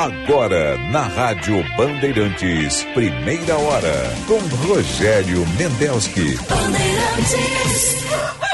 Agora, na Rádio Bandeirantes, primeira hora, com Rogério Mendelski. Bandeirantes.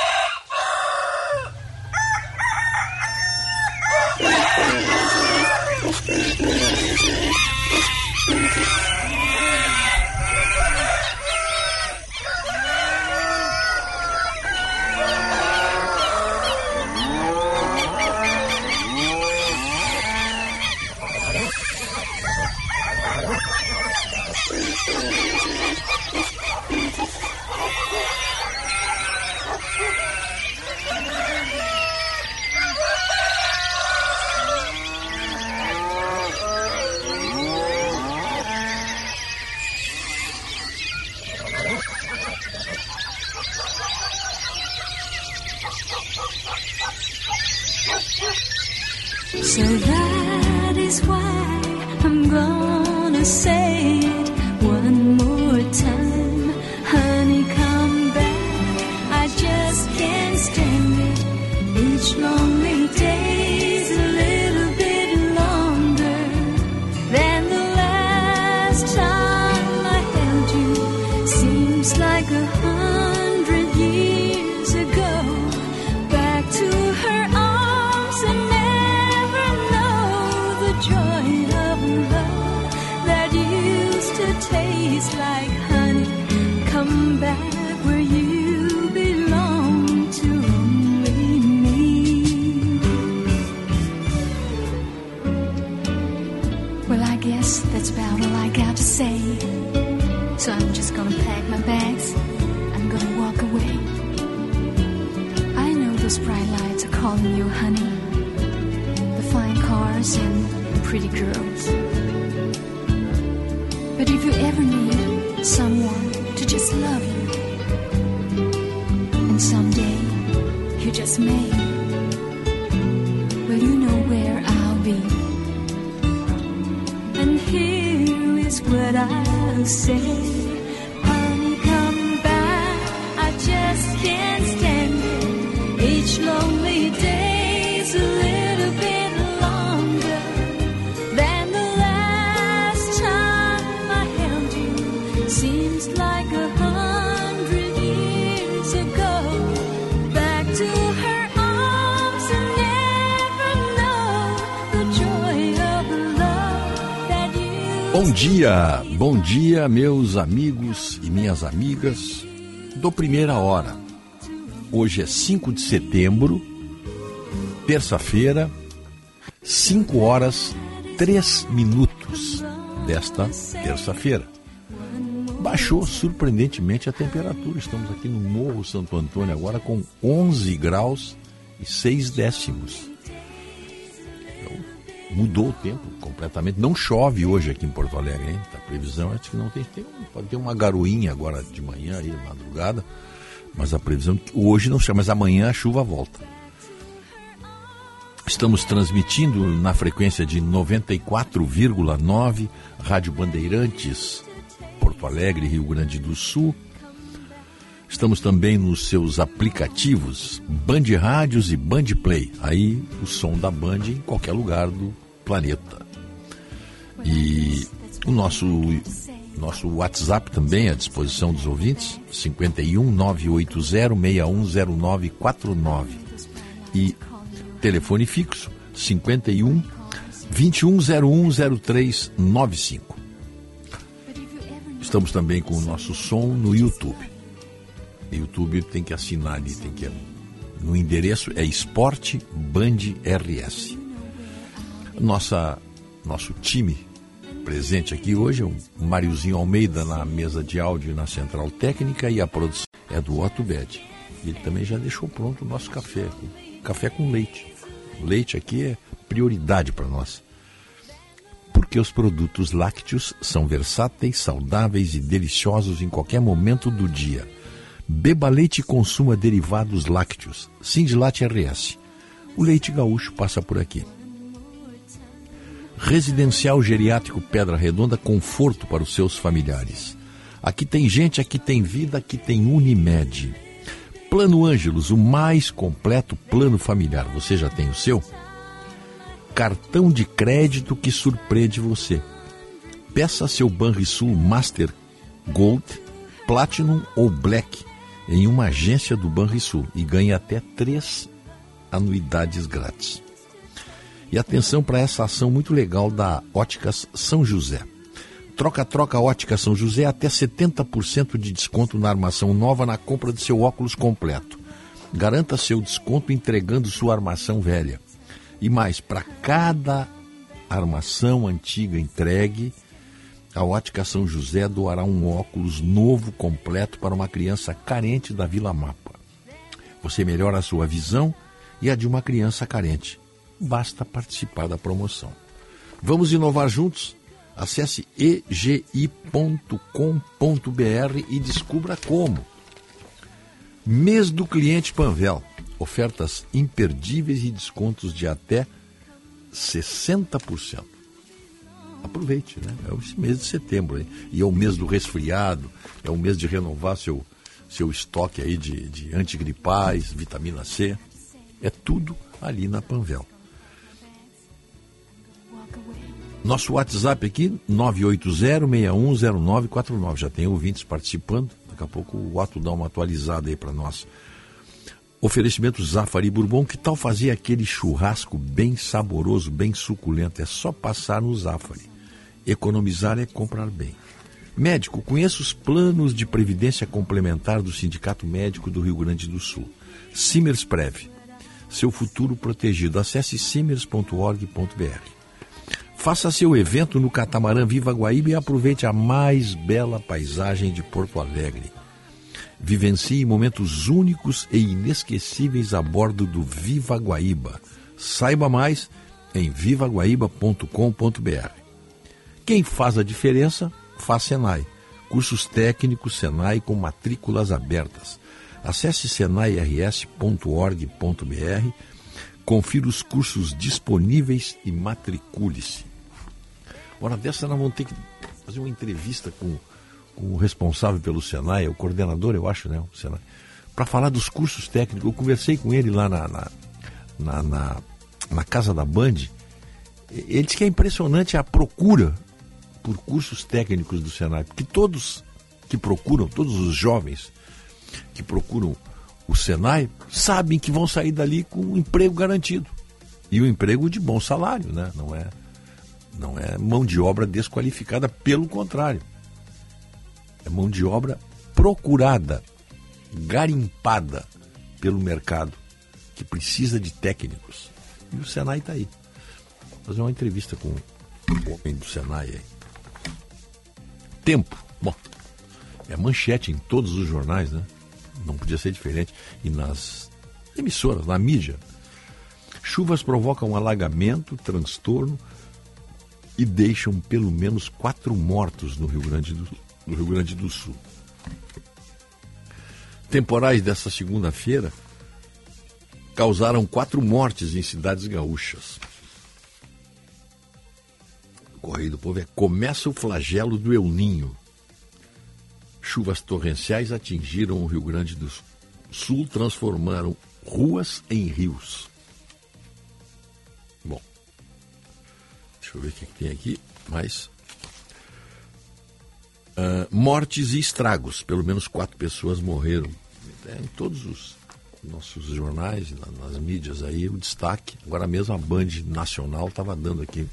Dia, meus amigos e minhas amigas do Primeira Hora. Hoje é 5 de setembro, terça-feira, 5 horas 3 minutos desta terça-feira. Baixou surpreendentemente a temperatura. Estamos aqui no Morro Santo Antônio agora com 11 graus e 6 décimos mudou o tempo completamente. Não chove hoje aqui em Porto Alegre, hein? A previsão é que não tem, tem pode ter uma garoinha agora de manhã aí, madrugada, mas a previsão hoje não chove, mas amanhã a chuva volta. Estamos transmitindo na frequência de 94,9 Rádio Bandeirantes, Porto Alegre, Rio Grande do Sul. Estamos também nos seus aplicativos Band Rádios e Band Play. Aí o som da Band em qualquer lugar do planeta. E o nosso nosso WhatsApp também à disposição dos ouvintes, 51 980 610949. E telefone fixo, 51 21010395. Estamos também com o nosso som no YouTube. YouTube tem que assinar ali, tem que no endereço é Esporte Band RS. Nossa, nosso time presente aqui hoje é o Mariozinho Almeida na mesa de áudio na central técnica e a produção é do Otto Bed. Ele também já deixou pronto o nosso café. Café com leite. O leite aqui é prioridade para nós. Porque os produtos lácteos são versáteis, saudáveis e deliciosos em qualquer momento do dia. Beba leite e consuma derivados lácteos. Sindilate RS. O leite gaúcho passa por aqui. Residencial Geriátrico Pedra Redonda, conforto para os seus familiares. Aqui tem gente, aqui tem vida, aqui tem Unimed. Plano Ângelos, o mais completo plano familiar. Você já tem o seu? cartão de crédito que surpreende você. Peça seu Banrisul Master Gold, Platinum ou Black em uma agência do Banrisul e ganhe até três anuidades grátis. E atenção para essa ação muito legal da Óticas São José. Troca-troca Ótica São José até 70% de desconto na armação nova na compra de seu óculos completo. Garanta seu desconto entregando sua armação velha. E mais, para cada armação antiga entregue, a Ótica São José doará um óculos novo completo para uma criança carente da Vila Mapa. Você melhora a sua visão e a de uma criança carente. Basta participar da promoção. Vamos inovar juntos? Acesse egi.com.br e descubra como. Mês do cliente Panvel. Ofertas imperdíveis e descontos de até 60%. Aproveite, né? É o mês de setembro. Hein? E é o mês do resfriado, é o mês de renovar seu, seu estoque aí de, de antigripais, vitamina C. É tudo ali na Panvel. Nosso WhatsApp aqui, 980-610949. Já tem ouvintes participando. Daqui a pouco o Otto dá uma atualizada aí para nós. Oferecimento Zafari Bourbon, que tal fazer aquele churrasco bem saboroso, bem suculento? É só passar no Zafari. Economizar é comprar bem. Médico, conheça os planos de previdência complementar do Sindicato Médico do Rio Grande do Sul. Simers Prev. Seu futuro protegido. Acesse simers.org.br. Faça seu evento no catamarã Viva Guaíba e aproveite a mais bela paisagem de Porto Alegre. Vivencie momentos únicos e inesquecíveis a bordo do Viva Guaíba. Saiba mais em vivaguaíba.com.br. Quem faz a diferença, faz Senai. Cursos técnicos Senai com matrículas abertas. Acesse senairs.org.br, confira os cursos disponíveis e matricule-se. Hora dessa nós vamos ter que fazer uma entrevista com, com o responsável pelo Senai, o coordenador, eu acho, né? Senai, para falar dos cursos técnicos. Eu conversei com ele lá na, na, na, na, na casa da Band. Ele disse que é impressionante a procura por cursos técnicos do Senai, porque todos que procuram, todos os jovens que procuram o Senai, sabem que vão sair dali com um emprego garantido. E um emprego de bom salário, né? Não é não é mão de obra desqualificada, pelo contrário. É mão de obra procurada, garimpada pelo mercado, que precisa de técnicos. E o Senai está aí. Vou fazer uma entrevista com o homem do Senai aí. Tempo. Bom, é manchete em todos os jornais, né? Não podia ser diferente. E nas emissoras, na mídia. Chuvas provocam alagamento, transtorno, e deixam pelo menos quatro mortos no Rio Grande do, no Rio Grande do Sul. Temporais dessa segunda-feira causaram quatro mortes em cidades gaúchas. O Correio do Povo é começa o flagelo do El Ninho. Chuvas torrenciais atingiram o Rio Grande do Sul, transformaram ruas em rios. Deixa eu ver o que, tem aqui. Mais. Uh, mortes e estragos. Pelo menos quatro pessoas morreram. É, em todos os nossos jornais, nas mídias aí, o destaque. Agora mesmo a Band Nacional estava dando aqui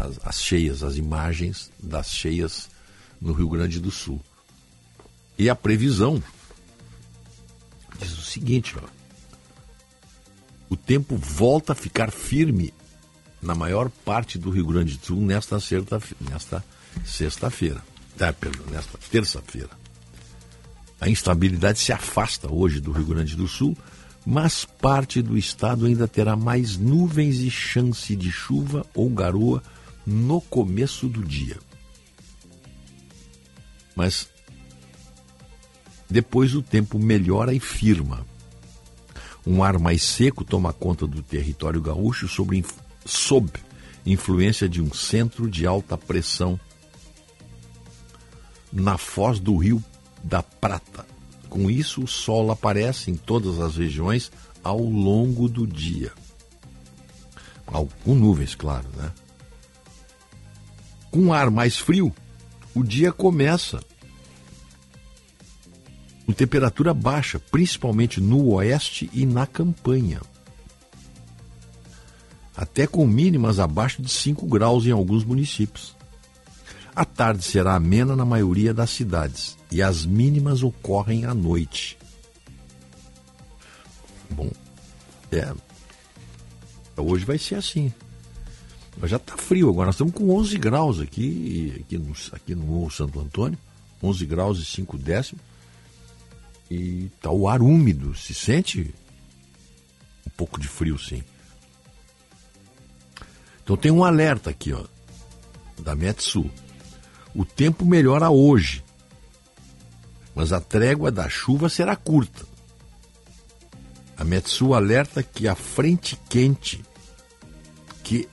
as, as cheias, as imagens das cheias no Rio Grande do Sul. E a previsão diz o seguinte, ó. O tempo volta a ficar firme na maior parte do Rio Grande do Sul nesta sexta-feira. Sexta ah, perdão, nesta terça-feira. A instabilidade se afasta hoje do Rio Grande do Sul, mas parte do estado ainda terá mais nuvens e chance de chuva ou garoa no começo do dia. Mas depois o tempo melhora e firma. Um ar mais seco toma conta do território gaúcho sobre sob influência de um centro de alta pressão na foz do Rio da Prata. Com isso, o sol aparece em todas as regiões ao longo do dia. Com nuvens, claro, né? Com ar mais frio, o dia começa com temperatura baixa, principalmente no oeste e na campanha. Até com mínimas abaixo de 5 graus em alguns municípios. A tarde será amena na maioria das cidades e as mínimas ocorrem à noite. Bom, é. Hoje vai ser assim. Mas já está frio agora. Nós estamos com 11 graus aqui, aqui no, aqui no Morro Santo Antônio. 11 graus e 5 décimos. E está o ar úmido. Se sente um pouco de frio, sim. Então tem um alerta aqui, ó, da Metsu. O tempo melhora hoje, mas a trégua da chuva será curta. A Metsu alerta que a frente quente, que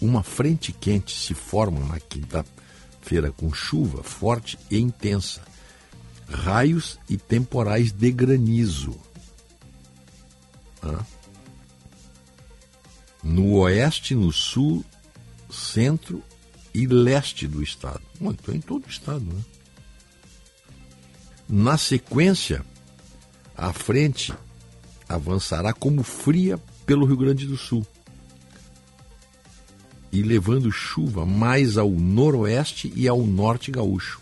uma frente quente se forma na quinta-feira com chuva forte e intensa, raios e temporais de granizo. No oeste, no sul, centro e leste do estado. Muito, em todo o estado, né? Na sequência, a frente avançará como fria pelo Rio Grande do Sul e levando chuva mais ao noroeste e ao norte gaúcho.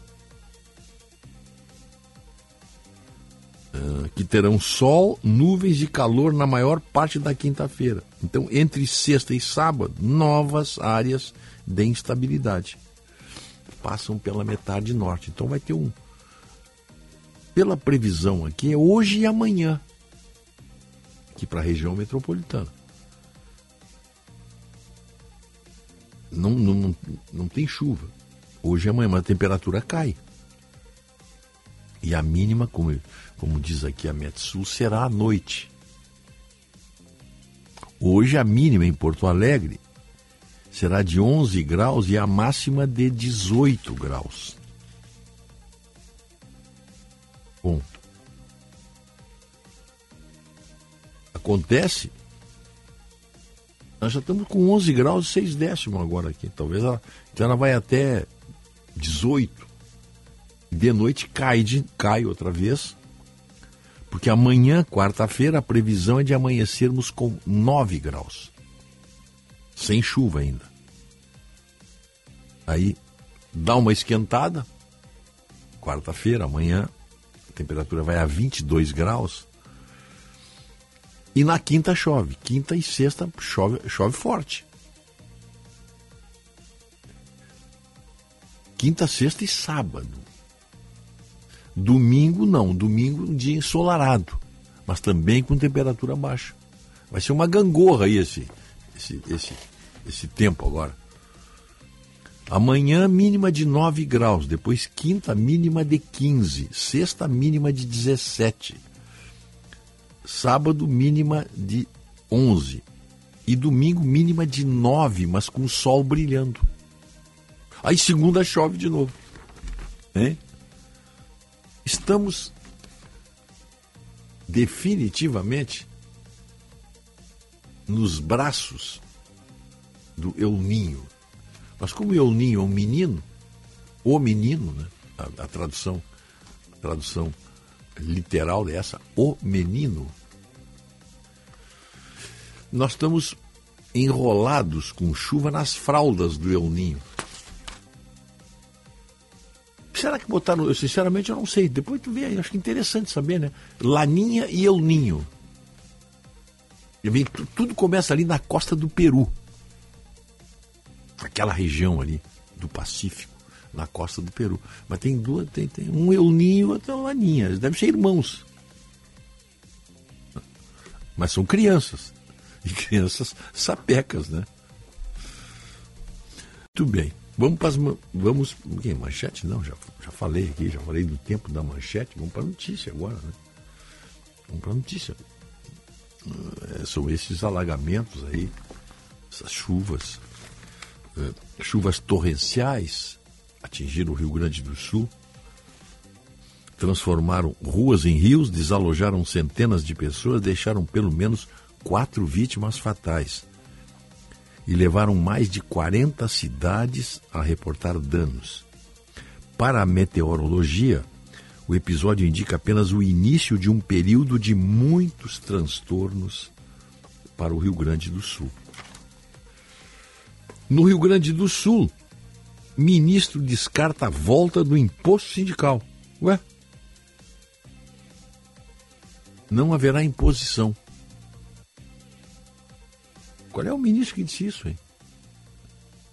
Uh, que terão sol, nuvens e calor na maior parte da quinta-feira. Então, entre sexta e sábado, novas áreas de instabilidade passam pela metade norte. Então, vai ter um. Pela previsão aqui, é hoje e amanhã, aqui para a região metropolitana. Não, não, não tem chuva. Hoje e amanhã, mas a temperatura cai. E a mínima, como, como diz aqui a Metsul, será à noite. Hoje a mínima em Porto Alegre será de 11 graus e a máxima de 18 graus. Bom, acontece, nós já estamos com 11 graus e 6 décimos agora aqui. Talvez ela, então ela vai até 18. De noite cai, de, cai outra vez, porque amanhã, quarta-feira, a previsão é de amanhecermos com 9 graus. Sem chuva ainda. Aí dá uma esquentada. Quarta-feira, amanhã, a temperatura vai a 22 graus. E na quinta chove. Quinta e sexta chove, chove forte. Quinta, sexta e sábado. Domingo não, domingo um dia ensolarado, mas também com temperatura baixa. Vai ser uma gangorra aí esse, esse, esse, esse tempo agora. Amanhã mínima de 9 graus, depois quinta mínima de 15, sexta mínima de 17, sábado mínima de 11 e domingo mínima de 9, mas com o sol brilhando. Aí segunda chove de novo. Hein? Estamos definitivamente nos braços do El Ninho. Mas como El Ninho é um menino, o menino, né? a, a tradução, a tradução literal dessa, o menino, nós estamos enrolados com chuva nas fraldas do El Ninho. Será que botaram? Eu, sinceramente, eu não sei. Depois tu vê acho que interessante saber, né? Laninha e El Ninho. Tudo começa ali na costa do Peru. Aquela região ali do Pacífico, na costa do Peru. Mas tem duas, tem, tem um El Ninho e outra Laninha. Eles devem ser irmãos. Mas são crianças. E crianças sapecas, né? Muito bem. Vamos para as. Vamos. Que, manchete? Não, já, já falei aqui, já falei do tempo da manchete. Vamos para a notícia agora, né? Vamos para a notícia. É, são esses alagamentos aí, essas chuvas, é, chuvas torrenciais atingiram o Rio Grande do Sul, transformaram ruas em rios, desalojaram centenas de pessoas, deixaram pelo menos quatro vítimas fatais. e levaram mais de 40 cidades a reportar danos. Para a meteorologia, o episódio indica apenas o início de um período de muitos transtornos para o Rio Grande do Sul. No Rio Grande do Sul, ministro descarta a volta do imposto sindical. Ué? Não haverá imposição. Qual é o ministro que disse isso, hein?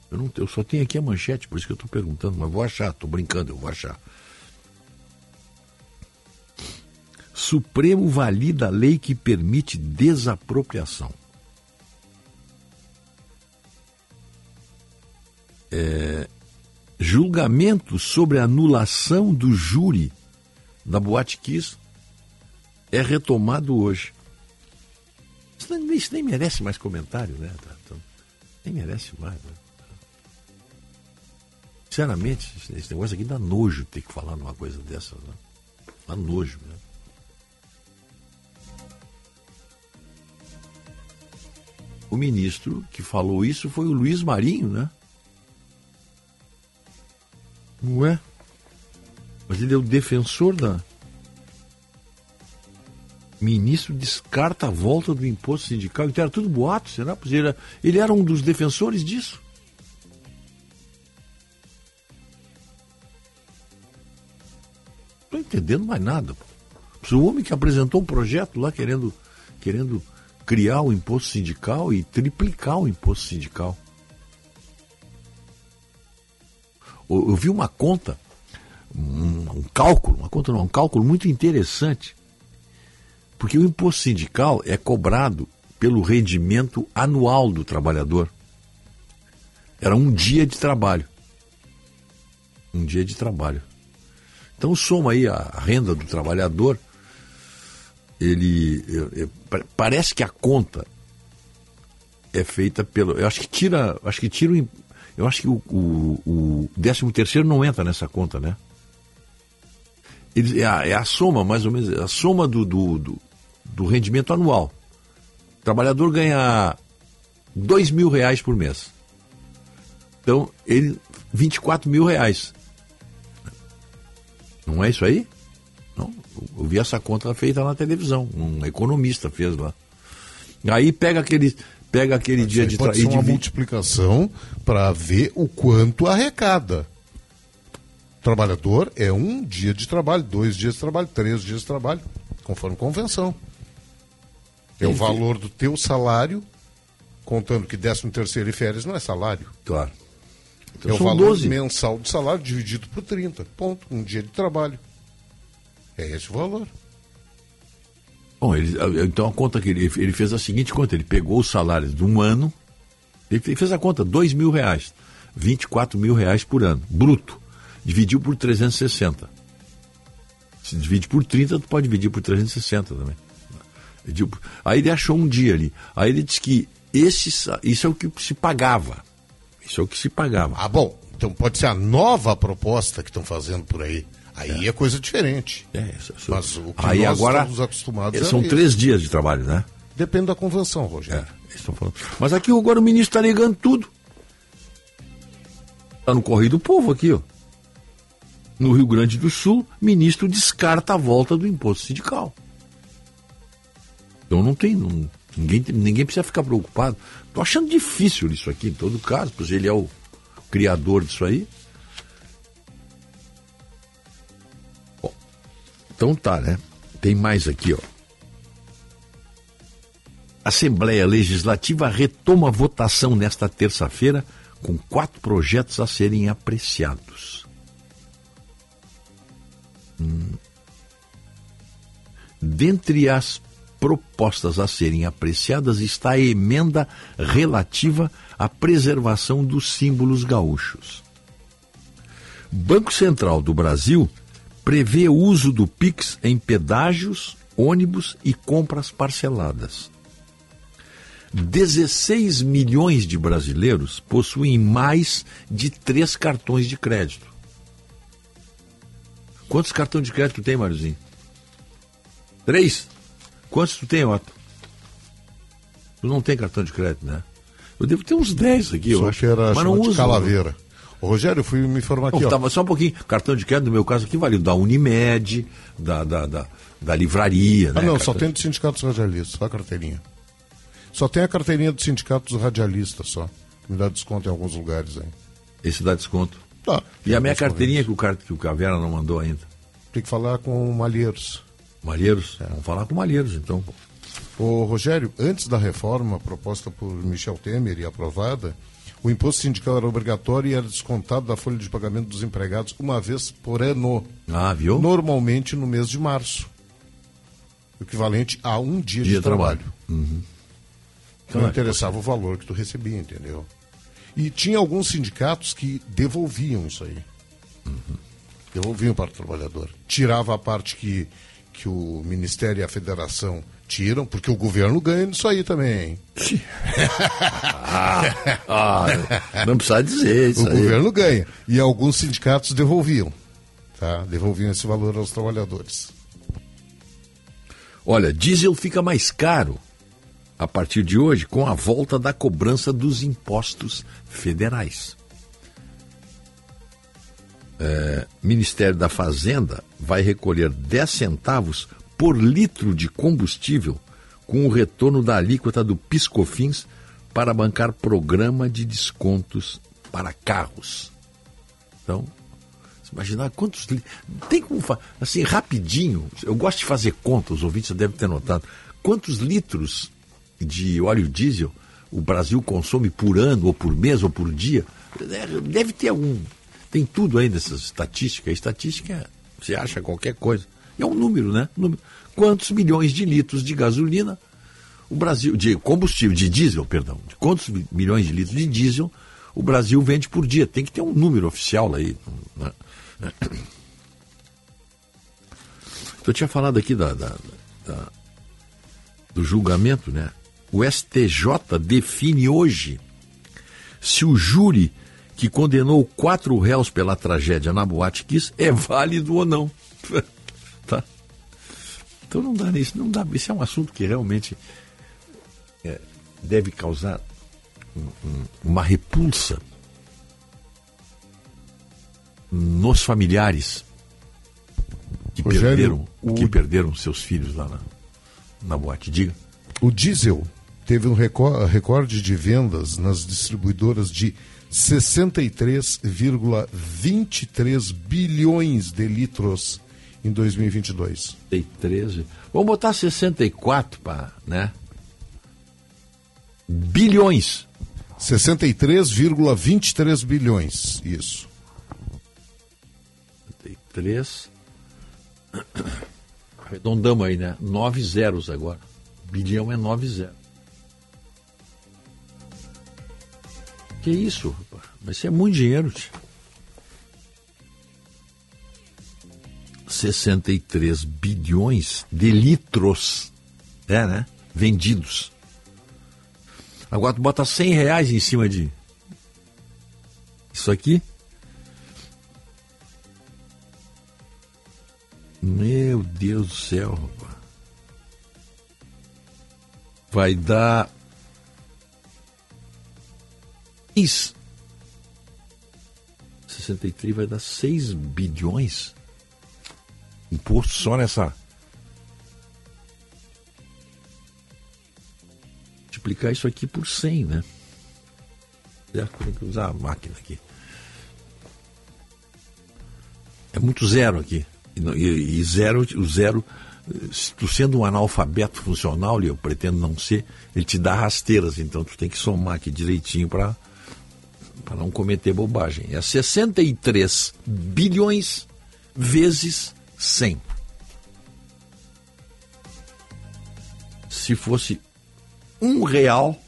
Eu, não, eu só tenho aqui a manchete, por isso que eu estou perguntando, mas vou achar, estou brincando, eu vou achar. Supremo valida a lei que permite desapropriação. É, julgamento sobre anulação do júri da Boate Kiss é retomado hoje. Isso nem, isso nem merece mais comentário, né? Então, nem merece mais. Né? Sinceramente, esse negócio aqui dá nojo ter que falar numa coisa dessa. Né? Dá nojo, né? O ministro que falou isso foi o Luiz Marinho, né? Não é? Mas ele é o defensor da. Ministro descarta a volta do imposto sindical. Então era tudo boato, será? Pois ele era, ele era um dos defensores disso. Não estou entendendo mais nada. O homem que apresentou um projeto lá querendo, querendo criar o imposto sindical e triplicar o imposto sindical. Eu vi uma conta, um, um cálculo, uma conta não, um cálculo muito interessante. Porque o imposto sindical é cobrado pelo rendimento anual do trabalhador. Era um dia de trabalho. Um dia de trabalho. Então soma aí a renda do trabalhador, ele parece que a conta é feita pelo, eu acho que tira, acho que tira eu acho que o, o, o 13 terceiro não entra nessa conta, né? Ele, é, a, é, a, soma, mais ou menos, a soma do, do, do, do rendimento anual. O trabalhador ganha 2 mil reais por mês. Então, ele, 24 mil reais. Não é isso aí? Não, eu vi essa conta feita na televisão, um economista fez lá. Aí pega aquele, pega aquele Mas dia de trabalho. Pode ser uma multiplicação para ver o quanto arrecada. Trabalhador é um dia de trabalho, dois dias de trabalho, três dias de trabalho, conforme convenção. É Enfim. o valor do teu salário, contando que 13 terceiro e férias não é salário. Claro. Então, é o valor 12. mensal do salário dividido por 30. Ponto. Um dia de trabalho. É esse o valor. Bom, ele, então a conta que ele, ele fez a seguinte conta: ele pegou os salários de um ano, ele fez a conta, dois mil reais, 24 mil reais por ano, bruto. Dividiu por 360. Se divide por 30, tu pode dividir por 360 também. Aí ele achou um dia ali. Aí ele disse que esse, isso é o que se pagava. Isso é o que se pagava. Ah, bom. Então pode ser a nova proposta que estão fazendo por aí. Aí é, é coisa diferente. É, isso, isso. Mas o que aí nós agora, estamos acostumados é São é três dias de trabalho, né? Depende da convenção, Rogério. É. Mas aqui agora o ministro está negando tudo. Está no Correio do Povo aqui, ó. No Rio Grande do Sul, ministro descarta a volta do imposto sindical. Então não tem. Não, ninguém, ninguém precisa ficar preocupado. Estou achando difícil isso aqui, em todo caso, pois ele é o criador disso aí. Então tá, né? Tem mais aqui, ó. Assembleia Legislativa retoma a votação nesta terça-feira com quatro projetos a serem apreciados. Hum. Dentre as propostas a serem apreciadas está a emenda relativa à preservação dos símbolos gaúchos. Banco Central do Brasil prevê o uso do Pix em pedágios, ônibus e compras parceladas. 16 milhões de brasileiros possuem mais de três cartões de crédito. Quantos cartões de crédito tem, Mariozinho? Três? Quantos tu tem, Otto? Tu não tem cartão de crédito, né? Eu devo ter uns 10 aqui, eu Só acho. que era mas não uso. calaveira. Ô, Rogério, eu fui me informar aqui, Não, ó. tava só um pouquinho. Cartão de crédito, no meu caso aqui, valeu da Unimed, da, da, da, da livraria. Ah, né? não, só tem dos sindicatos radialistas, só a carteirinha. Só tem a carteirinha dos sindicatos radialistas só. que Me dá desconto em alguns lugares aí. Esse dá desconto. Tá. E a minha carteirinha que o, car... que o Cavera não mandou ainda. Tem que falar com o Malheiros. Malheiros? É. Vamos falar com Malheiros, então. Ô, Rogério, antes da reforma proposta por Michel Temer e aprovada, o imposto sindical era obrigatório e era descontado da folha de pagamento dos empregados uma vez por ano. Ah, viu? Normalmente no mês de março. Equivalente a um dia, Dia de trabalho. trabalho. Então, não é, interessava o valor que tu recebia, entendeu? E tinha alguns sindicatos que devolviam isso aí. Devolviam para o trabalhador. Tirava a parte que, que o Ministério e a Federação tiram, porque o governo ganha nisso aí também. hein? Ah, não precisa dizer isso O aí. governo ganha. E alguns sindicatos devolviam. Tá? Devolviam esse valor aos trabalhadores. Olha, diesel fica mais caro a partir de hoje com a volta da cobrança dos impostos federais. É, Ministério da Fazenda vai recolher 10 centavos por litro de combustível com o retorno da alíquota do Piscofins para bancar programa de descontos para carros. Então, imaginar quantos tem como assim rapidinho. Eu gosto de fazer conta, os ouvintes devem ter notado quantos litros de óleo diesel o Brasil consome por ano ou por mês ou por dia. É, Deve ter algum. Tem tudo aí nessas estatísticas. A estatística você acha qualquer coisa. É um número, né? Número. Quantos milhões de litros de gasolina o Brasil, de combustível, de diesel, perdão, de quantos mi- milhões de litros de diesel o Brasil vende por dia? Tem que ter um número oficial aí. Né? Eu tinha falado aqui da, da- da- do julgamento, né? O STJ define hoje se o júri que condenou quatro réus pela tragédia na Boate Kiss é válido ou não. Então não dá nisso, não dá. Esse é um assunto que realmente é, deve causar um- um- uma repulsa nos familiares que Rogério, perderam, o- que perderam seus filhos lá na, na boate. Diga. O diesel teve um recor- recorde de vendas nas distribuidoras de 63,23 bilhões de litros em 2022. Tem 13. Vamos botar 64 para, né? Bilhões. 63,23 bilhões, isso. 63. Arredondamos aí, né? Nove zeros agora. Bilhão é nove zeros. Que isso, rapaz? Mas isso é muito dinheiro, tio. 63 bilhões de litros. É, né? Vendidos. Agora tu bota 100 reais em cima de. Isso aqui. Meu Deus do céu. Vai dar. Isso. 63 vai dar 6 bilhões. Imposto só nessa. Multiplicar isso aqui por 100, né? Certo? Tem que usar a máquina aqui. É muito zero aqui. E, zero, o zero, se tu sendo um analfabeto funcional, e eu pretendo não ser, ele te dá rasteiras, então tu tem que somar aqui direitinho para para não cometer bobagem. É 63 bilhões vezes 100. Se fosse um real,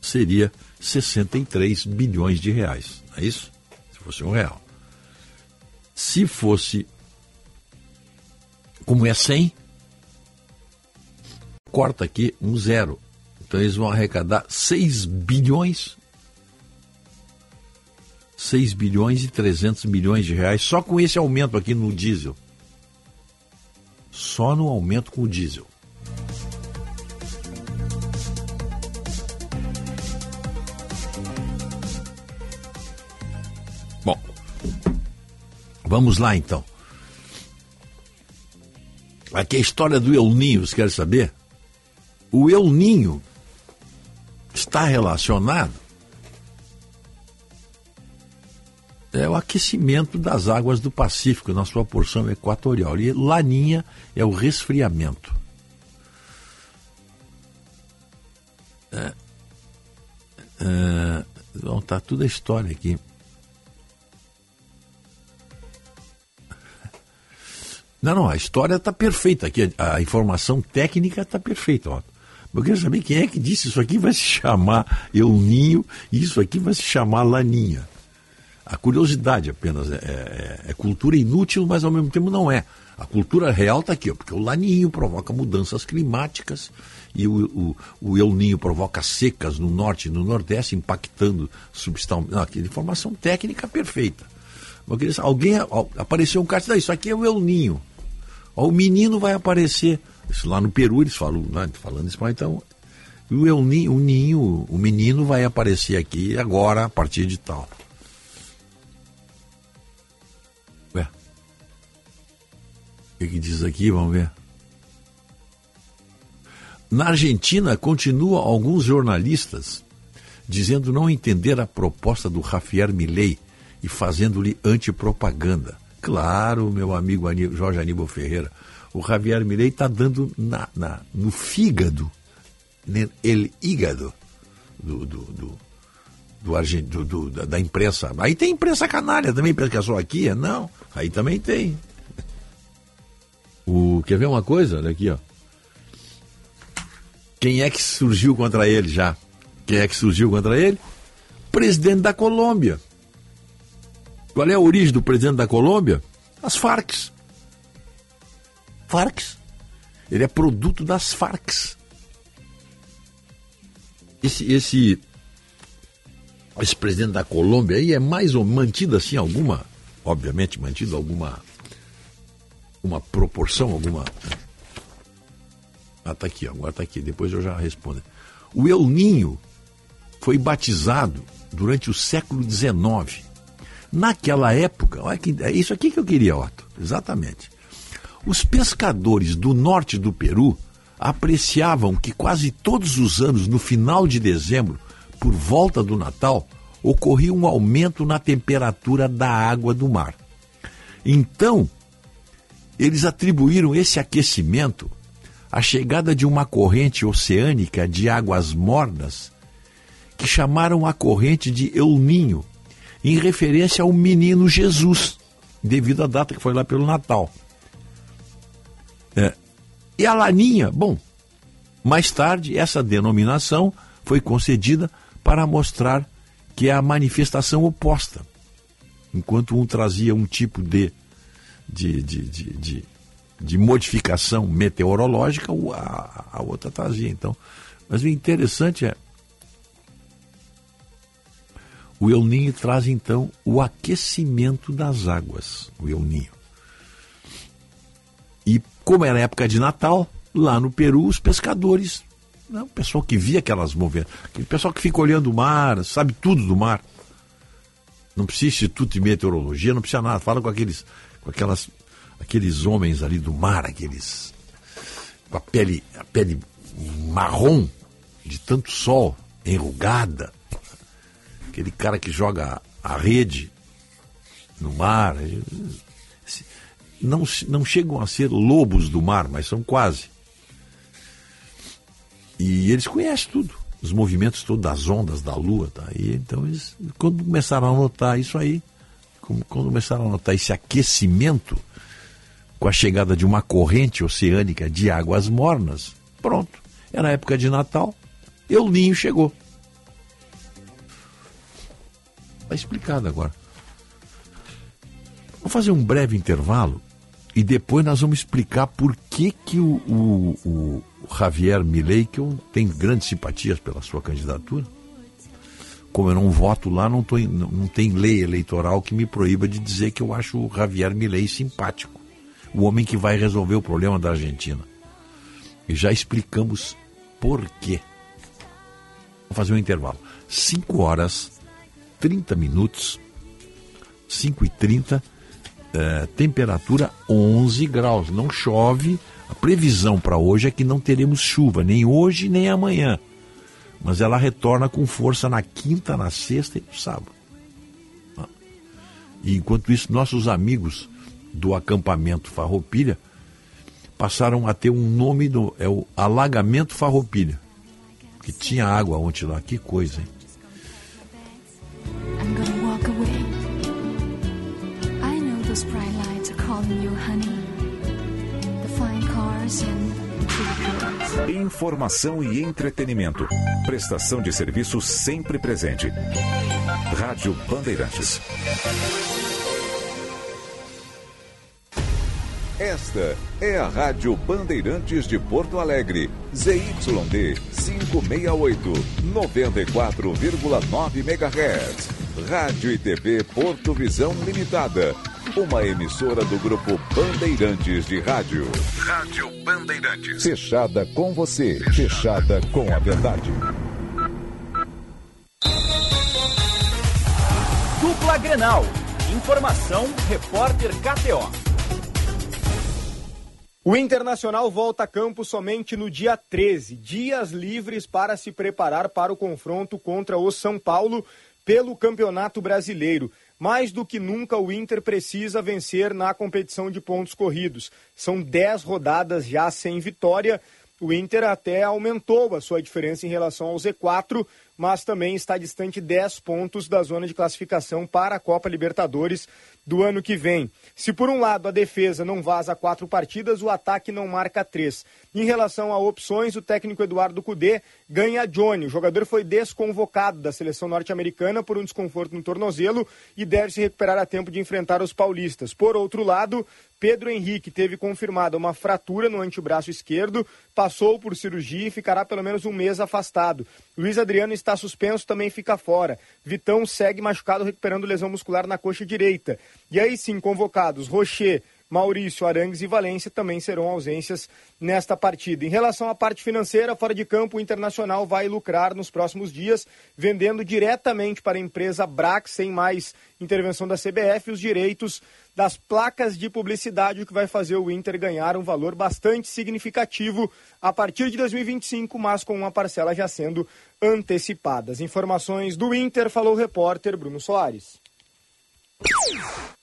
seria 63 bilhões de reais. É isso? Se fosse um real. Se fosse como é 100, corta aqui um zero. Então eles vão arrecadar 6 bilhões 6 bilhões e 300 milhões de reais só com esse aumento aqui no diesel. Só no aumento com o diesel. Bom, vamos lá então. Aqui a história do Euninho, você quer saber? O Euninho está relacionado é o aquecimento das águas do Pacífico na sua porção equatorial. E Laninha é o resfriamento. É, é, então tá tudo a história aqui. Não, não, a história está perfeita aqui, a, a, informação técnica está perfeita. Ó. Eu quero saber quem é que disse isso aqui vai se chamar Euninho e isso aqui vai se chamar Laninha. A curiosidade apenas é, é, é, cultura inútil, mas ao mesmo tempo não é. A cultura real está aqui, ó, porque o laninho provoca mudanças climáticas e o, o, o El Ninho provoca secas no norte e no nordeste, impactando substâncias. Aqui, informação técnica perfeita. Queria, alguém apareceu um cara e isso aqui é o El Ninho. Ó, o menino vai aparecer. Isso lá no Peru eles falam, né, falando espanhol, então. E o El Ninho, o ninho, o menino vai aparecer aqui agora, a partir de tal. O que diz aqui? Vamos ver. Na Argentina, continuam alguns jornalistas dizendo não entender a proposta do Javier Milei e fazendo-lhe antipropaganda. Claro, meu amigo Jorge Aníbal Ferreira, o Javier Milei está dando na, na, no fígado, el hígado do, do, do, do, do, da, imprensa. Aí tem imprensa canalha também, pensa que é só aqui? Não, aí também tem. O, quer ver uma coisa? Olha aqui, ó. Quem é que surgiu contra ele já? Quem é que surgiu contra ele? Presidente da Colômbia. Qual é a origem do presidente da Colômbia? As Farcs. Farcs. Ele é produto das Farcs. Esse, esse, esse presidente da Colômbia aí é mais ou mantido assim alguma, obviamente mantido alguma uma proporção, alguma. Ah, tá aqui, agora tá aqui, depois eu já respondo. O El Ninho foi batizado durante o século XIX. Naquela época, olha que, é isso aqui que eu queria, Otto, exatamente. Os pescadores do norte do Peru apreciavam que quase todos os anos, no final de dezembro, por volta do Natal, ocorria um aumento na temperatura da água do mar. Então, eles atribuíram esse aquecimento à chegada de uma corrente oceânica de águas mornas que chamaram a corrente de El Ninho, em referência ao menino Jesus, devido à data que foi lá pelo Natal. É. E a Laninha, bom, mais tarde essa denominação foi concedida para mostrar que é a manifestação oposta. Enquanto um trazia um tipo de de, de, de, de, modificação meteorológica, a, a outra trazia. Então, mas o interessante é o El Ninho traz então o aquecimento das águas, o El Ninho. E como era época de Natal, lá no Peru, os pescadores, né, o pessoal que via aquelas movimentos, aquele pessoal que fica olhando o mar, sabe tudo do mar. Não precisa instituto de meteorologia, não precisa nada. Fala com aqueles com aquelas, aqueles homens ali do mar, aqueles com a pele, a pele marrom de tanto sol, enrugada, aquele cara que joga a rede no mar, não, não chegam a ser lobos do mar, mas são quase. E eles conhecem tudo, os movimentos todos das ondas da lua, tá? E então eles, quando começaram a notar isso aí, começaram a notar esse aquecimento com a chegada de uma corrente oceânica de águas mornas, pronto. Era época de Natal, El Ninho chegou. Está explicado agora. Vou fazer um breve intervalo e depois nós vamos explicar por que, que o, o, o Javier Milei, que eu tenho grandes simpatias pela sua candidatura, como eu não voto lá, não, tô, não, não tem lei eleitoral que me proíba de dizer que eu acho o Javier Milei simpático. O homem que vai resolver o problema da Argentina. E já explicamos por quê. Vou fazer um intervalo. 5 horas, 30 minutos. 5h30, é, temperatura 11 graus. Não chove. A previsão para hoje é que não teremos chuva, nem hoje nem amanhã. Mas ela retorna com força na quinta, na sexta e no sábado. Ah. E enquanto isso, nossos amigos do acampamento Farroupilha passaram a ter um nome do é o alagamento Farroupilha, que tinha água ontem lá, que coisa, hein? Informação e entretenimento. Prestação de serviço sempre presente. Rádio Bandeirantes. Esta é a Rádio Bandeirantes de Porto Alegre, ZYD 568, 94,9 MHz. Rádio e TV Porto Visão Limitada, uma emissora do grupo Bandeirantes de Rádio. Rádio Bandeirantes. Fechada com você, fechada com a verdade. Dupla Grenal. Informação, repórter KTO. O Internacional volta a campo somente no dia 13, dias livres para se preparar para o confronto contra o São Paulo pelo Campeonato Brasileiro. Mais do que nunca, o Inter precisa vencer na competição de pontos corridos. São 10 rodadas já sem vitória. O Inter até aumentou a sua diferença em relação ao Z4, mas também está distante 10 pontos da zona de classificação para a Copa Libertadores do ano que vem. Se por um lado a defesa não vaza quatro partidas, o ataque não marca três. Em relação a opções, o técnico Eduardo Cudê ganha Johnny. O jogador foi desconvocado da seleção norte-americana por um desconforto no tornozelo e deve se recuperar a tempo de enfrentar os paulistas. Por outro lado, Pedro Henrique teve confirmada uma fratura no antebraço esquerdo, passou por cirurgia e ficará pelo menos um mês afastado. Luiz Adriano está suspenso, também fica fora. Vitão segue machucado, recuperando lesão muscular na coxa direita. E aí sim, convocados Rocher, Maurício, Arangues e Valência também serão ausências nesta partida. Em relação à parte financeira, fora de campo, o Internacional vai lucrar nos próximos dias, vendendo diretamente para a empresa Brax, sem mais intervenção da CBF, os direitos das placas de publicidade, o que vai fazer o Inter ganhar um valor bastante significativo a partir de 2025, mas com uma parcela já sendo antecipada. As informações do Inter, falou o repórter Bruno Soares.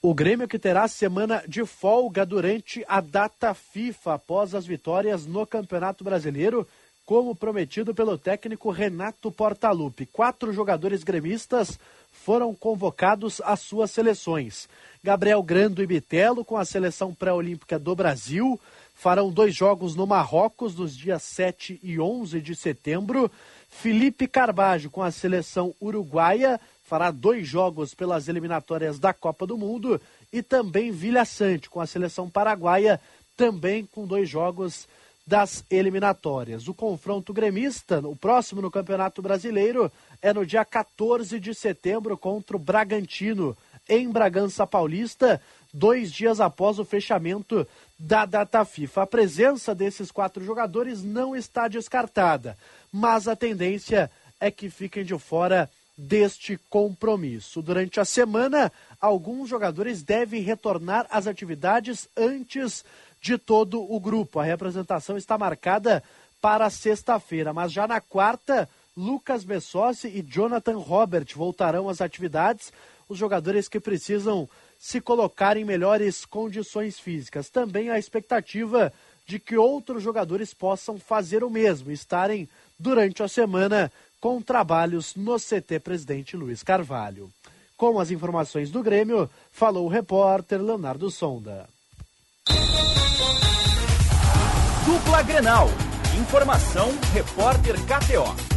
O Grêmio que terá semana de folga durante a data FIFA após as vitórias no Campeonato Brasileiro, como prometido pelo técnico Renato Portaluppi. Quatro jogadores gremistas foram convocados às suas seleções. Gabriel Grando e Bitelo com a seleção pré-olímpica do Brasil farão dois jogos no Marrocos nos dias 7 e 11 de setembro. Felipe Carbajo com a seleção uruguaia fará dois jogos pelas eliminatórias da Copa do Mundo e também Vilha Sante com a seleção paraguaia, também com dois jogos das eliminatórias. O confronto gremista, o próximo no Campeonato Brasileiro, é no dia 14 de setembro contra o Bragantino, em Bragança Paulista, dois dias após o fechamento da data FIFA. A presença desses quatro jogadores não está descartada, mas a tendência é que fiquem de fora deste compromisso. Durante a semana, alguns jogadores devem retornar às atividades antes de todo o grupo. A representação está marcada para sexta-feira, mas já na quarta, Lucas Bessossi e Jonathan Robert voltarão às atividades, os jogadores que precisam se colocar em melhores condições físicas. Também a expectativa de que outros jogadores possam fazer o mesmo, estarem durante a semana com trabalhos no CT Presidente Luiz Carvalho. Com as informações do Grêmio, falou o repórter Leonardo Sonda. Dupla Grenal. Informação, repórter KTO.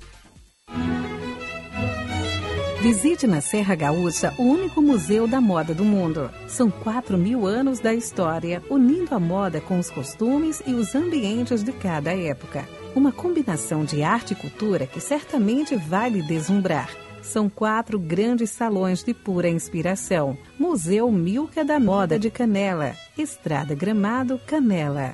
Visite na Serra Gaúcha o único museu da moda do mundo. São 4 mil anos da história, unindo a moda com os costumes e os ambientes de cada época. Uma combinação de arte e cultura que certamente vai lhe deslumbrar. São quatro grandes salões de pura inspiração. Museu Milka da Moda de Canela, Estrada Gramado, Canela.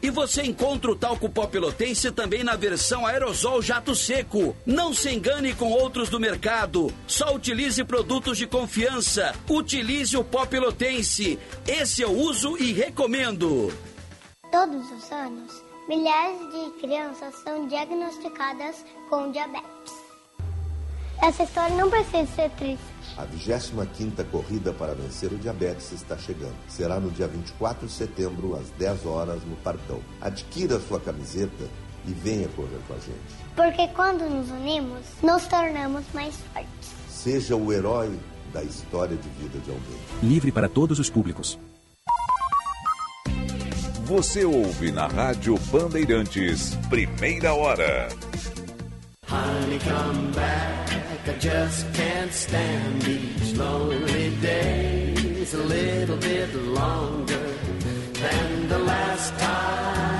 E você encontra o talco pó pelotense também na versão aerosol jato seco. Não se engane com outros do mercado. Só utilize produtos de confiança. Utilize o pó pelotense. Esse eu uso e recomendo. Todos os anos, milhares de crianças são diagnosticadas com diabetes. Essa história não precisa ser triste. A 25ª Corrida para Vencer o Diabetes está chegando. Será no dia 24 de setembro, às 10 horas, no Parcão. Adquira sua camiseta e venha correr com a gente. Porque quando nos unimos, nos tornamos mais fortes. Seja o herói da história de vida de alguém. Livre para todos os públicos. Você ouve na Rádio Bandeirantes, primeira hora. Honey, come back. I just can't stand these lonely days a little bit longer than the last time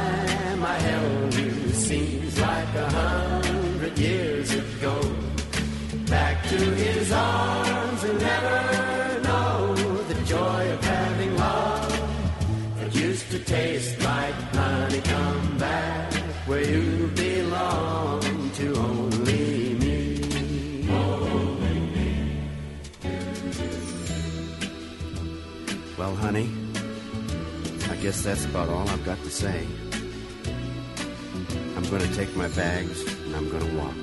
guess that's about all I've got to say. I'm to take my bags and I'm to walk.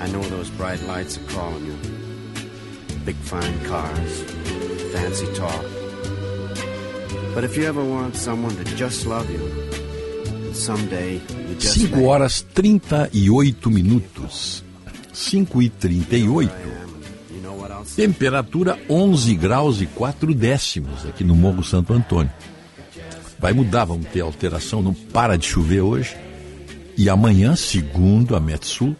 I know those bright lights are calling you. Big fine cars, fancy talk. But if you ever want someone to just love you, someday you just 5 horas 38 minutos. 5 e 38. Temperatura 11 graus e 4 décimos aqui no Morro Santo Antônio. Vai mudar, vamos ter alteração, não para de chover hoje. E amanhã, segundo a Metsul,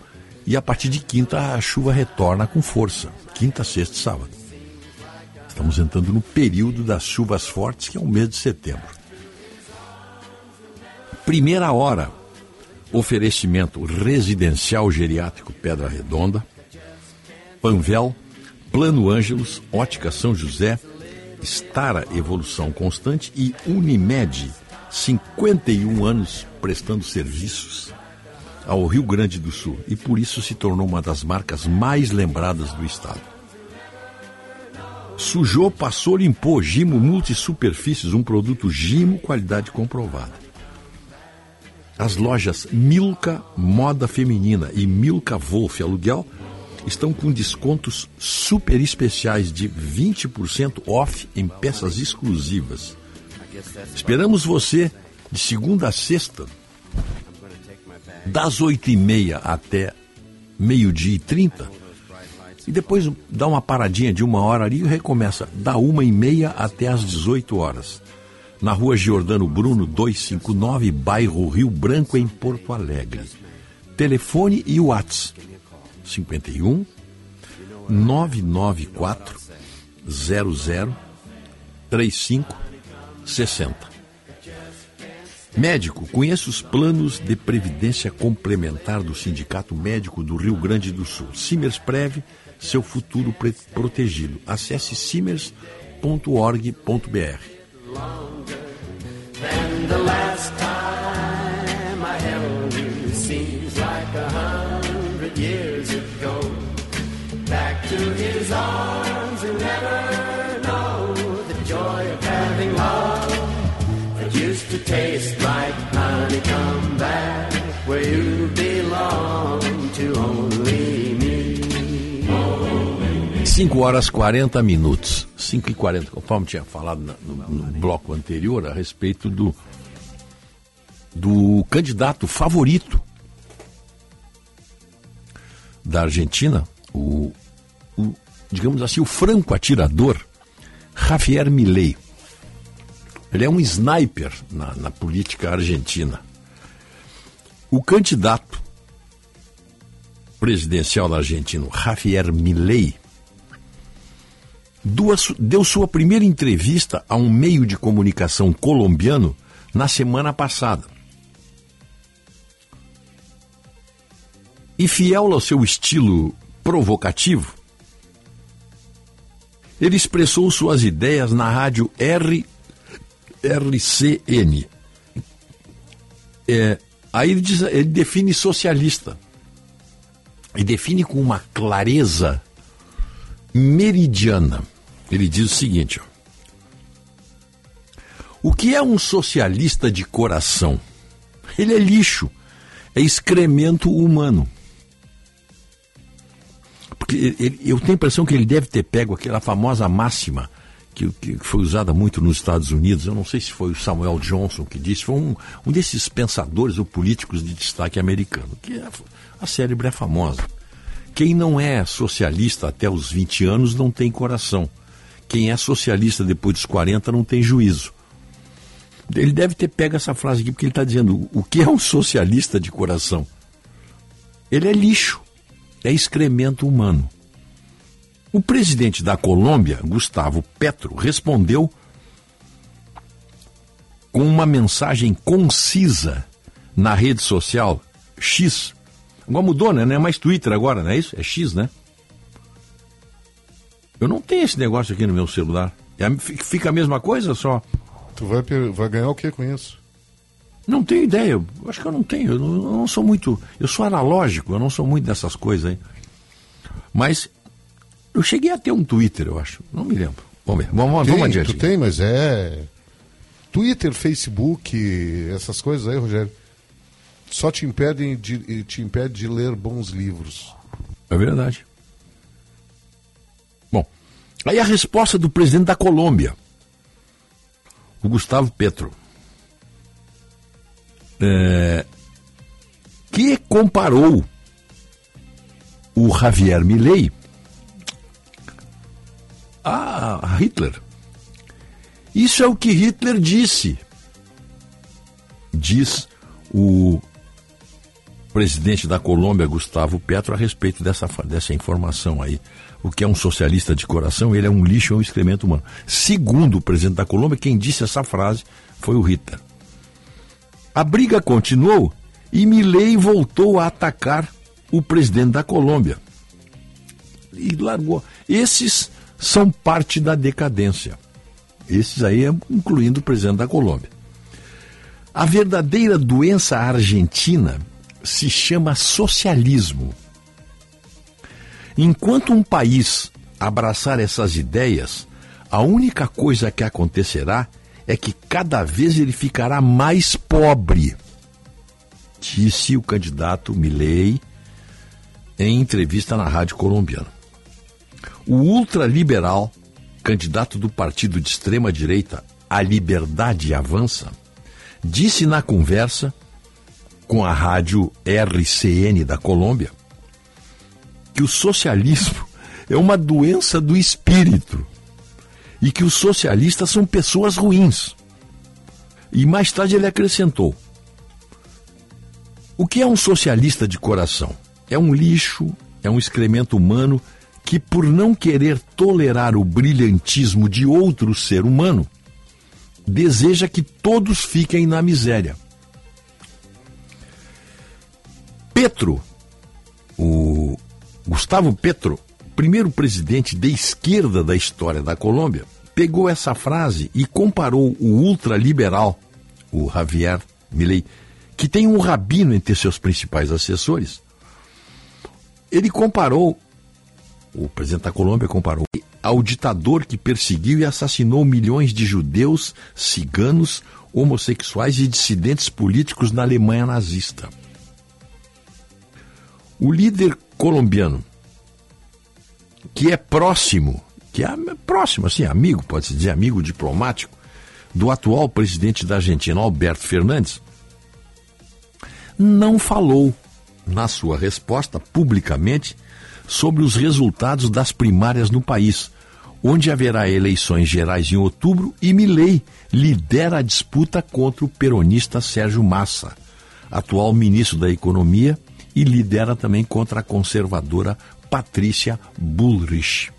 e a partir de quinta a chuva retorna com força. Quinta, sexta e sábado. Estamos entrando no período das chuvas fortes, que é o mês de setembro. Primeira hora, oferecimento residencial geriátrico Pedra Redonda, Panvel, Plano Ângelos, Ótica São José, Estara Evolução Constante e Unimed, 51 anos prestando serviços ao Rio Grande do Sul e por isso se tornou uma das marcas mais lembradas do estado. Sujou, passou, limpou. Gimo Multisuperfícies, um produto Gimo, qualidade comprovada. As lojas Milka Moda Feminina e Milka Wolf Aluguel estão com descontos super especiais de 20% off em peças exclusivas. Esperamos você de segunda a sexta, das 8h30 até meio-dia e 30 e depois dá uma paradinha de uma hora ali e recomeça da uma e meia até às 18 horas. Na rua Giordano Bruno 259, bairro Rio Branco, em Porto Alegre. Telefone e WhatsApp 51 994 00 35 60. Médico, conheça os planos de previdência complementar do Sindicato Médico do Rio Grande do Sul. Simers Preve, seu futuro protegido. Acesse simers.org.br. Back to his arms and never know the joy of taste like honey. Come back where you belong to only me. 5 horas 40 minutos. 5 e 40, conforme tinha falado no, no bloco anterior, a respeito do, do candidato favorito da Argentina, o, o, digamos assim, o franco atirador Javier Milei. Ele é um sniper na, na política argentina. O candidato presidencial da Argentina, Javier Milei, deu sua primeira entrevista a um meio de comunicação colombiano na semana passada. E fiel ao seu estilo provocativo, ele expressou suas ideias na rádio R, RCN. É, aí ele, diz- ele define socialista. E define com uma clareza meridiana. Ele diz o seguinte: ó, O que é um socialista de coração? Ele é lixo, é excremento humano. Porque ele- eu tenho a impressão que ele deve ter pego aquela famosa máxima que, que foi usada muito nos Estados Unidos. Eu não sei se foi o Samuel Johnson que disse, foi um, um desses pensadores ou políticos de destaque americano, que é, a célebre é famosa. Quem não é socialista até os 20 anos não tem coração. Quem é socialista depois dos 40 não tem juízo. Ele deve ter pego essa frase aqui porque ele está dizendo o que é um socialista de coração? Ele é lixo, é excremento humano. O presidente da Colômbia, Gustavo Petro, respondeu com uma mensagem concisa na rede social X. Agora mudou, né? Não é mais Twitter agora, não é isso? É X, né? Eu não tenho esse negócio aqui no meu celular. É Fica a mesma coisa só? Tu vai, vai ganhar o que com isso? Não tenho ideia. Eu acho que eu não tenho. Eu não, eu não sou muito. Eu sou analógico, eu não sou muito dessas coisas aí. Mas eu cheguei a ter um Twitter, eu acho. Não me lembro. Vamos ver. Vamos, Tem, vamos adiante. Tu tem, mas é. Twitter, Facebook, essas coisas aí, Rogério, só te impedem de, te impede de ler bons livros. É verdade. Bom, aí a resposta do presidente da Colômbia, o Gustavo Petro, é, que comparou o Javier Milei a Hitler. Isso é o que Hitler disse, diz o presidente da Colômbia, Gustavo Petro, a respeito dessa, dessa informação aí. O que é um socialista de coração, ele é um lixo, é um excremento humano. Segundo o presidente da Colômbia, quem disse essa frase foi o Hitler. A briga continuou e Milei voltou a atacar o presidente da Colômbia. E largou. Esses são parte da decadência. Esses aí, incluindo o presidente da Colômbia. A verdadeira doença argentina se chama socialismo. Enquanto um país abraçar essas ideias, a única coisa que acontecerá é que cada vez ele ficará mais pobre, disse o candidato Milei em entrevista na rádio colombiana. O ultraliberal, candidato do partido de extrema direita A Liberdade Avança, disse na conversa com a rádio RCN da Colômbia que o socialismo é uma doença do espírito e que os socialistas são pessoas ruins. E mais tarde ele acrescentou: O que é um socialista de coração? É um lixo, é um excremento humano que, por não querer tolerar o brilhantismo de outro ser humano, deseja que todos fiquem na miséria. Petro, o Gustavo Petro, primeiro presidente de esquerda da história da Colômbia, pegou essa frase e comparou o ultraliberal, o Javier Milei, que tem um rabino entre seus principais assessores. Ele comparou, o presidente da Colômbia comparou ao ditador que perseguiu e assassinou milhões de judeus, ciganos, homossexuais e dissidentes políticos na Alemanha nazista. O líder colombiano, que é próximo, que é próximo, assim, amigo, pode-se dizer, amigo diplomático, do atual presidente da Argentina, Alberto Fernandes, não falou, na sua resposta, publicamente, sobre os resultados das primárias no país, onde haverá eleições gerais em outubro e Milei lidera a disputa contra o peronista Sérgio Massa, atual ministro da Economia, e lidera também contra a conservadora Patrícia Bullrich.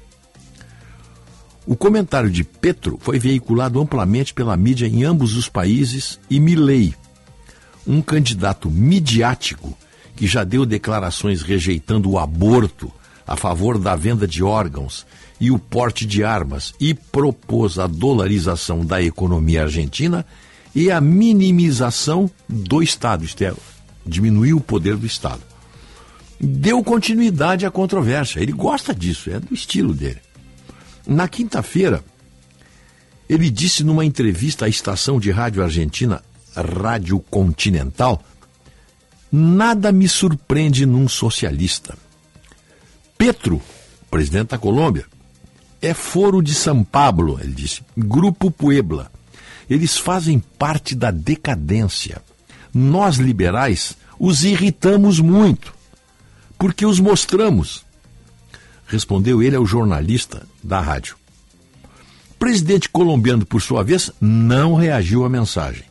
O comentário de Petro foi veiculado amplamente pela mídia em ambos os países e Milley, um candidato midiático que já deu declarações rejeitando o aborto, a favor da venda de órgãos e o porte de armas e propôs a dolarização da economia argentina e a minimização do Estado, isto é, diminuir o poder do Estado. Deu continuidade à controvérsia. Ele gosta disso, é do estilo dele. Na quinta-feira, ele disse numa entrevista à estação de rádio argentina Rádio Continental: Nada me surpreende num socialista. Petro, presidente da Colômbia, é foro de São Pablo, ele disse, Grupo Puebla. Eles fazem parte da decadência. Nós, liberais, os irritamos muito, porque os mostramos respondeu ele ao jornalista da rádio. O presidente colombiano, por sua vez, não reagiu à mensagem.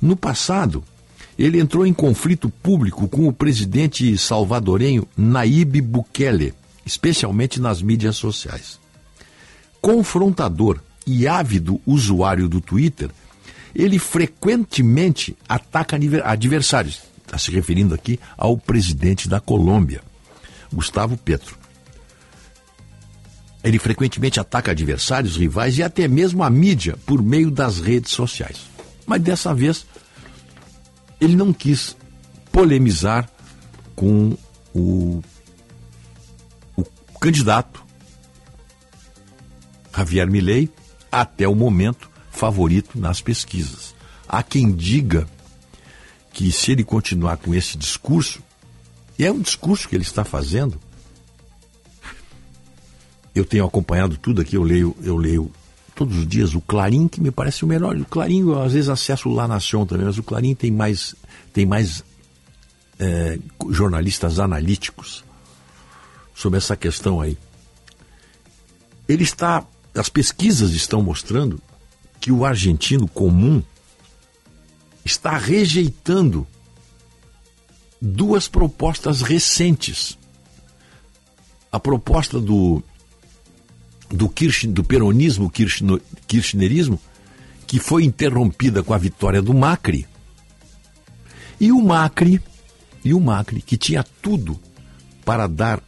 No passado, ele entrou em conflito público com o presidente salvadorenho Naíbe Bukele, especialmente nas mídias sociais. Confrontador e ávido usuário do Twitter, ele frequentemente ataca adversários. Está se referindo aqui ao presidente da Colômbia, Gustavo Petro. Ele frequentemente ataca adversários, rivais e até mesmo a mídia por meio das redes sociais. Mas dessa vez, ele não quis polemizar com o, o candidato Javier Milei, até o momento favorito nas pesquisas. Há quem diga que se ele continuar com esse discurso, e é um discurso que ele está fazendo, eu tenho acompanhado tudo aqui, eu leio, eu leio todos os dias o Clarim, que me parece o melhor. O Clarim, eu às vezes acesso o La Nation também, mas o Clarim tem mais, tem mais é, jornalistas analíticos sobre essa questão aí. Ele está, as pesquisas estão mostrando que o argentino comum está rejeitando duas propostas recentes. A proposta do do, Kirch, do peronismo kirchno, kirchnerismo, que foi interrompida com a vitória do Macri. E o Macri, e o Macri, que tinha tudo para dar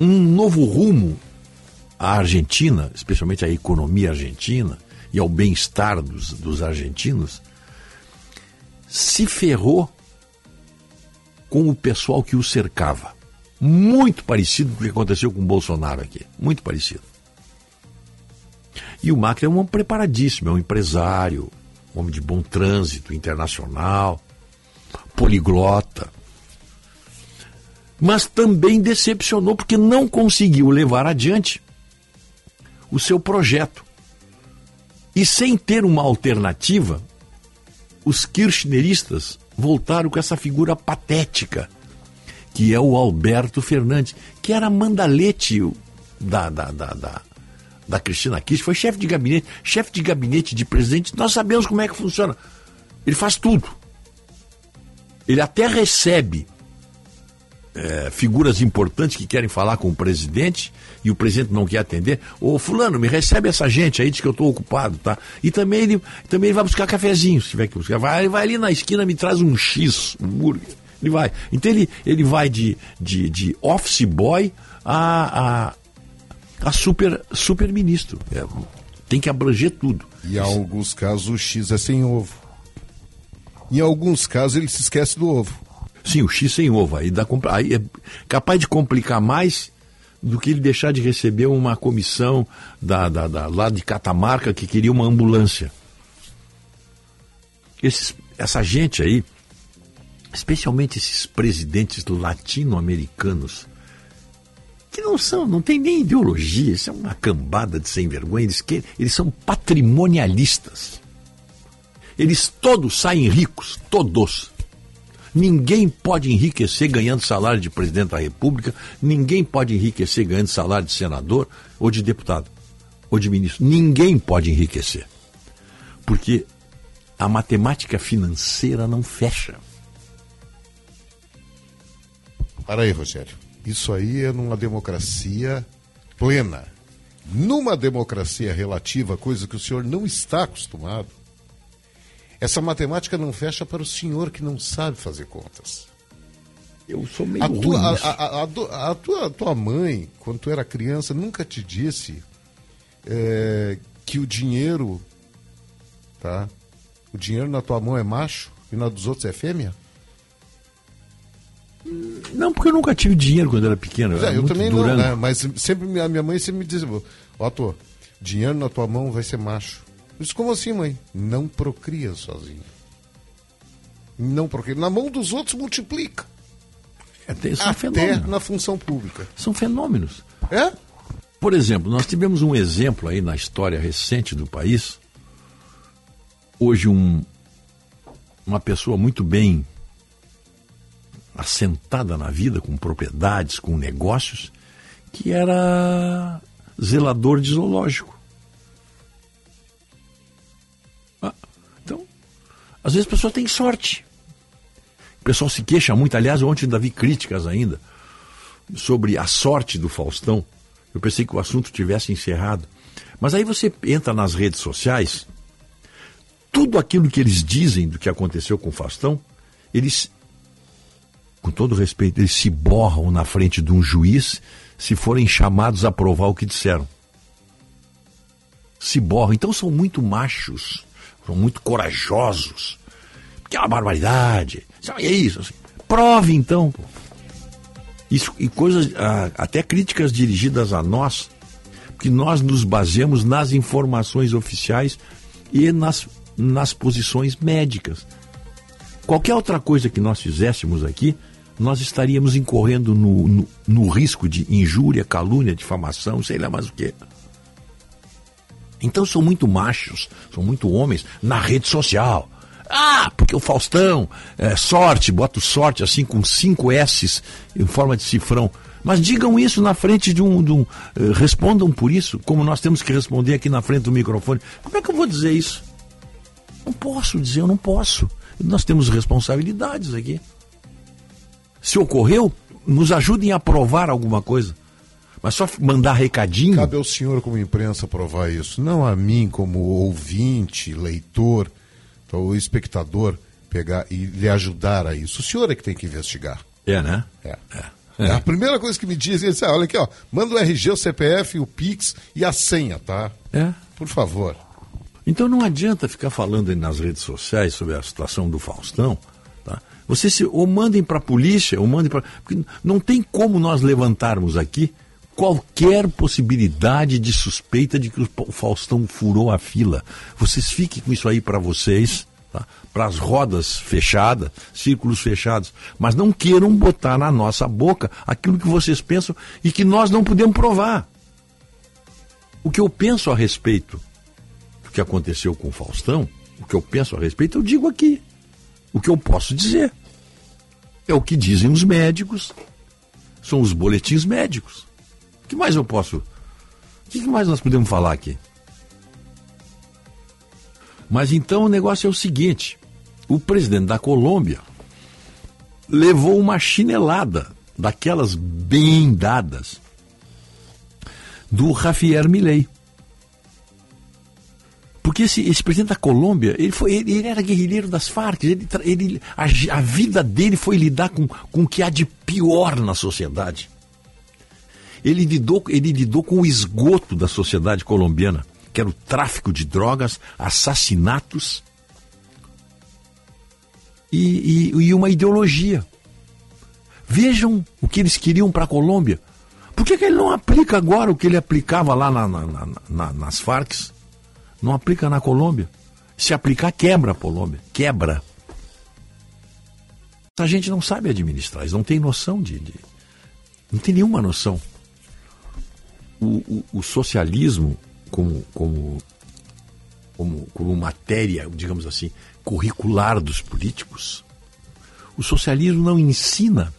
um novo rumo à Argentina, especialmente à economia argentina e ao bem-estar dos, dos argentinos, se ferrou com o pessoal que o cercava muito parecido com o que aconteceu com o Bolsonaro aqui. Muito parecido. E o Macri é um homem preparadíssimo, é um empresário, um homem de bom trânsito internacional, poliglota. Mas também decepcionou porque não conseguiu levar adiante o seu projeto. E sem ter uma alternativa, os kirchneristas voltaram com essa figura patética que é o Alberto Fernandes, que era mandalete da, da, da, da, da Cristina Kirchner, foi chefe de gabinete, chefe de gabinete de presidente, nós sabemos como é que funciona. Ele faz tudo. Ele até recebe é, figuras importantes que querem falar com o presidente e o presidente não quer atender. Ô fulano, me recebe essa gente aí, diz que eu estou ocupado, tá? E também ele, também ele vai buscar cafezinho, se tiver que buscar. Vai, vai ali na esquina, me traz um X, um hambúrguer. Ele vai. Então ele, ele vai de, de, de office boy a, a, a super, super ministro. É, tem que abranger tudo. E em alguns casos o X é sem ovo. Em alguns casos ele se esquece do ovo. Sim, o X sem ovo. Aí, dá, aí é capaz de complicar mais do que ele deixar de receber uma comissão da, da, da, lá de Catamarca que queria uma ambulância. Esses, essa gente aí, especialmente esses presidentes latino-americanos, que não são, não tem nem ideologia, isso é uma cambada de sem vergonha, eles, que, eles são patrimonialistas. Eles todos saem ricos, todos. Ninguém pode enriquecer ganhando salário de presidente da República, ninguém pode enriquecer ganhando salário de senador ou de deputado ou de ministro. Ninguém pode enriquecer. Porque a matemática financeira não fecha. Para aí, Rogério. Isso aí é numa democracia plena. Numa democracia relativa, coisa que o senhor não está acostumado, essa matemática não fecha para o senhor que não sabe fazer contas. Eu sou meio a tua, ruim a, a, a, a, a tua, tua mãe, quando tu era criança, nunca te disse é, que o dinheiro, tá? O dinheiro na tua mão é macho e na dos outros é fêmea? Não, porque eu nunca tive dinheiro quando era pequeno. Pois é, era eu também durando. não, né? Mas sempre minha, minha mãe sempre me dizia, ó, dinheiro na tua mão vai ser macho. Eu disse, como assim, mãe? Não procria sozinho. Não procria. Na mão dos outros multiplica. Até, são Até fenômenos. na função pública. São fenômenos. É? Por exemplo, nós tivemos um exemplo aí na história recente do país. Hoje, um, uma pessoa muito bem assentada na vida, com propriedades, com negócios, que era zelador de zoológico. Ah, então, às vezes a pessoa tem sorte. O pessoal se queixa muito. Aliás, ontem ainda vi críticas ainda sobre a sorte do Faustão. Eu pensei que o assunto tivesse encerrado. Mas aí você entra nas redes sociais, tudo aquilo que eles dizem do que aconteceu com o Faustão, eles, com todo respeito, eles se borram na frente de um juiz se forem chamados a provar o que disseram. Se borram. Então são muito machos, são muito corajosos. Que é uma barbaridade. É isso. assim. Prove então. Pô. Isso, e coisas, ah, até críticas dirigidas a nós, que nós nos baseamos nas informações oficiais e nas, nas posições médicas. Qualquer outra coisa que nós fizéssemos aqui, nós estaríamos incorrendo no, no, no risco de injúria, calúnia, difamação, sei lá mais o que. Então são muito machos, são muito homens na rede social. Ah, porque o Faustão, é, sorte, boto sorte assim com cinco S's em forma de cifrão. Mas digam isso na frente de um. De um eh, respondam por isso, como nós temos que responder aqui na frente do microfone. Como é que eu vou dizer isso? Não posso dizer, eu não posso. Nós temos responsabilidades aqui. Se ocorreu, nos ajudem a provar alguma coisa. Mas só mandar recadinho. Cabe ao senhor, como imprensa, provar isso. Não a mim, como ouvinte, leitor, ou espectador, pegar e lhe ajudar a isso. O senhor é que tem que investigar. É, né? É. é. A primeira coisa que me dizem é: olha aqui, ó, manda o RG, o CPF, o Pix e a senha, tá? É. Por favor. Então não adianta ficar falando nas redes sociais sobre a situação do Faustão. Tá? Você se, ou mandem para a polícia, ou mandem para. Não tem como nós levantarmos aqui qualquer possibilidade de suspeita de que o Faustão furou a fila. Vocês fiquem com isso aí para vocês, tá? para as rodas fechadas, círculos fechados. Mas não queiram botar na nossa boca aquilo que vocês pensam e que nós não podemos provar. O que eu penso a respeito do que aconteceu com o Faustão, o que eu penso a respeito, eu digo aqui. O que eu posso dizer. É o que dizem os médicos, são os boletins médicos. O que mais eu posso? O que mais nós podemos falar aqui? Mas então o negócio é o seguinte: o presidente da Colômbia levou uma chinelada daquelas bem dadas do Javier Milei. Porque esse, esse, presidente da Colômbia, ele, foi, ele, ele era guerrilheiro das Farc, ele, ele, a, a, vida dele foi lidar com, com o que há de pior na sociedade. Ele lidou, ele lidou com o esgoto da sociedade colombiana, que era o tráfico de drogas, assassinatos e, e, e uma ideologia. Vejam o que eles queriam para a Colômbia. Por que, que ele não aplica agora o que ele aplicava lá na, na, na, na, nas Farcs? Não aplica na Colômbia? Se aplicar, quebra a Colômbia. Quebra. A gente não sabe administrar, eles não tem noção de. de não tem nenhuma noção. O, o, o socialismo, como, como, como, como matéria, digamos assim, curricular dos políticos, o socialismo não ensina,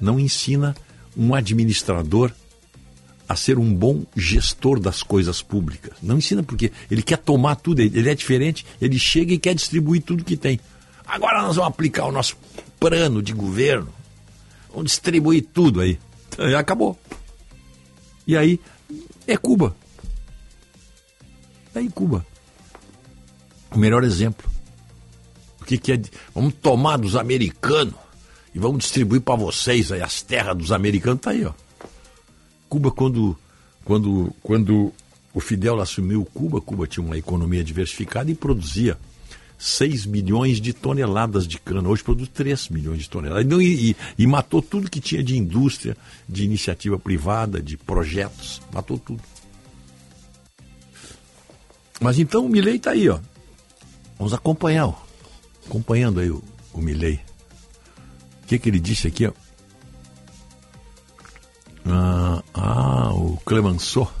não ensina um administrador a ser um bom gestor das coisas públicas. Não ensina porque ele quer tomar tudo, ele é diferente, ele chega e quer distribuir tudo que tem. Agora nós vamos aplicar o nosso plano de governo, vamos distribuir tudo aí. Então, acabou. E aí é Cuba. Aí Cuba. O melhor exemplo. O que, que é? Vamos tomar dos americanos e vamos distribuir para vocês aí as terras dos americanos. Tá aí, ó. Cuba, quando, quando, quando o Fidel assumiu Cuba, Cuba tinha uma economia diversificada e produzia 6 milhões de toneladas de cana. Hoje produz 3 milhões de toneladas. E, e, e, matou tudo que tinha de indústria, de iniciativa privada, de projetos. Matou tudo. Mas então o Milley está aí, ó. Vamos acompanhar, ó. acompanhando aí o, o Milley que, que ele disse aqui? Ah, ah, o Clemenceau,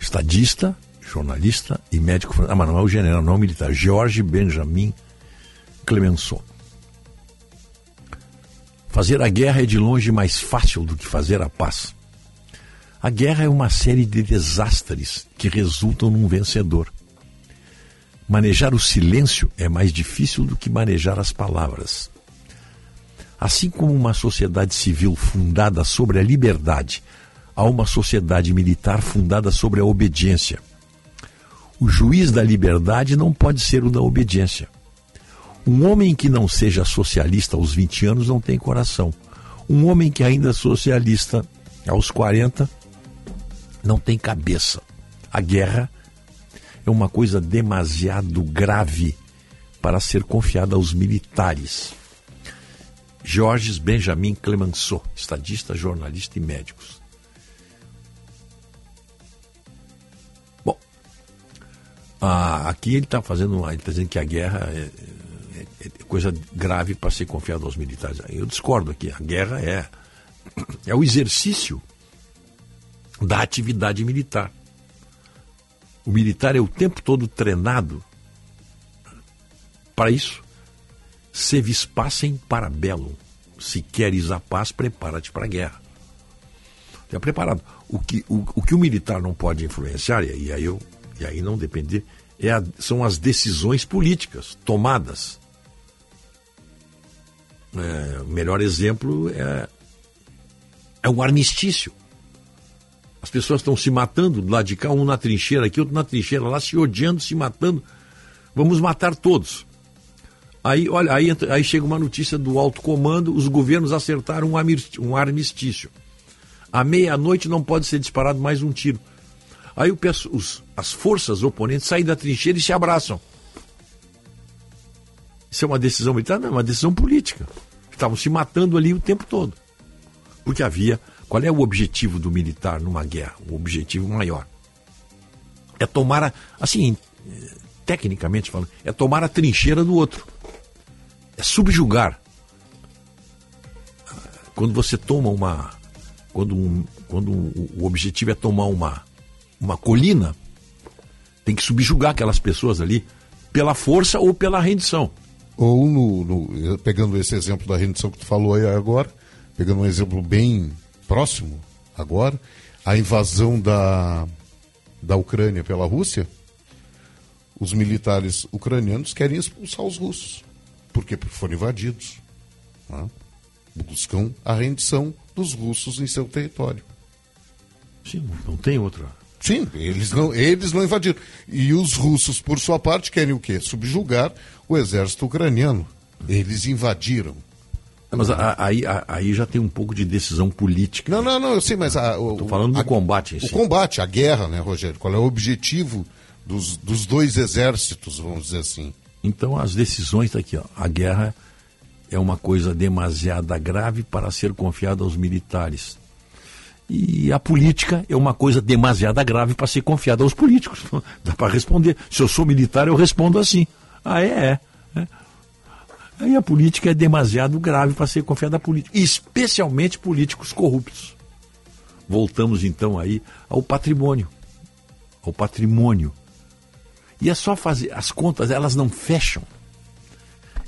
estadista, jornalista e médico. Ah, mas não é o general, não é o militar. George Benjamin Clemenceau. Fazer a guerra é de longe mais fácil do que fazer a paz. A guerra é uma série de desastres que resultam num vencedor. Manejar o silêncio é mais difícil do que manejar as palavras. Assim como uma sociedade civil fundada sobre a liberdade, há uma sociedade militar fundada sobre a obediência. O juiz da liberdade não pode ser o da obediência. Um homem que não seja socialista aos 20 anos não tem coração. Um homem que ainda é socialista aos 40 não tem cabeça. A guerra é uma coisa demasiado grave para ser confiada aos militares. Georges Benjamin Clemenceau, estadista, jornalista e médicos. Bom, aqui ele está fazendo, ele está dizendo que a guerra é, é, é coisa grave para ser confiada aos militares. Eu discordo aqui. A guerra é é o exercício da atividade militar. O militar é o tempo todo treinado para isso se vis pacem para belo. Se queres a paz, prepara-te para a guerra. Já preparado. O que o, o que o militar não pode influenciar, e aí, eu, e aí não depender, é a, são as decisões políticas tomadas. É, o melhor exemplo é, é o armistício. As pessoas estão se matando do lado de cá, um na trincheira aqui, outro na trincheira lá, se odiando, se matando. Vamos matar todos. Aí, olha, aí, aí chega uma notícia do alto comando, os governos acertaram um armistício. À meia-noite não pode ser disparado mais um tiro. Aí o, os, as forças oponentes saem da trincheira e se abraçam. Isso é uma decisão militar? Não, é uma decisão política. Estavam se matando ali o tempo todo. Porque havia. Qual é o objetivo do militar numa guerra? O objetivo maior. É tomar a. Assim, tecnicamente falando, é tomar a trincheira do outro é subjugar. Quando você toma uma. Quando, um, quando o objetivo é tomar uma, uma colina, tem que subjugar aquelas pessoas ali pela força ou pela rendição. Ou no, no, pegando esse exemplo da rendição que tu falou aí agora, pegando um exemplo bem próximo agora, a invasão da, da Ucrânia pela Rússia, os militares ucranianos querem expulsar os russos. Por quê? Porque foram invadidos. Né? Buscam a rendição dos russos em seu território. Sim, não tem outra. Sim, eles não, eles não invadiram. E os russos, por sua parte, querem o quê? Subjugar o exército ucraniano. Eles invadiram. Mas aí, aí já tem um pouco de decisão política. Não, não, não, eu sei, mas. Estou falando do a, combate em si. O combate, a guerra, né, Rogério? Qual é o objetivo dos, dos dois exércitos, vamos dizer assim? Então as decisões tá aqui, ó. A guerra é uma coisa demasiada grave para ser confiada aos militares. E a política é uma coisa demasiada grave para ser confiada aos políticos. Dá para responder. Se eu sou militar, eu respondo assim. Ah, é, é. é. Aí a política é demasiado grave para ser confiada a políticos, especialmente políticos corruptos. Voltamos então aí ao patrimônio. Ao patrimônio. E é só fazer. As contas, elas não fecham.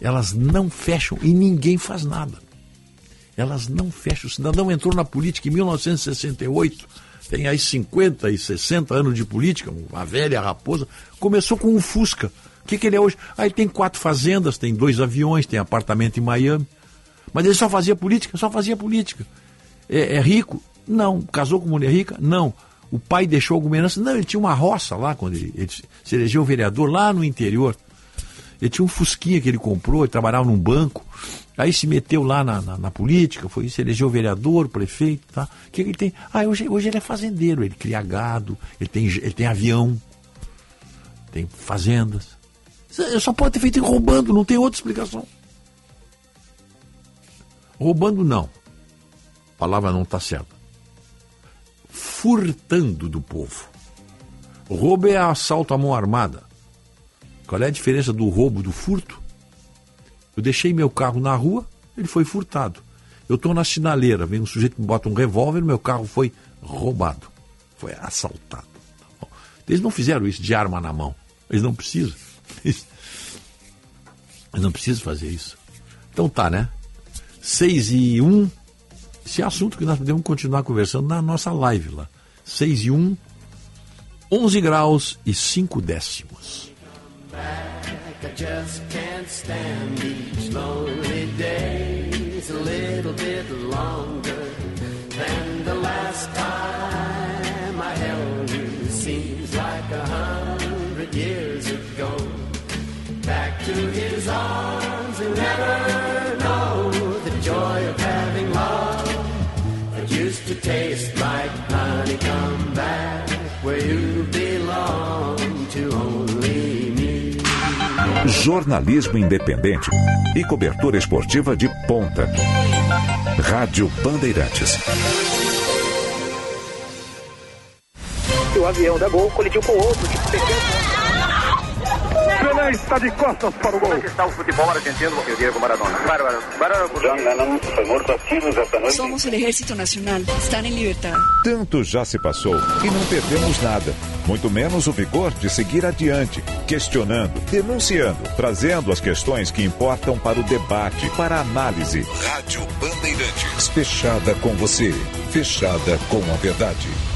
Elas não fecham e ninguém faz nada. Elas não fecham. O cidadão entrou na política em 1968, tem aí 50 e 60 anos de política, uma velha raposa, começou com um Fusca. O que, que ele é hoje? Ele tem quatro fazendas, tem dois aviões, tem apartamento em Miami. Mas ele só fazia política? Só fazia política. É, é rico? Não. Casou com mulher rica? Não. O pai deixou alguma herança? Não, ele tinha uma roça lá, quando ele, ele se elegeu vereador, lá no interior. Ele tinha um Fusquinha que ele comprou, ele trabalhava num banco. Aí se meteu lá na, na, na política, foi se elegeu vereador, prefeito, tá? O que, que, ele tem? Ah, hoje, hoje ele é fazendeiro, ele cria gado, ele tem, ele tem avião, tem fazendas. Só pode ter feito roubando, não tem outra explicação. Roubando não. A palavra não está certa. Furtando do povo. roubo é assalto à mão armada. Qual é a diferença do roubo do furto? Eu deixei meu carro na rua, ele foi furtado. Eu estou na sinaleira, vem um sujeito que me bota um revólver, meu carro foi roubado, foi assaltado. Eles não fizeram isso de arma na mão. Eles não precisam. Eles não precisam fazer isso. Então tá, né? 6 e 1. Esse é assunto que nós podemos continuar conversando na nossa live lá. 6 e 1, um, 11 graus e 5 décimos. I taste like honey. Come back where you belong to only me. Jornalismo independente e cobertura esportiva de ponta. Rádio Bandeirantes. O avião da Gol colidiu com outro de 60 Está de costas para o gol. está o futebol argentino e Diego Maradona. Bárbaro. Bárbaro. John Lennon foi morto a tiros esta noite. Somos el Ejército Nacional. Están en libertad. Tanto já se passou e não perdemos nada. Muito menos o vigor de seguir adiante, questionando, denunciando, trazendo as questões que importam para o debate, para a análise. Rádio Bandeirantes. Fechada com você. Fechada com a verdade.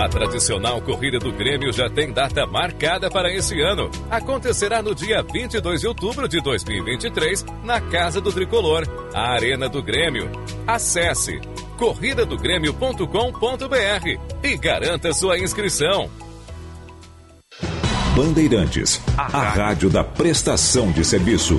A tradicional corrida do Grêmio já tem data marcada para esse ano. Acontecerá no dia 22 de outubro de 2023, na Casa do Tricolor, a Arena do Grêmio. Acesse corridadogrêmio.com.br e garanta sua inscrição. Bandeirantes, a rádio da prestação de serviço.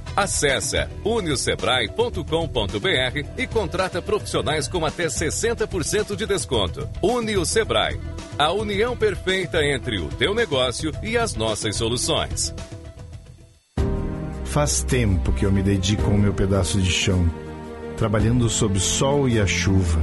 Acesse uniosebrae.com.br e contrata profissionais com até 60% de desconto. Unio Sebrae, a união perfeita entre o teu negócio e as nossas soluções. Faz tempo que eu me dedico ao meu pedaço de chão, trabalhando sob o sol e a chuva,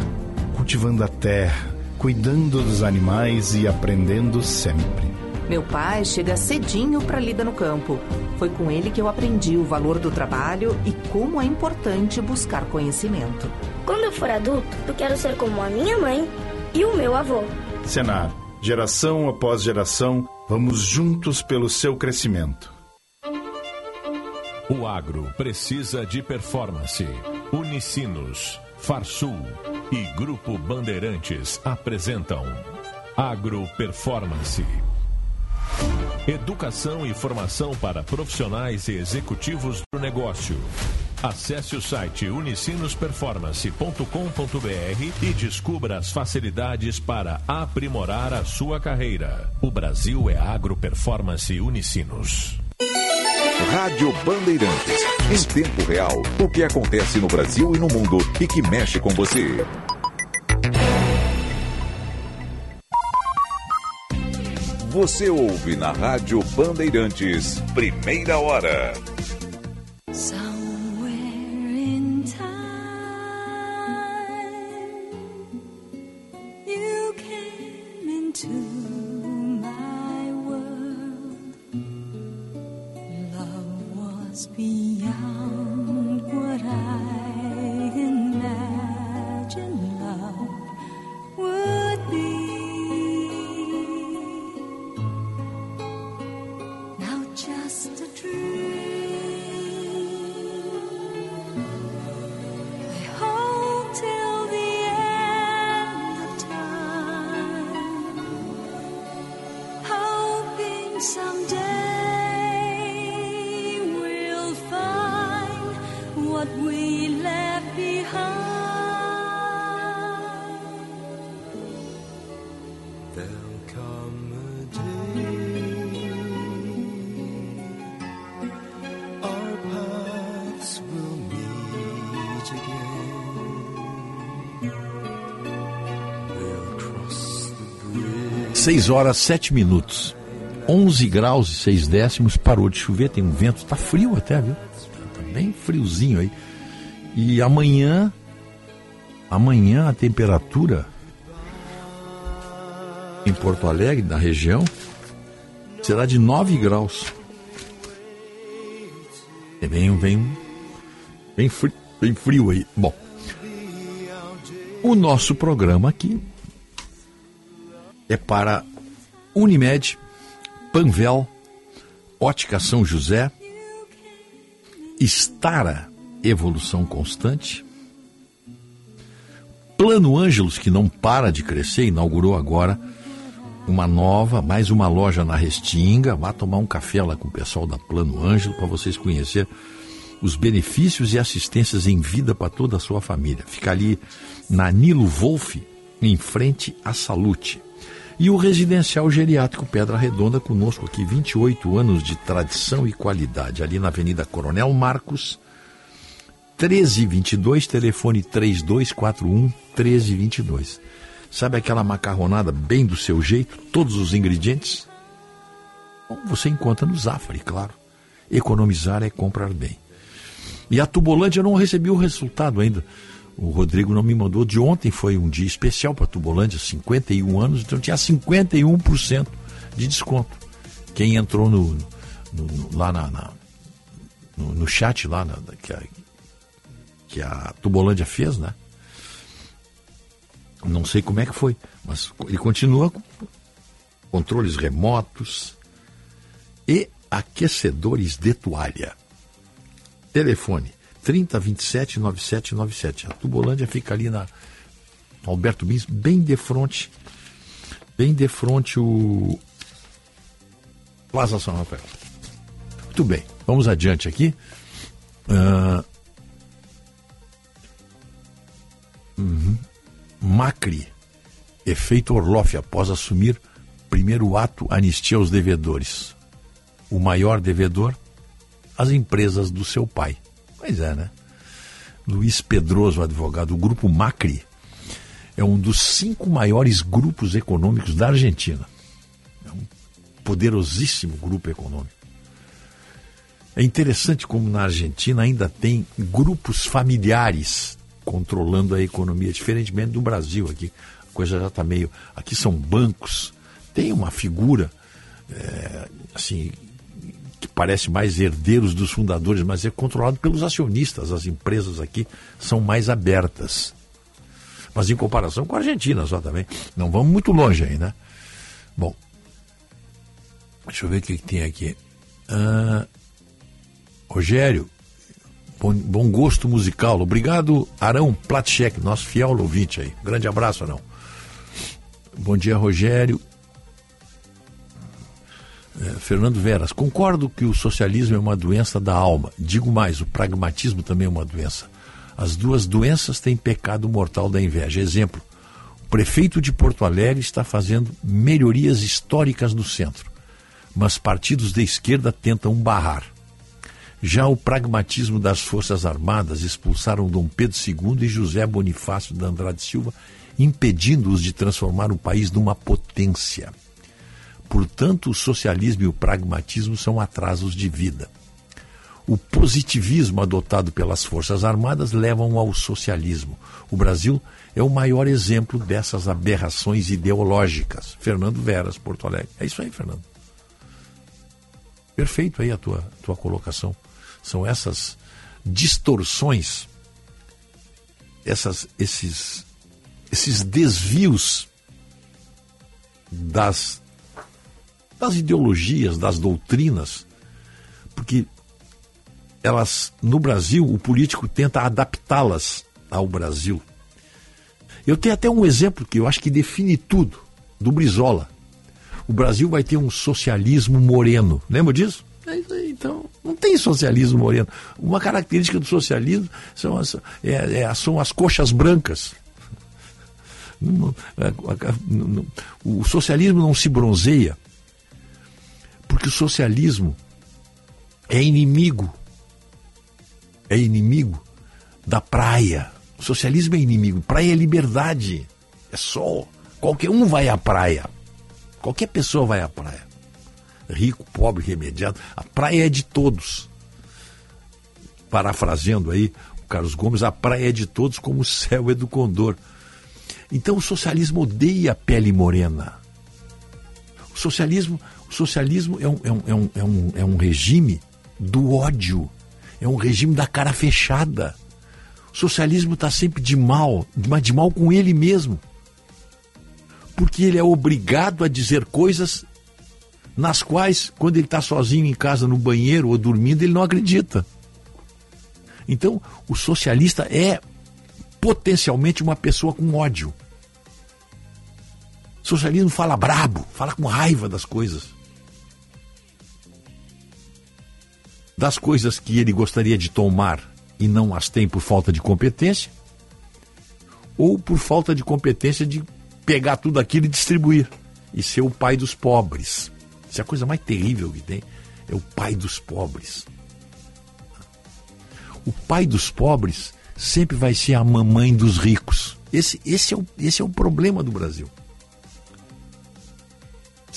cultivando a terra, cuidando dos animais e aprendendo sempre. Meu pai chega cedinho para lida no campo. Foi com ele que eu aprendi o valor do trabalho e como é importante buscar conhecimento. Quando eu for adulto, eu quero ser como a minha mãe e o meu avô. Senar, geração após geração, Vamos juntos pelo seu crescimento. O agro precisa de performance. Unicinos, Farsul e Grupo Bandeirantes apresentam Agro Performance. Educação e formação para profissionais e executivos do negócio. Acesse o site unicinosperformance.com.br e descubra as facilidades para aprimorar a sua carreira. O Brasil é Agro Performance Unicinos. Rádio Bandeirantes. Em tempo real, o que acontece no Brasil e no mundo e que mexe com você. Você ouve na Rádio Bandeirantes, primeira hora. Somewhere 6 horas 7 minutos. 11 graus e 6 décimos, parou de chover, tem um vento, tá frio até, viu? Tá bem friozinho aí. E amanhã, amanhã a temperatura em Porto Alegre, na região, será de 9 graus. É bem, bem, bem, frio, bem frio aí. Bom, o nosso programa aqui é para Unimed, Panvel, Ótica São José, Estara Evolução Constante, Plano Ângelos, que não para de crescer, inaugurou agora uma nova, mais uma loja na Restinga. Vá tomar um café lá com o pessoal da Plano Ângelo para vocês conhecer os benefícios e assistências em vida para toda a sua família. Fica ali na Nilo Wolf, em frente à Salute. E o Residencial Geriátrico Pedra Redonda, conosco aqui, 28 anos de tradição e qualidade, ali na Avenida Coronel Marcos, 1322, telefone 3241 1322. Sabe aquela macarronada bem do seu jeito, todos os ingredientes? Bom, você encontra no Zafari, claro. Economizar é comprar bem. E a Tubolândia eu não recebi o resultado ainda. O Rodrigo não me mandou. De ontem foi um dia especial para Tubolândia, 51 anos, então tinha 51% de desconto. Quem entrou no, no- no- lá na, na- no, no chat lá na- que, a, que a Tubolândia fez, né? Não sei como é que foi, mas ele continua com controles remotos e aquecedores de toalha. Telefone 3027 9797. A Tubolândia fica ali na Alberto Bins, bem de frente, bem de frente o Plaza São Rafael. Muito bem, vamos adiante aqui. Ah, uhum. Macri, efeito Orloff após assumir primeiro ato anistia aos devedores. O maior devedor, as empresas do seu pai. Pois é, né? Luiz Pedroso, advogado, o grupo Macri é um dos cinco maiores grupos econômicos da Argentina. É um poderosíssimo grupo econômico. É interessante como na Argentina ainda tem grupos familiares controlando a economia, diferentemente do Brasil aqui. A coisa já está meio. Aqui são bancos, tem uma figura é, assim que parece mais herdeiros dos fundadores, mas é controlado pelos acionistas. As empresas aqui são mais abertas. Mas em comparação com a Argentina só também. Não vamos muito longe aí, né? Bom. Deixa eu ver o que, que tem aqui. Ah, Rogério, bom, bom, gosto musical. Obrigado, Arão Platchek, nosso fiel ouvinte aí. Grande abraço, Arão. Bom dia, Rogério. É, Fernando Veras, concordo que o socialismo é uma doença da alma. Digo mais, o pragmatismo também é uma doença. As duas doenças têm pecado mortal da inveja. Exemplo: o prefeito de Porto Alegre está fazendo melhorias históricas no centro, mas partidos de esquerda tentam barrar. Já o pragmatismo das Forças Armadas expulsaram Dom Pedro II e José Bonifácio de Andrade Silva, impedindo-os de transformar o país numa potência. Portanto, o socialismo e o pragmatismo são atrasos de vida. O positivismo adotado pelas Forças Armadas levam ao socialismo. O Brasil é o maior exemplo dessas aberrações ideológicas. Fernando Veras, Porto Alegre. É isso aí, Fernando. Perfeito aí a tua, tua colocação. São essas distorções, essas, esses, esses desvios das das ideologias, das doutrinas, porque elas, no Brasil, o político tenta adaptá-las ao Brasil. Eu tenho até um exemplo que eu acho que define tudo, do Brizola. O Brasil vai ter um socialismo moreno. Lembra disso? É então, não tem socialismo moreno. Uma característica do socialismo são as, é, é, são as coxas brancas. É, o socialismo não se bronzeia, porque o socialismo é inimigo. É inimigo da praia. O socialismo é inimigo. Praia é liberdade. É sol. Qualquer um vai à praia. Qualquer pessoa vai à praia. Rico, pobre, remediado. A praia é de todos. Parafraseando aí o Carlos Gomes, a praia é de todos como o céu é do condor. Então o socialismo odeia a pele morena. O socialismo o socialismo é um, é um, é um, é um, é um regime do ódio, é um regime da cara fechada. O socialismo está sempre de mal, mas de mal com ele mesmo. Porque ele é obrigado a dizer coisas nas quais, quando ele está sozinho em casa, no banheiro ou dormindo, ele não acredita. Então, o socialista é potencialmente uma pessoa com ódio. O socialismo fala brabo, fala com raiva das coisas. Das coisas que ele gostaria de tomar e não as tem por falta de competência, ou por falta de competência de pegar tudo aquilo e distribuir e ser o pai dos pobres. Isso é a coisa mais terrível que tem, é o pai dos pobres. O pai dos pobres sempre vai ser a mamãe dos ricos. Esse, esse, é, o, esse é o problema do Brasil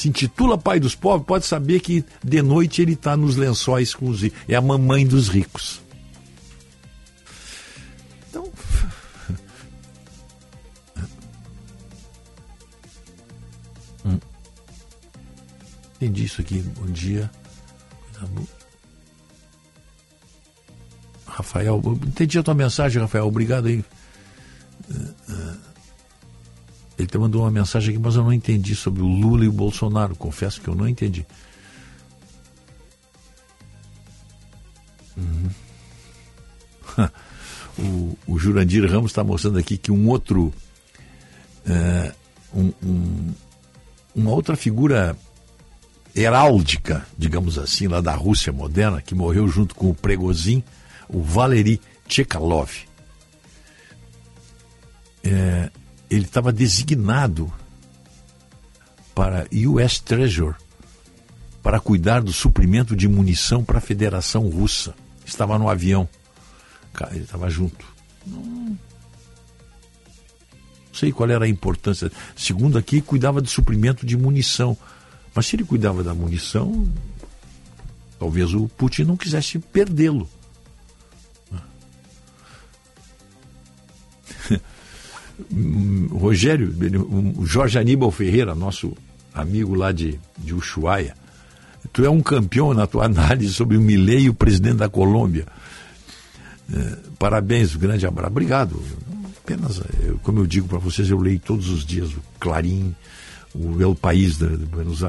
se intitula pai dos pobres, pode saber que de noite ele está nos lençóis com os. É a mamãe dos ricos. Então. hum. Entendi isso aqui. Bom dia. Rafael, entendi a tua mensagem, Rafael. Obrigado aí. Uh, uh. Ele te mandou uma mensagem aqui, mas eu não entendi sobre o Lula e o Bolsonaro. Confesso que eu não entendi. Uhum. o, o, Jurandir Ramos está mostrando aqui que um outro. É, um, um, uma outra figura heráldica, digamos assim, lá da Rússia moderna, que morreu junto com o Pregozin, o Valery Tchekalov. É, ele estava designado para US Treasure para cuidar do suprimento de munição para a Federação Russa. Estava no avião. Ele estava junto. Não sei qual era a importância. Segundo aqui, cuidava do suprimento de munição. Mas se ele cuidava da munição, talvez o Putin não quisesse perdê-lo. Rogério, o Jorge Aníbal Ferreira, nosso amigo lá de, de Ushuaia, tu é um campeão na tua análise sobre o Milei o presidente da Colômbia. É, parabéns, grande abraço. Obrigado. Apenas, como eu digo para vocês, eu leio todos os dias o Clarim, o El País de,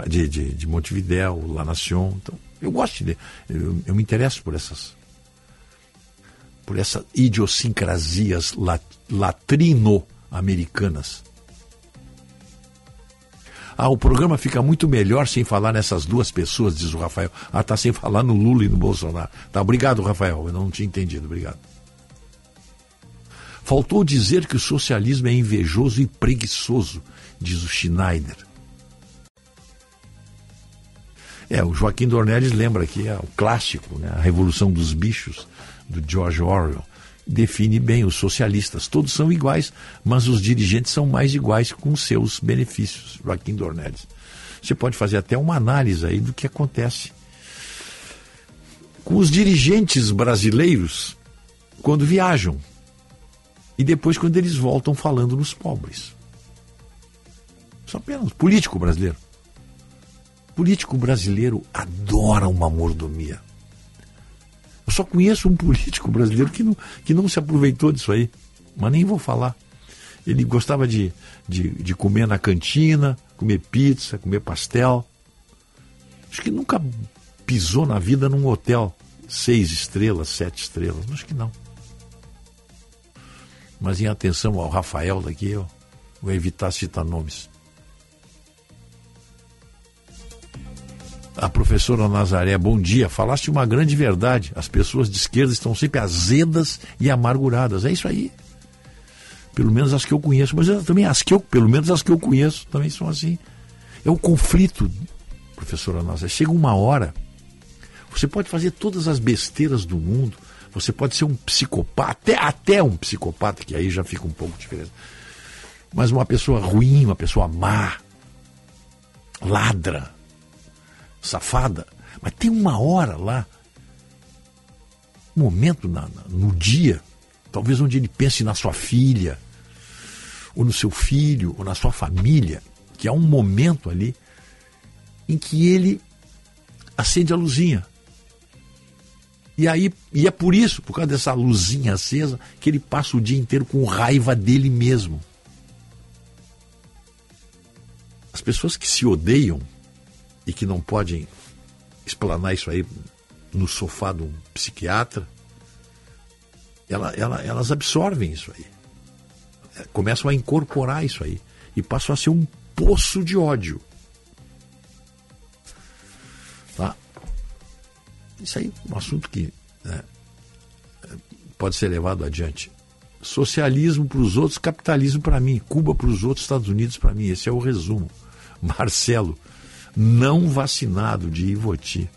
de, de, de Montevideo, La Nación. Então, eu gosto de. Eu, eu me interesso por essas por essas idiosincrasias latrino-americanas. Ah, o programa fica muito melhor sem falar nessas duas pessoas, diz o Rafael. Ah, tá sem falar no Lula e no Bolsonaro. Tá, obrigado, Rafael. Eu não tinha entendido, obrigado. Faltou dizer que o socialismo é invejoso e preguiçoso, diz o Schneider. É, o Joaquim Dornelles lembra que é o clássico, né? a Revolução dos Bichos, do George Orwell, define bem os socialistas. Todos são iguais, mas os dirigentes são mais iguais com seus benefícios. Joaquim Dornelles. Você pode fazer até uma análise aí do que acontece com os dirigentes brasileiros quando viajam e depois quando eles voltam falando nos pobres. Só apenas político brasileiro. Político brasileiro adora uma mordomia. Eu só conheço um político brasileiro que não, que não se aproveitou disso aí. Mas nem vou falar. Ele gostava de, de, de comer na cantina, comer pizza, comer pastel. Acho que nunca pisou na vida num hotel seis estrelas, sete estrelas. Acho que não. Mas em atenção ao Rafael daqui, eu vou evitar citar nomes. A professora Nazaré, bom dia. Falaste uma grande verdade. As pessoas de esquerda estão sempre azedas e amarguradas. É isso aí. Pelo menos as que eu conheço. Mas eu, também as que eu, pelo menos as que eu conheço, também são assim. É o conflito, professora Nazaré. Chega uma hora, você pode fazer todas as besteiras do mundo. Você pode ser um psicopata, até, até um psicopata, que aí já fica um pouco diferente. Mas uma pessoa ruim, uma pessoa má, ladra, safada, mas tem uma hora lá, um momento na, na, no dia, talvez onde ele pense na sua filha, ou no seu filho, ou na sua família, que há um momento ali em que ele acende a luzinha. E aí, e é por isso, por causa dessa luzinha acesa, que ele passa o dia inteiro com raiva dele mesmo. As pessoas que se odeiam e que não podem explanar isso aí no sofá de um psiquiatra, ela, ela, elas absorvem isso aí. É, começam a incorporar isso aí. E passam a ser um poço de ódio. Tá? Isso aí é um assunto que né, pode ser levado adiante. Socialismo para os outros, capitalismo para mim. Cuba para os outros, Estados Unidos para mim. Esse é o resumo. Marcelo, não vacinado de Ivoti.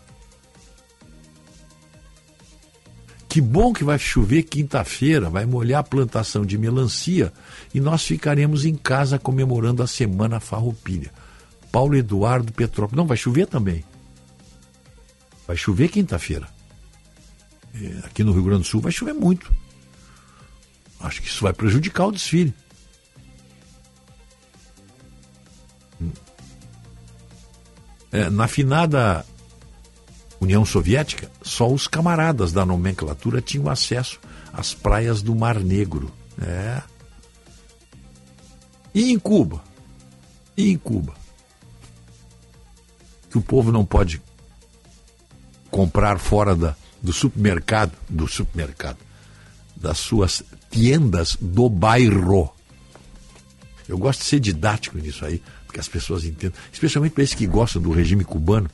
Que bom que vai chover quinta-feira, vai molhar a plantação de melancia e nós ficaremos em casa comemorando a Semana Farroupilha. Paulo Eduardo Petrópolis. Não, vai chover também. Vai chover quinta-feira. É, aqui no Rio Grande do Sul vai chover muito. Acho que isso vai prejudicar o desfile. É, na finada União Soviética, só os camaradas da nomenclatura tinham acesso às praias do Mar Negro. É. E em Cuba? E em Cuba? Que o povo não pode comprar fora da, do supermercado, do supermercado, das suas tiendas do bairro. Eu gosto de ser didático nisso aí, porque as pessoas entendam, especialmente para esses que gostam do regime cubano.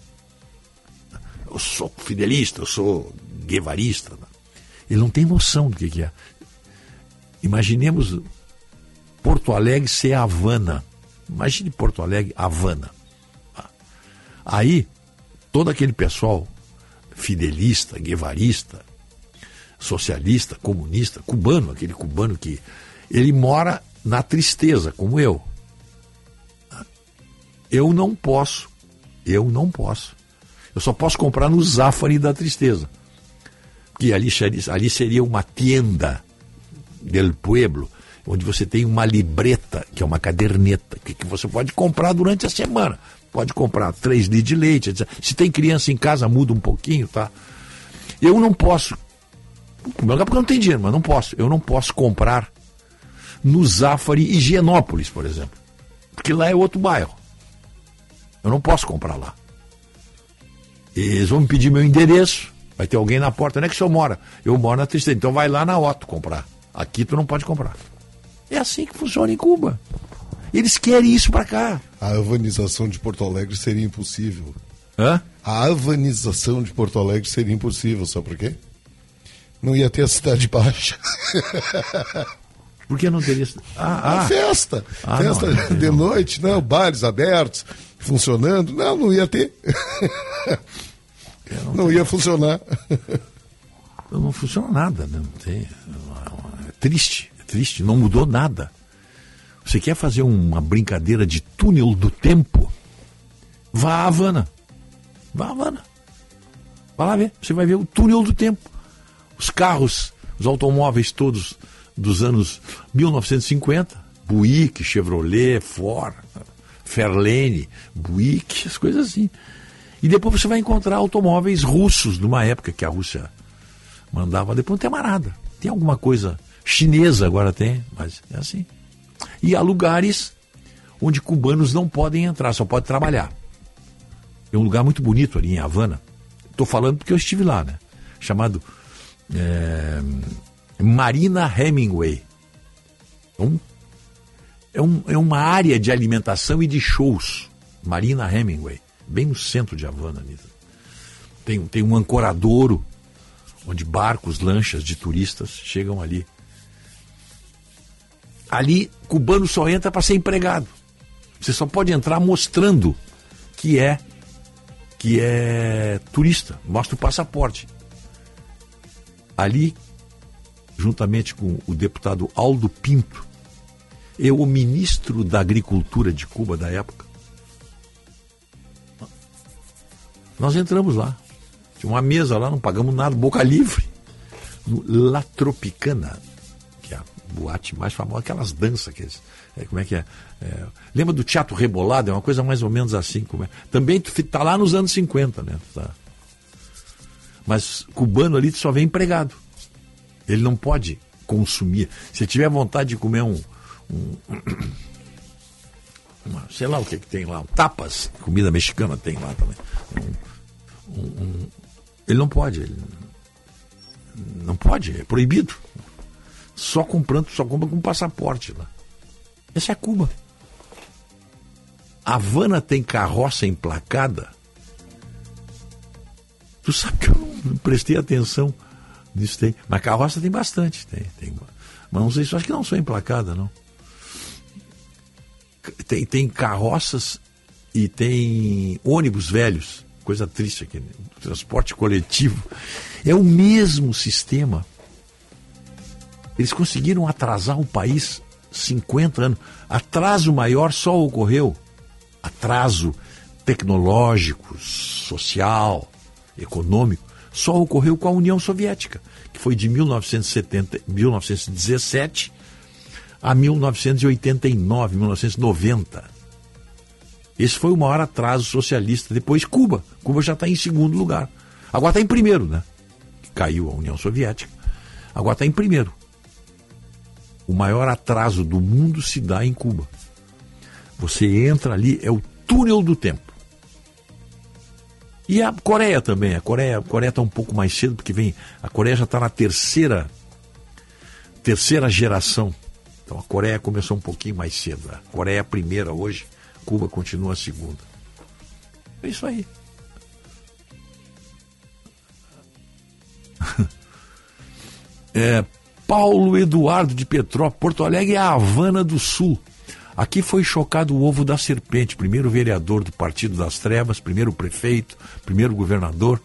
Eu sou fidelista, eu sou guevarista. Ele não tem noção do que, que é. Imaginemos Porto Alegre ser Havana. Imagine Porto Alegre, Havana. Aí, todo aquele pessoal fidelista, guevarista, socialista, comunista, cubano, aquele cubano que ele mora na tristeza, como eu. Eu não posso, eu não posso. Eu só posso comprar no Zafari da tristeza. Porque ali, ali seria uma tienda del pueblo, onde você tem uma libreta, que é uma caderneta, que, que você pode comprar durante a semana. Pode comprar três litros de leite. Etc. Se tem criança em casa, muda um pouquinho, tá? Eu não posso. Porque eu não tenho dinheiro, mas não posso. Eu não posso comprar no Zafari Higienópolis, por exemplo. Porque lá é outro bairro. Eu não posso comprar lá. Eles vão me pedir meu endereço. Vai ter alguém na porta. Onde é que o senhor mora? Eu moro na Tristeza. Então vai lá na Otto comprar. Aqui tu não pode comprar. É assim que funciona em Cuba. Eles querem isso para cá. A havanização de Porto Alegre seria impossível. Hã? A havanização de Porto Alegre seria impossível, sabe por quê? Não ia ter a cidade baixa. Por que não teria. Ah, ah. festa. Ah, festa não, não, de não. noite, não, bares abertos, funcionando. Não, não ia ter. não, não ia funcionar. Não funciona nada, né? não tem. É triste, é triste, não mudou nada. Você quer fazer uma brincadeira de túnel do tempo? Vá à Havana. Vá à Havana. Vai lá ver. Você vai ver o túnel do tempo. Os carros, os automóveis todos dos anos 1950. Buick, Chevrolet, Ford, Fairlane, Buick, as coisas assim. E depois você vai encontrar automóveis russos, numa época que a Rússia mandava. Depois não tem mais nada. Tem alguma coisa chinesa agora tem, mas é assim. E há lugares onde cubanos não podem entrar, só pode trabalhar. É um lugar muito bonito ali em Havana. Estou falando porque eu estive lá, né? Chamado é, Marina Hemingway. Um, é, um, é uma área de alimentação e de shows. Marina Hemingway, bem no centro de Havana. Ali. Tem, tem um ancoradouro onde barcos, lanchas de turistas chegam ali. Ali, cubano só entra para ser empregado. Você só pode entrar mostrando que é que é turista, mostra o passaporte. Ali, juntamente com o deputado Aldo Pinto, eu, o ministro da Agricultura de Cuba da época, nós entramos lá. Tinha uma mesa lá, não pagamos nada, boca livre. No La Tropicana, que é a boate mais famosa, aquelas danças que eles, é, como é que é? é? Lembra do teatro rebolado? É uma coisa mais ou menos assim. Como é. Também está lá nos anos 50, né? Tá. Mas cubano ali só vem empregado. Ele não pode consumir. Se tiver vontade de comer um, um uma, sei lá o que, que tem lá, tapas, comida mexicana tem lá também. Um, um, ele não pode. Ele não pode, é proibido. Só comprando, só compra com passaporte lá. Essa é Cuba. Havana tem carroça emplacada. Tu sabe que eu não prestei atenção nisso tem. Mas carroça tem bastante, tem, tem. Mas não sei se acho que não são emplacadas, não. Tem, tem carroças e tem ônibus velhos. Coisa triste aqui. Né? Transporte coletivo. É o mesmo sistema. Eles conseguiram atrasar o país 50 anos. Atraso maior só ocorreu. Atraso tecnológico, social, econômico, só ocorreu com a União Soviética, que foi de 1970, 1917 a 1989, 1990. Esse foi o maior atraso socialista. Depois Cuba. Cuba já está em segundo lugar. Agora está em primeiro, né? Caiu a União Soviética. Agora está em primeiro. O maior atraso do mundo se dá em Cuba. Você entra ali, é o túnel do tempo. E a Coreia também. A Coreia a Coreia está um pouco mais cedo, porque vem. A Coreia já está na terceira terceira geração. Então a Coreia começou um pouquinho mais cedo. A Coreia é a primeira hoje, Cuba continua a segunda. É isso aí. é, Paulo Eduardo de Petrópolis, Porto Alegre é a Havana do Sul. Aqui foi chocado o ovo da serpente, primeiro vereador do Partido das Trevas, primeiro prefeito, primeiro governador.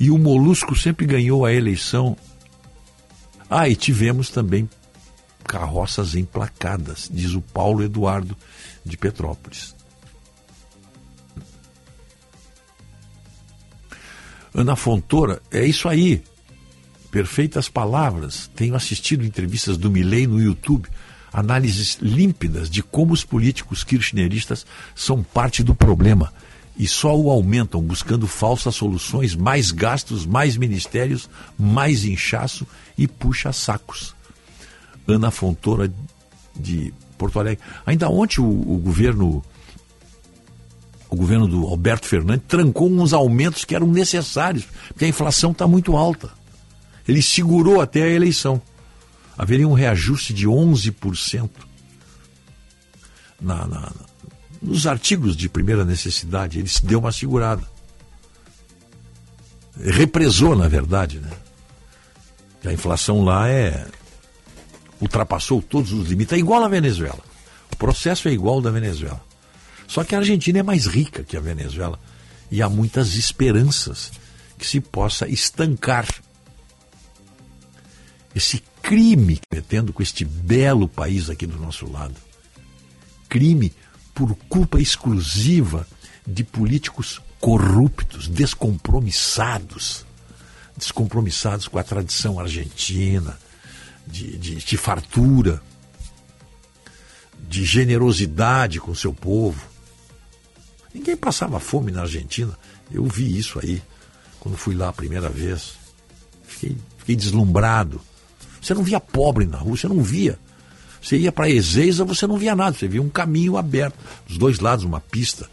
E o Molusco sempre ganhou a eleição. Ah, e tivemos também carroças emplacadas, diz o Paulo Eduardo de Petrópolis. Ana Fontoura, é isso aí. Perfeitas palavras. Tenho assistido entrevistas do Milley no YouTube análises límpidas de como os políticos kirchneristas são parte do problema e só o aumentam buscando falsas soluções, mais gastos, mais ministérios, mais inchaço e puxa-sacos. Ana Fontoura de Porto Alegre. Ainda ontem o, o governo o governo do Alberto Fernandes trancou uns aumentos que eram necessários, porque a inflação está muito alta. Ele segurou até a eleição. Haveria um reajuste de 11% na, na, nos artigos de primeira necessidade. Ele se deu uma segurada. Represou, na verdade, né? A inflação lá é ultrapassou todos os limites. É igual à Venezuela. O processo é igual da Venezuela. Só que a Argentina é mais rica que a Venezuela e há muitas esperanças que se possa estancar esse crime cometendo com este belo país aqui do nosso lado. Crime por culpa exclusiva de políticos corruptos, descompromissados, descompromissados com a tradição argentina, de, de, de fartura, de generosidade com o seu povo. Ninguém passava fome na Argentina. Eu vi isso aí quando fui lá a primeira vez. Fiquei, fiquei deslumbrado. Você não via pobre na rua, você não via. Você ia para Ezeiza, você não via nada, você via um caminho aberto, dos dois lados, uma pista.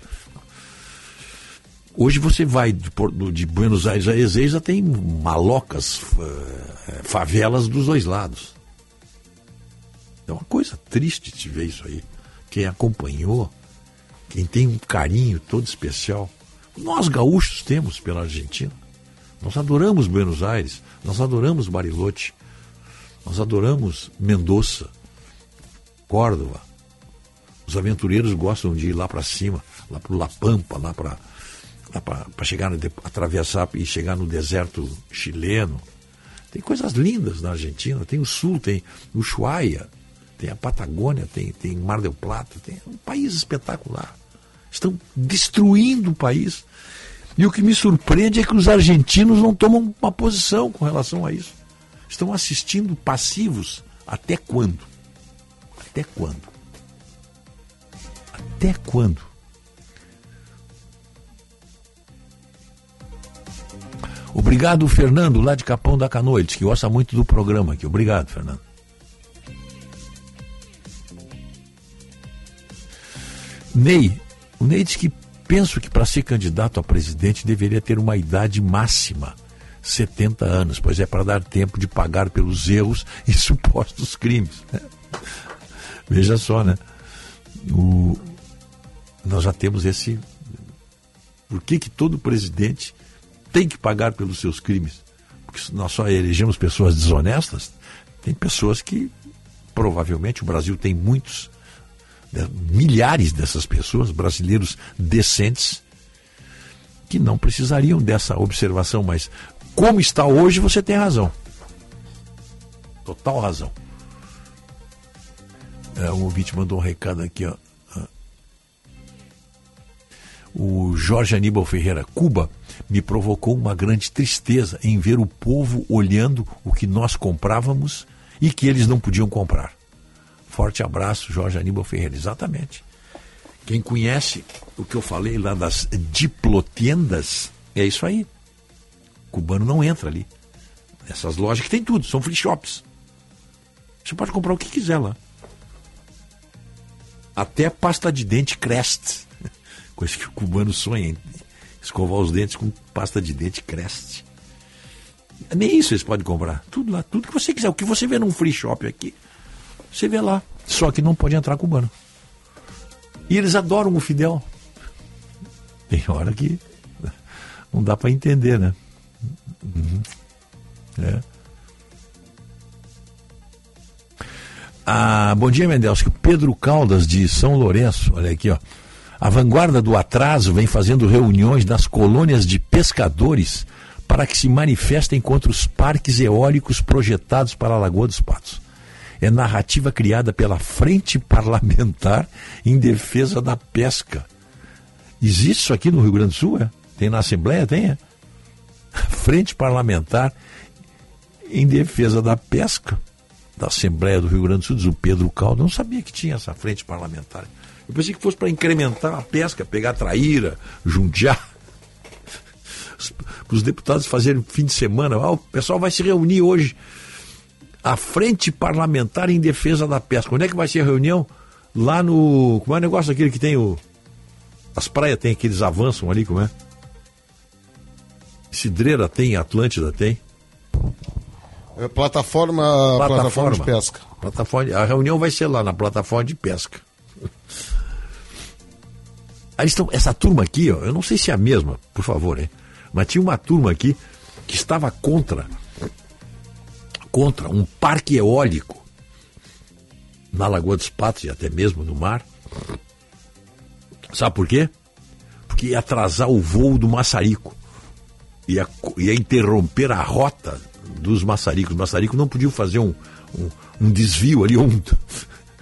Hoje você vai de, Buenos Aires a Ezeiza, tem malocas, eh, favelas dos dois lados. É uma coisa triste de ver isso aí. Quem acompanhou, quem tem um carinho todo especial. Nós gaúchos temos pela Argentina. Nós adoramos Buenos Aires, nós adoramos Bariloche, nós adoramos Mendoza, Córdoba. Os aventureiros gostam de ir lá para cima, lá para La Pampa, lá para para chegar atravessar e chegar no deserto chileno. Tem coisas lindas na Argentina, tem o sul, tem o Ushuaia, tem a Patagônia, tem, tem Mar del Plata, tem um país espetacular. Estão destruindo o país. E o que me surpreende é que os argentinos não tomam uma posição com relação a isso. Estão assistindo passivos até quando? Até quando? Até quando? Obrigado, Fernando, lá de Capão da Canoa. Ele diz que gosta muito do programa aqui. Obrigado, Fernando. Ney, o Ney diz que penso que para ser candidato a presidente deveria ter uma idade máxima 70 anos, pois é para dar tempo de pagar pelos erros e supostos crimes. Veja só, né? O, nós já temos esse. Por que, que todo presidente tem que pagar pelos seus crimes? Porque nós só elegemos pessoas desonestas. Tem pessoas que, provavelmente, o Brasil tem muitos, né, milhares dessas pessoas, brasileiros decentes, que não precisariam dessa observação, mas como está hoje, você tem razão. Total razão. É, um ouvinte mandou um recado aqui, ó. O Jorge Aníbal Ferreira, Cuba, me provocou uma grande tristeza em ver o povo olhando o que nós comprávamos e que eles não podiam comprar. Forte abraço, Jorge Aníbal Ferreira. Exatamente. Quem conhece o que eu falei lá das diplotendas, é isso aí. Cubano não entra ali. Essas lojas que tem tudo, são free shops. Você pode comprar o que quiser lá. Até pasta de dente Crest. Coisa que o cubano sonha em escovar os dentes com pasta de dente Crest. Nem isso eles podem comprar. Tudo lá, tudo que você quiser. O que você vê num free shop aqui, você vê lá. Só que não pode entrar cubano. E eles adoram o Fidel. Tem hora que não dá para entender, né? Uhum. É. Ah, bom dia, Mendelski. Pedro Caldas, de São Lourenço. Olha aqui, ó. A vanguarda do atraso vem fazendo reuniões nas colônias de pescadores para que se manifestem contra os parques eólicos projetados para a Lagoa dos Patos. É narrativa criada pela Frente Parlamentar em Defesa da Pesca. Existe isso aqui no Rio Grande do Sul? É? Tem na Assembleia? Tem? É? Frente Parlamentar em Defesa da Pesca da Assembleia do Rio Grande do Sul, diz o Pedro Caldo. não sabia que tinha essa frente parlamentar. Eu pensei que fosse para incrementar a pesca, pegar traíra, jundiar. Para os deputados fazerem fim de semana. Ah, o pessoal vai se reunir hoje. A Frente Parlamentar em Defesa da Pesca. Onde é que vai ser a reunião? Lá no. Como é o negócio aquele que tem o. As praias têm aqueles avançam ali, como é? Cidreira tem, Atlântida tem. É plataforma, plataforma, de pesca. Plataforma, a reunião vai ser lá na plataforma de pesca. Aí estão, essa turma aqui, ó, eu não sei se é a mesma, por favor, hein? Mas tinha uma turma aqui que estava contra contra um parque eólico na Lagoa dos Patos e até mesmo no mar. Sabe por quê? Porque ia atrasar o voo do maçarico. Ia, ia interromper a rota dos maçaricos. Os maçaricos não podiam fazer um, um, um desvio ali, um,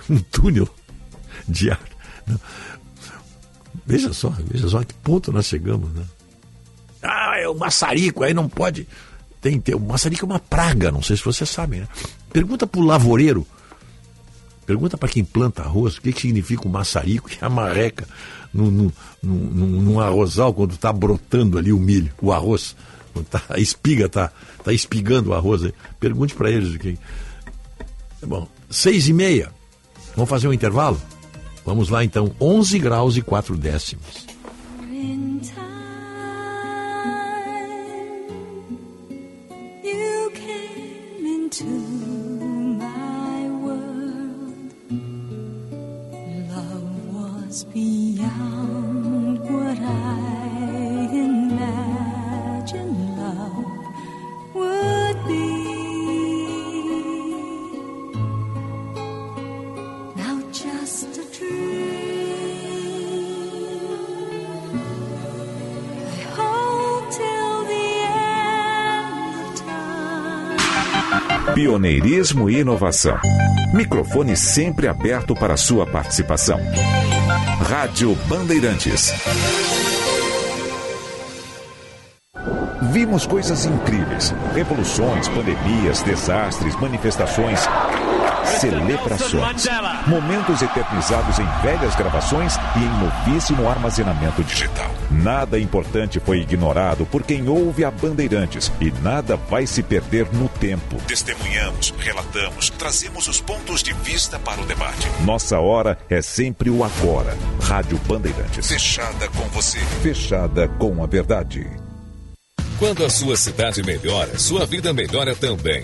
um túnel de ar. Não. Veja só, veja só a que ponto nós chegamos, né? Ah, é o maçarico, aí não pode. Tem, tem, o maçarico é uma praga, não sei se vocês sabem, né? Pergunta pro lavoureiro, pergunta para quem planta arroz, o que, que significa o maçarico e a marreca num arrozal quando está brotando ali o milho, o arroz. Tá, a espiga está tá espigando o arroz aí. Pergunte para eles que. É bom, seis e meia. Vamos fazer um intervalo? Vamos lá então, 11 graus e 4 décimos. beyond what I Pioneirismo e inovação. Microfone sempre aberto para sua participação. Rádio Bandeirantes. Vimos coisas incríveis: revoluções, pandemias, desastres, manifestações, celebrações. Momentos eternizados em velhas gravações e em novíssimo armazenamento digital. Nada importante foi ignorado por quem ouve a Bandeirantes e nada vai se perder no tempo. Testemunhamos, relatamos, trazemos os pontos de vista para o debate. Nossa hora é sempre o agora. Rádio Bandeirantes. Fechada com você. Fechada com a verdade. Quando a sua cidade melhora, sua vida melhora também.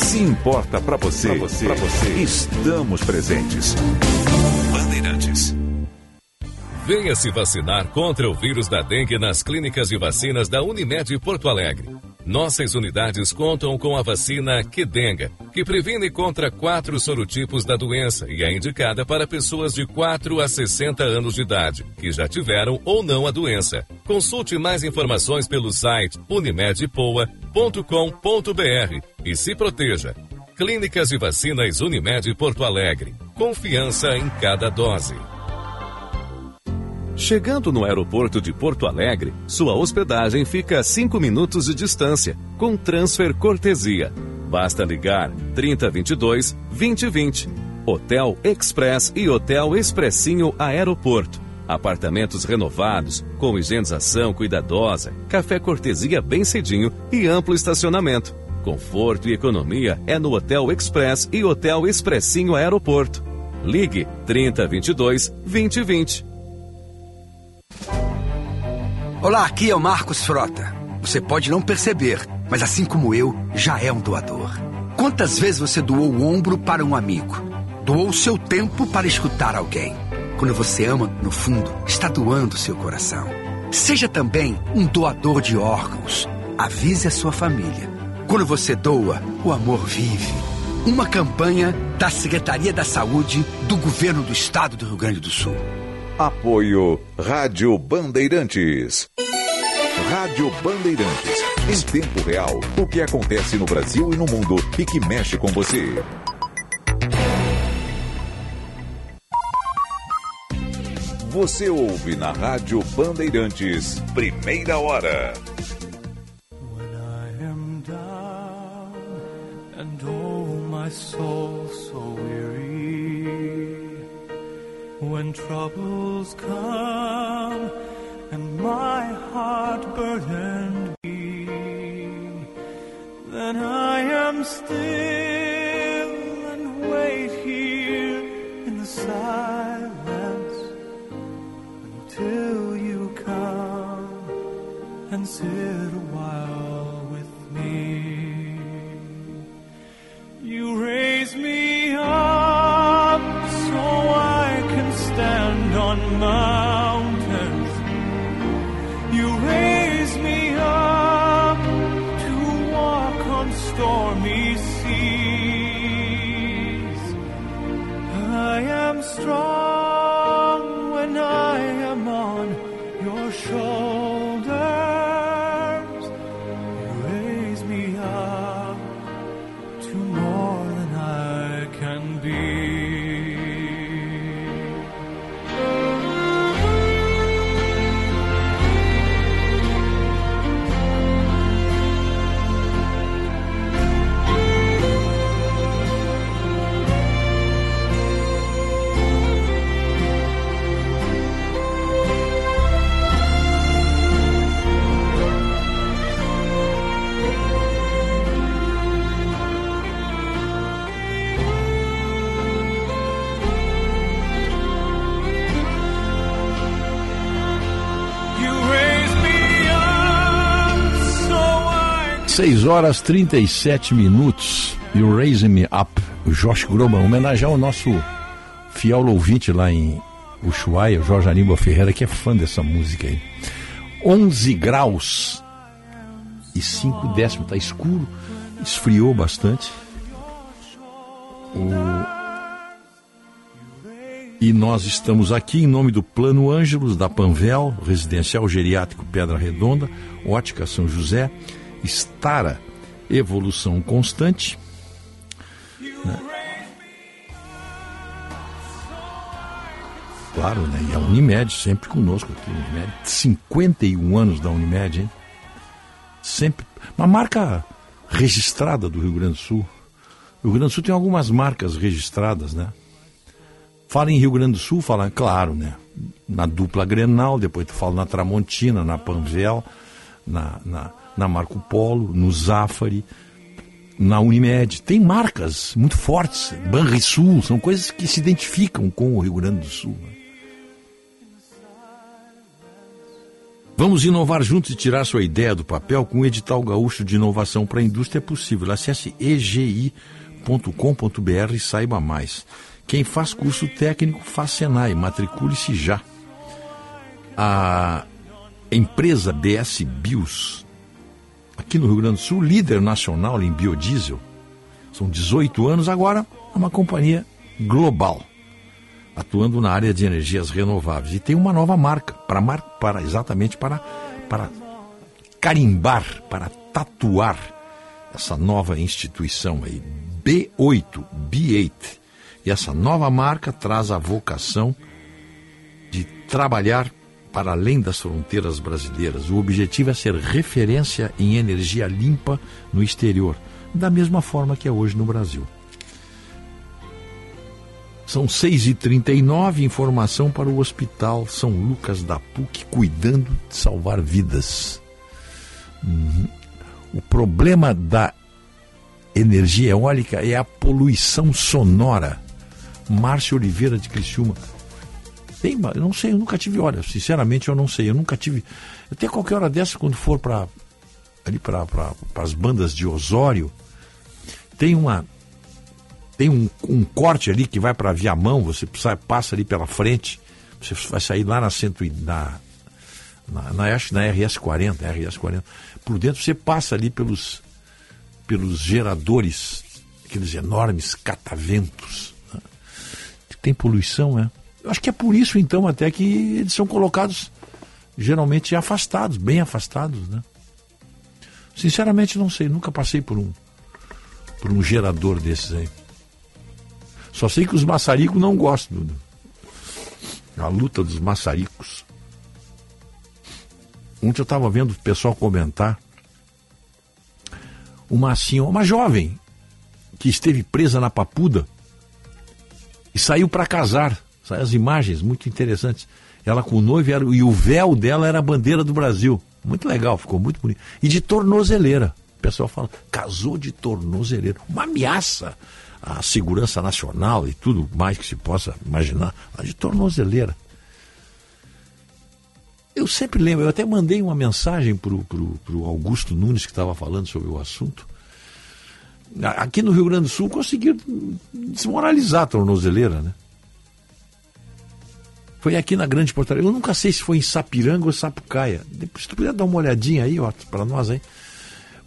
Se importa para você, pra você, pra você, estamos presentes. Bandeirantes. Venha se vacinar contra o vírus da dengue nas clínicas de vacinas da Unimed Porto Alegre. Nossas unidades contam com a vacina Quedenga, que previne contra quatro sorotipos da doença e é indicada para pessoas de 4 a 60 anos de idade, que já tiveram ou não a doença. Consulte mais informações pelo site unimedpoa.com.br e se proteja. Clínicas e Vacinas Unimed Porto Alegre. Confiança em cada dose. Chegando no aeroporto de Porto Alegre, sua hospedagem fica a 5 minutos de distância, com transfer cortesia. Basta ligar 3022 2020. Hotel Express e Hotel Expressinho Aeroporto. Apartamentos renovados, com higienização cuidadosa, café cortesia bem cedinho e amplo estacionamento. Conforto e economia é no Hotel Express e Hotel Expressinho Aeroporto. Ligue 3022 2020. Olá, aqui é o Marcos Frota. Você pode não perceber, mas assim como eu, já é um doador. Quantas vezes você doou o ombro para um amigo? Doou o seu tempo para escutar alguém? Quando você ama, no fundo, está doando seu coração. Seja também um doador de órgãos. Avise a sua família. Quando você doa, o amor vive. Uma campanha da Secretaria da Saúde do Governo do Estado do Rio Grande do Sul. Apoio Rádio Bandeirantes. Rádio Bandeirantes. Em tempo real, o que acontece no Brasil e no mundo e que mexe com você. Você ouve na Rádio Bandeirantes, primeira hora. and oh my soul so weary when troubles come and my heart burdened be then I am still and sit a while with me you raise me up so I can stand on mountains. You raise me up to walk on stormy seas. I am strong when I am on your shoulders. 6 horas 37 minutos. You Raise Me Up. O Josh Groban, homenagear o nosso fiel ouvinte lá em Ushuaia, o Jorge Aníbal Ferreira, que é fã dessa música aí. 11 graus e 5 décimos, tá escuro, esfriou bastante. O- E nós estamos aqui em nome do Plano Ângelos, da Panvel, Residencial Geriátrico Pedra Redonda, Ótica São José, Estara, Evolução Constante. né? Claro, né? E a Unimed sempre conosco aqui, Unimed. 51 anos da Unimed, hein? Sempre. Uma marca registrada do Rio Grande do Sul. O Rio Grande do Sul tem algumas marcas registradas, né? Fala em Rio Grande do Sul, fala, claro, né? Na dupla Grenal, depois tu fala na Tramontina, na Panvel, na, na, na Marco Polo, no Zafari, na Unimed. Tem marcas muito fortes, Banrisul, são coisas que se identificam com o Rio Grande do Sul. né? Vamos inovar juntos e tirar sua ideia do papel com o edital gaúcho de inovação para a indústria é possível. Acesse egi.com.br e saiba mais. Quem faz curso técnico faz Senai, matricule-se já. A empresa BS Bios, aqui no Rio Grande do Sul, líder nacional em biodiesel, são 18 anos agora, é uma companhia global, atuando na área de energias renováveis. E tem uma nova marca, para, mar, para exatamente para, para carimbar, para tatuar essa nova instituição aí, B8, B8. E essa nova marca traz a vocação de trabalhar para além das fronteiras brasileiras. O objetivo é ser referência em energia limpa no exterior, da mesma forma que é hoje no Brasil. São 6h39, informação para o Hospital São Lucas da PUC, cuidando de salvar vidas. Uhum. O problema da energia eólica é a poluição sonora. Márcio Oliveira de Criciúma. Tem, eu não sei, eu nunca tive, olha, sinceramente eu não sei, eu nunca tive. Até qualquer hora dessa, quando for para ali para as bandas de Osório, tem uma tem um, um corte ali que vai para Viamão, você passa ali pela frente Você vai sair lá na centro na na, na, na RS 40, RS 40. Por dentro você passa ali pelos pelos geradores, aqueles enormes cataventos. Né? Tem poluição, né? Eu acho que é por isso então até que eles são colocados geralmente afastados, bem afastados, né? Sinceramente não sei, nunca passei por um por um gerador desses aí. Só sei que os maçaricos não gostam. A luta dos maçaricos. Ontem eu estava vendo o pessoal comentar uma assim, uma jovem que esteve presa na papuda e saiu para casar. As imagens muito interessantes. Ela com o noivo e o véu dela era a bandeira do Brasil. Muito legal, ficou muito bonito. E de tornozeleira. O pessoal fala, casou de tornozeleira. Uma ameaça à segurança nacional e tudo mais que se possa imaginar. Mas de tornozeleira. Eu sempre lembro, eu até mandei uma mensagem para o Augusto Nunes, que estava falando sobre o assunto. Aqui no Rio Grande do Sul conseguiram desmoralizar a tornozeleira, né? Foi aqui na Grande Portaria. Eu nunca sei se foi em Sapiranga ou Sapucaia. Depois, se tu puder dar uma olhadinha aí, ó, para nós aí.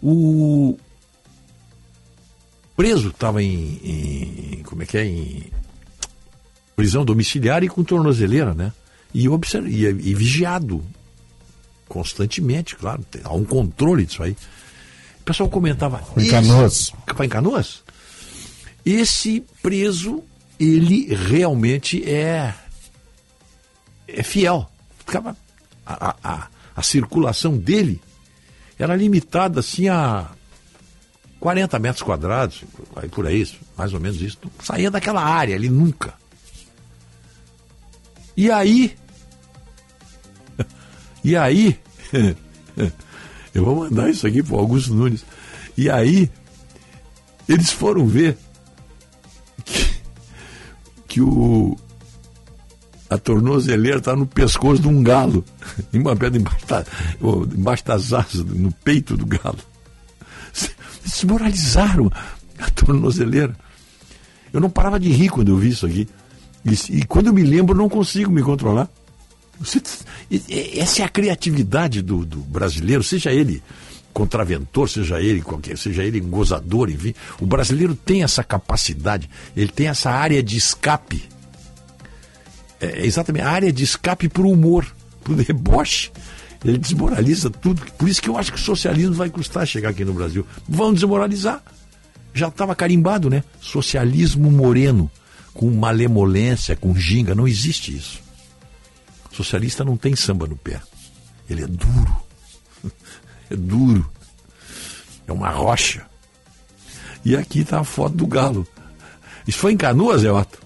O preso estava em, em, Como é que é? Em prisão domiciliar e com tornozeleira, né? E, observ... e, e vigiado constantemente, claro. Há um controle disso aí. O pessoal comentava. Em Canoas. Em Canoas? Esse preso, ele realmente é é fiel. Ficava a, a, a circulação dele era limitada assim a 40 metros quadrados, aí por aí, mais ou menos isso. Não saía daquela área ali nunca. E aí. E aí. Eu vou mandar isso aqui para Augusto Nunes. E aí. Eles foram ver que, que o, a tornozeleira está no pescoço de um galo, uma pedra embaixo, da, embaixo das asas, no peito do galo. Desmoralizaram a tornozeleira. Eu não parava de rir quando eu vi isso aqui. E, e quando eu me lembro, não consigo me controlar. Essa é a criatividade do, do, brasileiro, seja ele contraventor, seja ele qualquer, seja ele gozador, enfim. O brasileiro tem essa capacidade, ele tem essa área de escape é, é exatamente a área de escape para o humor, para o deboche. Ele desmoraliza tudo. Por isso que eu acho que o socialismo vai custar chegar aqui no Brasil. Vão desmoralizar. Já estava carimbado, né? Socialismo moreno, com malemolência, com ginga. Não existe isso. socialista não tem samba no pé. Ele é duro. É duro. É uma rocha. E aqui está a foto do galo. Isso foi em Canoas, Otto?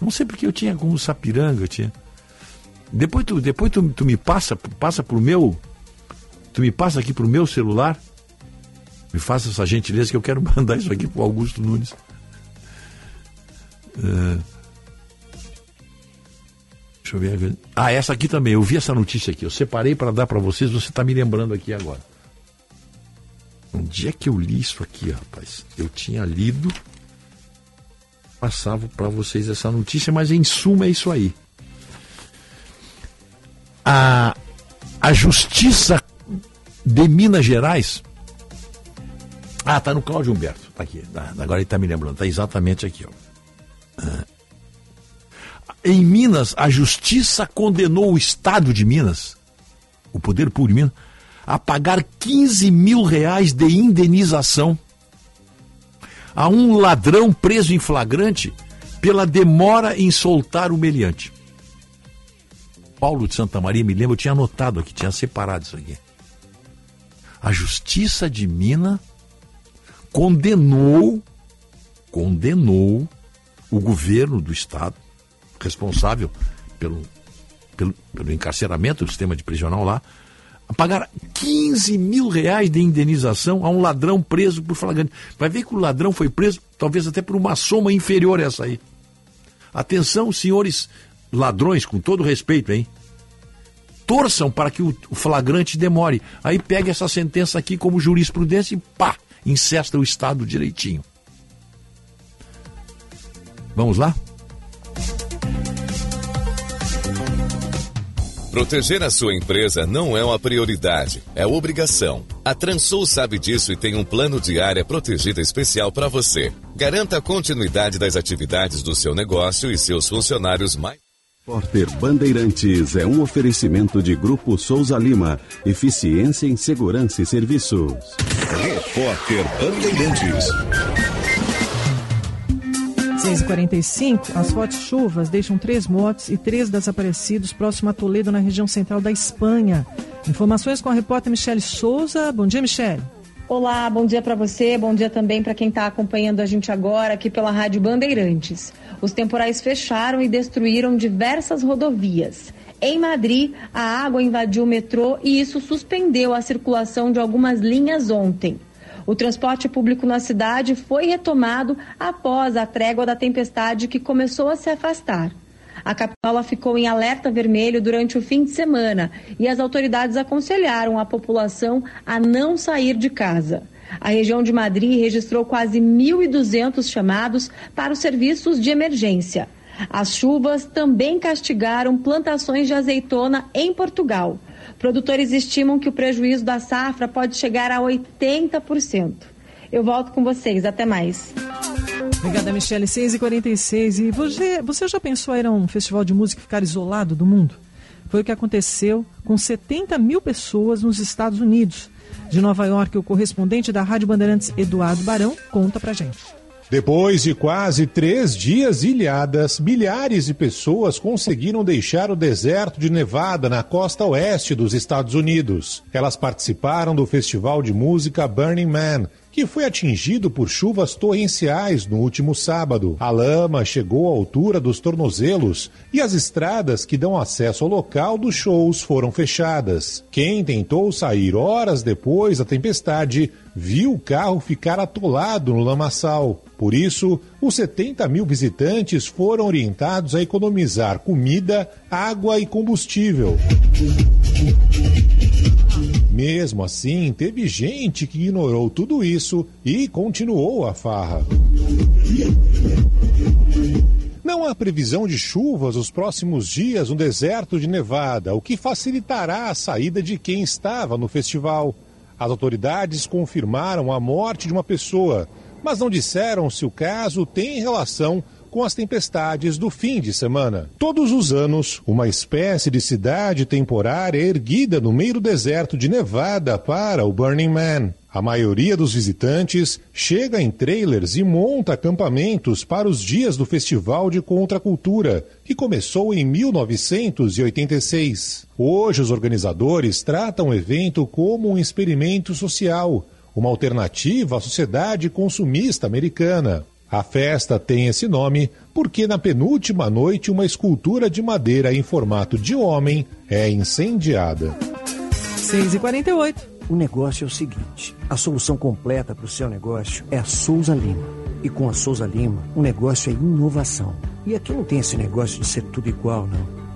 Não sei porque eu tinha como Sapiranga, eu tinha. Depois tu, depois tu, tu me passa, passa pro meu. Tu me passa aqui pro meu celular. Me faça essa gentileza que eu quero mandar isso aqui pro Augusto Nunes. Uh, deixa eu ver. Ah, essa aqui também. Eu vi essa notícia aqui. Eu separei para dar para vocês. Você está me lembrando aqui agora. Onde é que eu li isso aqui, rapaz? Eu tinha lido passava para vocês essa notícia, mas em suma é isso aí. A, a Justiça de Minas Gerais. Ah, tá no Cláudio Humberto. Tá aqui. Tá, agora ele tá me lembrando. Tá exatamente aqui, ó. Ah. Em Minas, a justiça condenou o Estado de Minas, o Poder Público de Minas, a pagar 15 mil reais de indenização a um ladrão preso em flagrante pela demora em soltar o meliante. Paulo de Santa Maria, me lembro, eu tinha anotado aqui, tinha separado isso aqui. A Justiça de Minas condenou, condenou o governo do Estado, responsável pelo, pelo, pelo encarceramento do sistema de prisional lá, pagar 15 mil reais de indenização a um ladrão preso por flagrante. Vai ver que o ladrão foi preso, talvez até por uma soma inferior a essa aí. Atenção, senhores ladrões, com todo respeito, hein? Torçam para que o flagrante demore. Aí pega essa sentença aqui como jurisprudência e pá, incesta o Estado direitinho. Vamos lá? Proteger a sua empresa não é uma prioridade, é obrigação. A Transul sabe disso e tem um plano de área protegida especial para você. Garanta a continuidade das atividades do seu negócio e seus funcionários mais. Repórter Bandeirantes é um oferecimento de Grupo Souza Lima. Eficiência em Segurança e Serviços. Repórter Bandeirantes. 6h45, as fortes chuvas deixam três mortes e três desaparecidos próximo a Toledo, na região central da Espanha. Informações com a repórter Michele Souza. Bom dia, Michele. Olá, bom dia para você, bom dia também para quem está acompanhando a gente agora aqui pela Rádio Bandeirantes. Os temporais fecharam e destruíram diversas rodovias. Em Madrid, a água invadiu o metrô e isso suspendeu a circulação de algumas linhas ontem. O transporte público na cidade foi retomado após a trégua da tempestade que começou a se afastar. A capital ficou em alerta vermelho durante o fim de semana e as autoridades aconselharam a população a não sair de casa. A região de Madrid registrou quase 1.200 chamados para os serviços de emergência. As chuvas também castigaram plantações de azeitona em Portugal. Produtores estimam que o prejuízo da safra pode chegar a 80%. Eu volto com vocês. Até mais. Obrigada, Michele. 6h46. E você, você já pensou em ir a um festival de música ficar isolado do mundo? Foi o que aconteceu com 70 mil pessoas nos Estados Unidos. De Nova York, o correspondente da Rádio Bandeirantes, Eduardo Barão, conta pra gente. Depois de quase três dias ilhadas, milhares de pessoas conseguiram deixar o deserto de Nevada na costa oeste dos Estados Unidos. Elas participaram do festival de música Burning Man, que foi atingido por chuvas torrenciais no último sábado. A lama chegou à altura dos tornozelos e as estradas que dão acesso ao local dos shows foram fechadas. Quem tentou sair horas depois da tempestade viu o carro ficar atolado no lamaçal. Por isso, os 70 mil visitantes foram orientados a economizar comida, água e combustível. Mesmo assim, teve gente que ignorou tudo isso e continuou a farra. Não há previsão de chuvas nos próximos dias no deserto de Nevada, o que facilitará a saída de quem estava no festival. As autoridades confirmaram a morte de uma pessoa, mas não disseram se o caso tem relação com as tempestades do fim de semana. Todos os anos, uma espécie de cidade temporária é erguida no meio do deserto de Nevada para o Burning Man. A maioria dos visitantes chega em trailers e monta acampamentos para os dias do Festival de Contracultura, que começou em 1986. Hoje, os organizadores tratam o evento como um experimento social uma alternativa à sociedade consumista americana. A festa tem esse nome porque na penúltima noite uma escultura de madeira em formato de homem é incendiada. 6 e 48 O negócio é o seguinte: a solução completa para o seu negócio é a Souza Lima. E com a Souza Lima, o negócio é inovação. E aqui não tem esse negócio de ser tudo igual, não.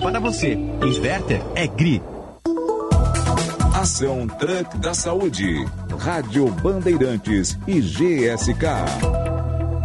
para você. Inverter é GRI. Ação Truck da Saúde. Rádio Bandeirantes e GSK.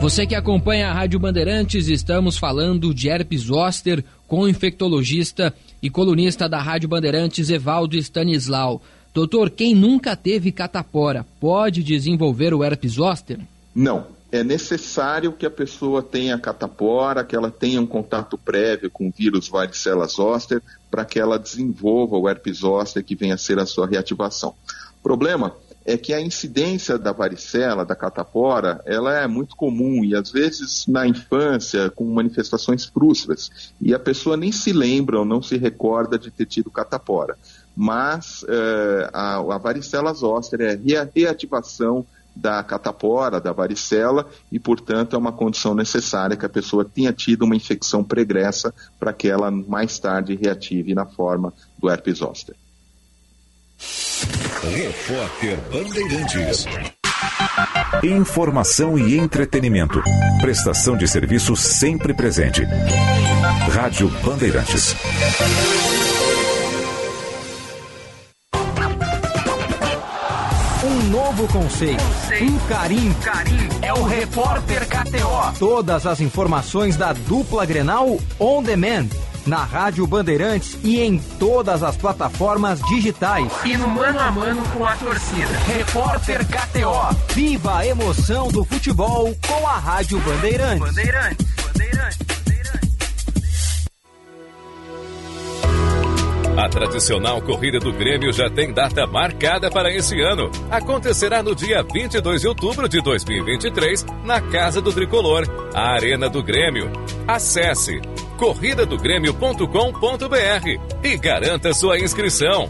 Você que acompanha a Rádio Bandeirantes, estamos falando de herpes zoster com o infectologista e colunista da Rádio Bandeirantes, Evaldo Stanislau. Doutor, quem nunca teve catapora pode desenvolver o herpes zoster? Não, é necessário que a pessoa tenha catapora, que ela tenha um contato prévio com o vírus varicela zoster, para que ela desenvolva o herpes zoster que venha a ser a sua reativação. O problema é que a incidência da varicela, da catapora, ela é muito comum e às vezes na infância com manifestações frustras e a pessoa nem se lembra ou não se recorda de ter tido catapora. Mas eh, a, a varicela zoster é a reativação da catapora, da varicela, e, portanto, é uma condição necessária que a pessoa tenha tido uma infecção pregressa para que ela mais tarde reative na forma do herpes zoster. Repórter Bandeirantes. Informação e entretenimento. Prestação de serviço sempre presente. Rádio Bandeirantes. Novo conceito, um carinho. É o Repórter KTO. Todas as informações da dupla Grenal on demand. Na Rádio Bandeirantes e em todas as plataformas digitais. E no mano a mano com a torcida. Repórter KTO. Viva a emoção do futebol com a Rádio Bandeirantes. Bandeirantes, Bandeirantes. A tradicional corrida do Grêmio já tem data marcada para esse ano. Acontecerá no dia 22 de outubro de 2023, na Casa do Tricolor, a Arena do Grêmio. Acesse corridadogrêmio.com.br e garanta sua inscrição.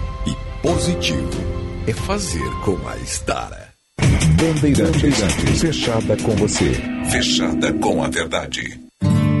positivo é fazer com a Estara. Bandeirantes, fechada com você. Fechada com a verdade.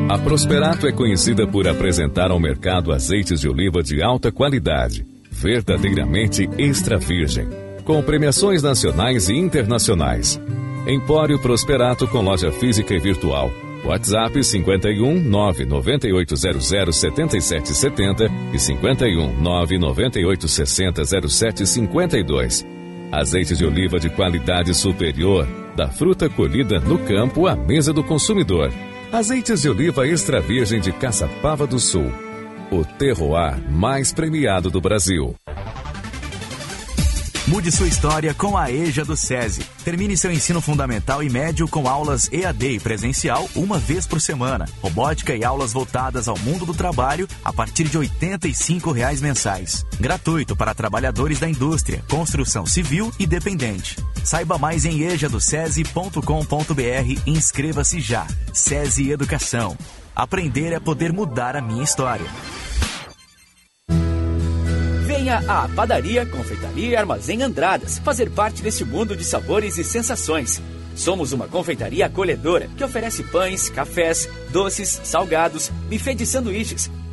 A Prosperato é conhecida por apresentar ao mercado azeites de oliva de alta qualidade, verdadeiramente extra virgem, com premiações nacionais e internacionais. Empório Prosperato com loja física e virtual WhatsApp 51 99800 7770 e 51 99860 0752. Azeite de oliva de qualidade superior, da fruta colhida no campo à mesa do consumidor. Azeites de oliva extra virgem de Caçapava do Sul. O terroir mais premiado do Brasil. Mude sua história com a EJA do SESI. Termine seu ensino fundamental e médio com aulas EAD e presencial uma vez por semana. Robótica e aulas voltadas ao mundo do trabalho a partir de 85 reais mensais. Gratuito para trabalhadores da indústria, construção civil e dependente. Saiba mais em ejadocese.com.br e inscreva-se já. SESI Educação. Aprender é poder mudar a minha história. Venha à Padaria, Confeitaria e Armazém Andradas fazer parte desse mundo de sabores e sensações. Somos uma confeitaria acolhedora que oferece pães, cafés, doces, salgados, buffet de sanduíches,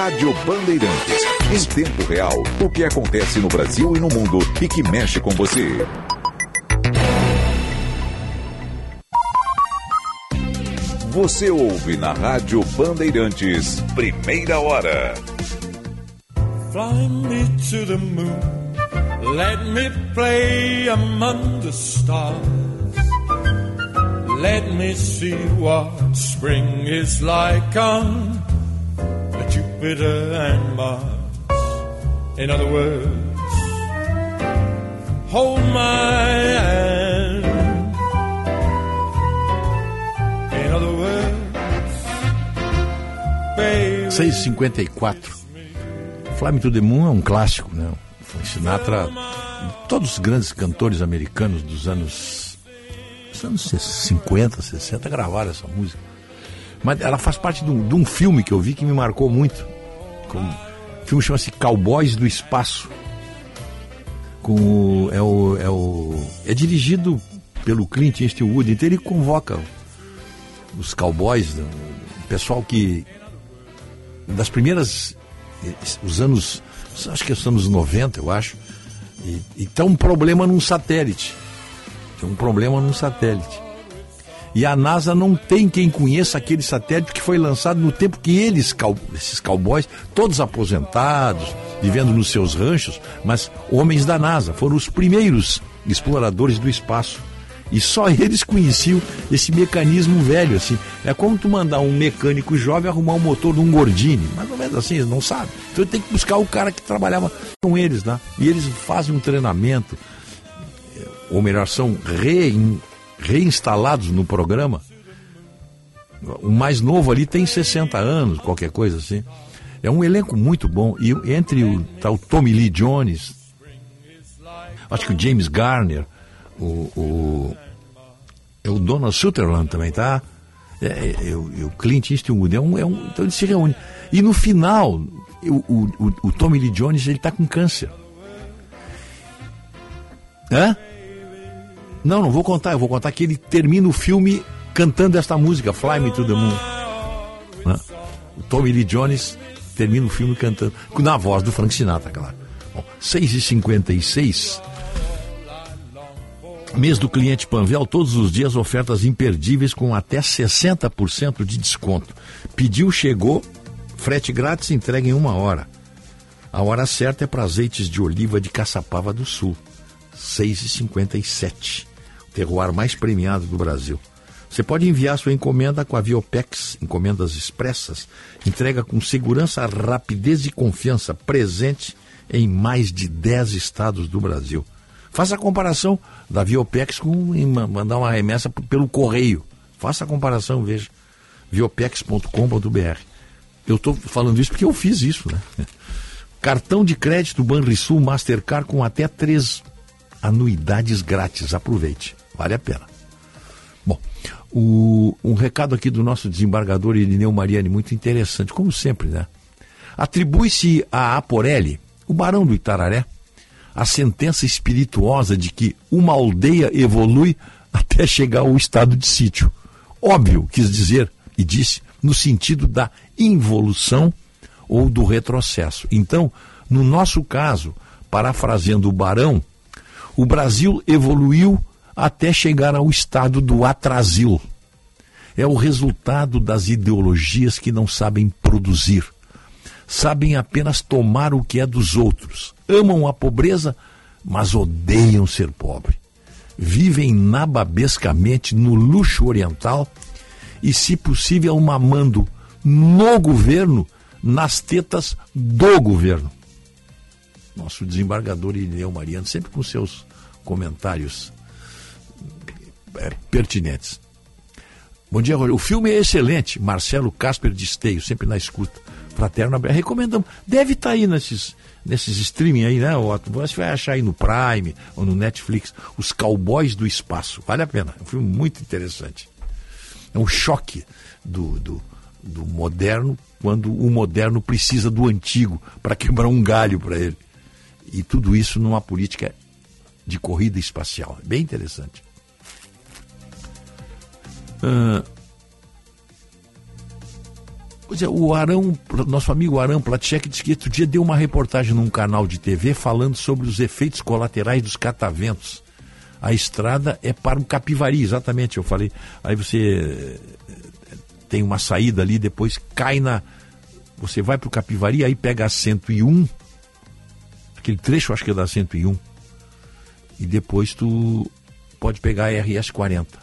Rádio Bandeirantes. Em tempo real, o que acontece no Brasil e no mundo e que mexe com você. Você ouve na Rádio Bandeirantes, primeira hora. Fly me to the moon. Let me play among the stars. Let me see what spring is like on Jupiter and Mars. In other words, hold my hand. In other words, baby. 6h54. Fly Me to the Moon é um clássico, né? Frank Sinatra, todos os grandes cantores americanos dos anos, dos anos 50, 60 gravaram essa música. Mas ela faz parte de um, de um filme que eu vi que me marcou muito. Com, o filme chama-se Cowboys do Espaço. Com é, o, é, o, é dirigido pelo Clint Eastwood, então ele convoca os cowboys, o pessoal que das primeiras os anos acho que é os anos 90 eu acho e, e tem um problema num satélite tem um problema num satélite e a NASA não tem quem conheça aquele satélite que foi lançado no tempo que eles, esses cowboys, todos aposentados, vivendo nos seus ranchos, mas homens da NASA, foram os primeiros exploradores do espaço. E só eles conheciam esse mecanismo velho, assim. É como tu mandar um mecânico jovem arrumar um motor de um Gordini. Mais ou menos assim, eles não sabem. Então tem que buscar o cara que trabalhava com eles, né? E eles fazem um treinamento, ou melhor, são rein, reinstalados no programa. O mais novo ali tem 60 anos, qualquer coisa assim. É um elenco muito bom. E entre o, tá o Tommy Lee Jones, acho que o James Garner, o, o, é o Donald Sutherland também, tá? É, é, é, o, o Clint Eastwood, é um, é um, então ele se reúne. E no final, o, o, o Tommy Lee Jones, ele tá com câncer. Hã? Não, não vou contar, eu vou contar que ele termina o filme cantando esta música, Fly Me to the Moon. Hã? O Tommy Lee Jones termina o filme cantando, na voz do Frank Sinatra, claro. Bom, 6h56. Mês do cliente Panvel, todos os dias ofertas imperdíveis com até 60% de desconto. Pediu, chegou, frete grátis, entrega em uma hora. A hora certa é para azeites de oliva de Caçapava do Sul, 6,57. Terroir mais premiado do Brasil. Você pode enviar sua encomenda com a Viopex, encomendas expressas, entrega com segurança, rapidez e confiança, presente em mais de 10 estados do Brasil. Faça a comparação da Viopex com mandar uma remessa pelo correio. Faça a comparação, veja. viopex.com.br. Eu estou falando isso porque eu fiz isso, né? Cartão de crédito Banrisul Mastercard com até três anuidades grátis. Aproveite, vale a pena. Bom, o, um recado aqui do nosso desembargador Irineu Mariani, muito interessante, como sempre, né? Atribui-se a Aporelli, o barão do Itararé, a sentença espirituosa de que uma aldeia evolui até chegar ao estado de sítio. Óbvio, quis dizer, e disse, no sentido da involução ou do retrocesso. Então, no nosso caso, parafraseando o Barão, o Brasil evoluiu até chegar ao estado do atrasil. É o resultado das ideologias que não sabem produzir. Sabem apenas tomar o que é dos outros. Amam a pobreza, mas odeiam ser pobre. Vivem nababescamente no luxo oriental e, se possível, mamando no governo, nas tetas do governo. Nosso desembargador Irineu Mariano, sempre com seus comentários é, pertinentes. Bom dia, O filme é excelente. Marcelo Casper de Esteio, sempre na escuta. Fraterno Recomendamos. Deve estar tá aí nesses, nesses streaming aí, né, Otto? Você vai achar aí no Prime ou no Netflix. Os Cowboys do Espaço. Vale a pena. É um filme muito interessante. É um choque do, do, do moderno quando o moderno precisa do antigo para quebrar um galho para ele. E tudo isso numa política de corrida espacial. É bem interessante. Uh, pois é, o Arão, nosso amigo Arão Platchek disse que outro dia deu uma reportagem num canal de TV falando sobre os efeitos colaterais dos cataventos. A estrada é para o Capivari, exatamente, eu falei. Aí você eh, tem uma saída ali, depois cai na. Você vai para o Capivari, aí pega a 101, aquele trecho acho que é da 101, e depois tu pode pegar a RS 40,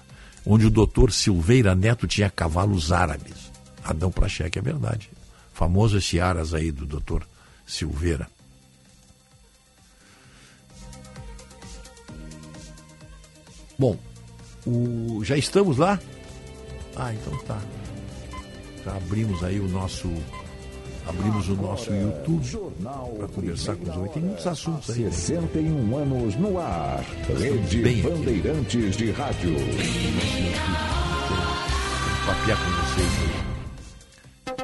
onde o doutor Silveira Neto tinha cavalos árabes. Adão Pracheque é verdade. Famoso esse aras aí do doutor Silveira. Bom, o... já estamos lá? Ah, então tá. Já abrimos aí o nosso Abrimos o nosso YouTube para conversar com os ouvintes. Tem muitos assuntos aí. Né? 61 anos no ar. Rede Bem Bandeirantes aqui. de Rádio. Papiar com vocês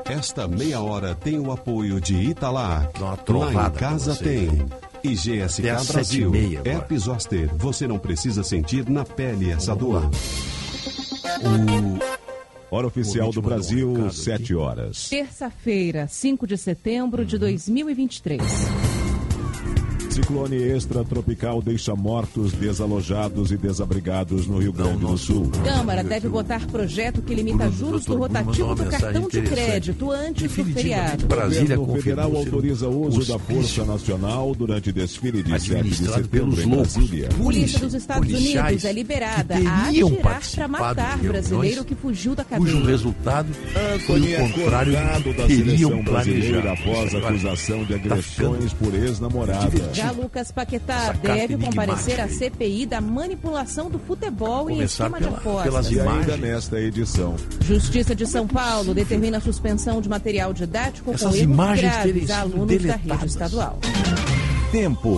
esta meia hora tem o apoio de Italac. Lá em casa tem. IGSK Até Brasil. Episoster. Você não precisa sentir na pele essa dor. O Hora oficial do Brasil, 7 horas. Terça-feira, 5 de setembro uhum. de 2023. Ciclone extratropical deixa mortos, desalojados e desabrigados no Rio Grande do Sul. Câmara deve votar projeto que limita juros do rotativo do cartão de crédito antes do feriado. Brasília o federal autoriza o uso da Força Nacional durante desfile de 7 de setembro em Brasília. Polícia dos Estados Unidos é liberada a atirar para matar brasileiro que fugiu da cadeia. Cujo resultado foi o é contrário da que brasileira. Após acusação de agressões por ex-namorada. Já Lucas Paquetá Essa deve comparecer à CPI da manipulação do futebol em esquema pela, de apostas. Pelas. E ainda nesta edição. Justiça de São Paulo determina a suspensão de material didático Essas com erros graves a alunos deletadas. da rede estadual. Tempo.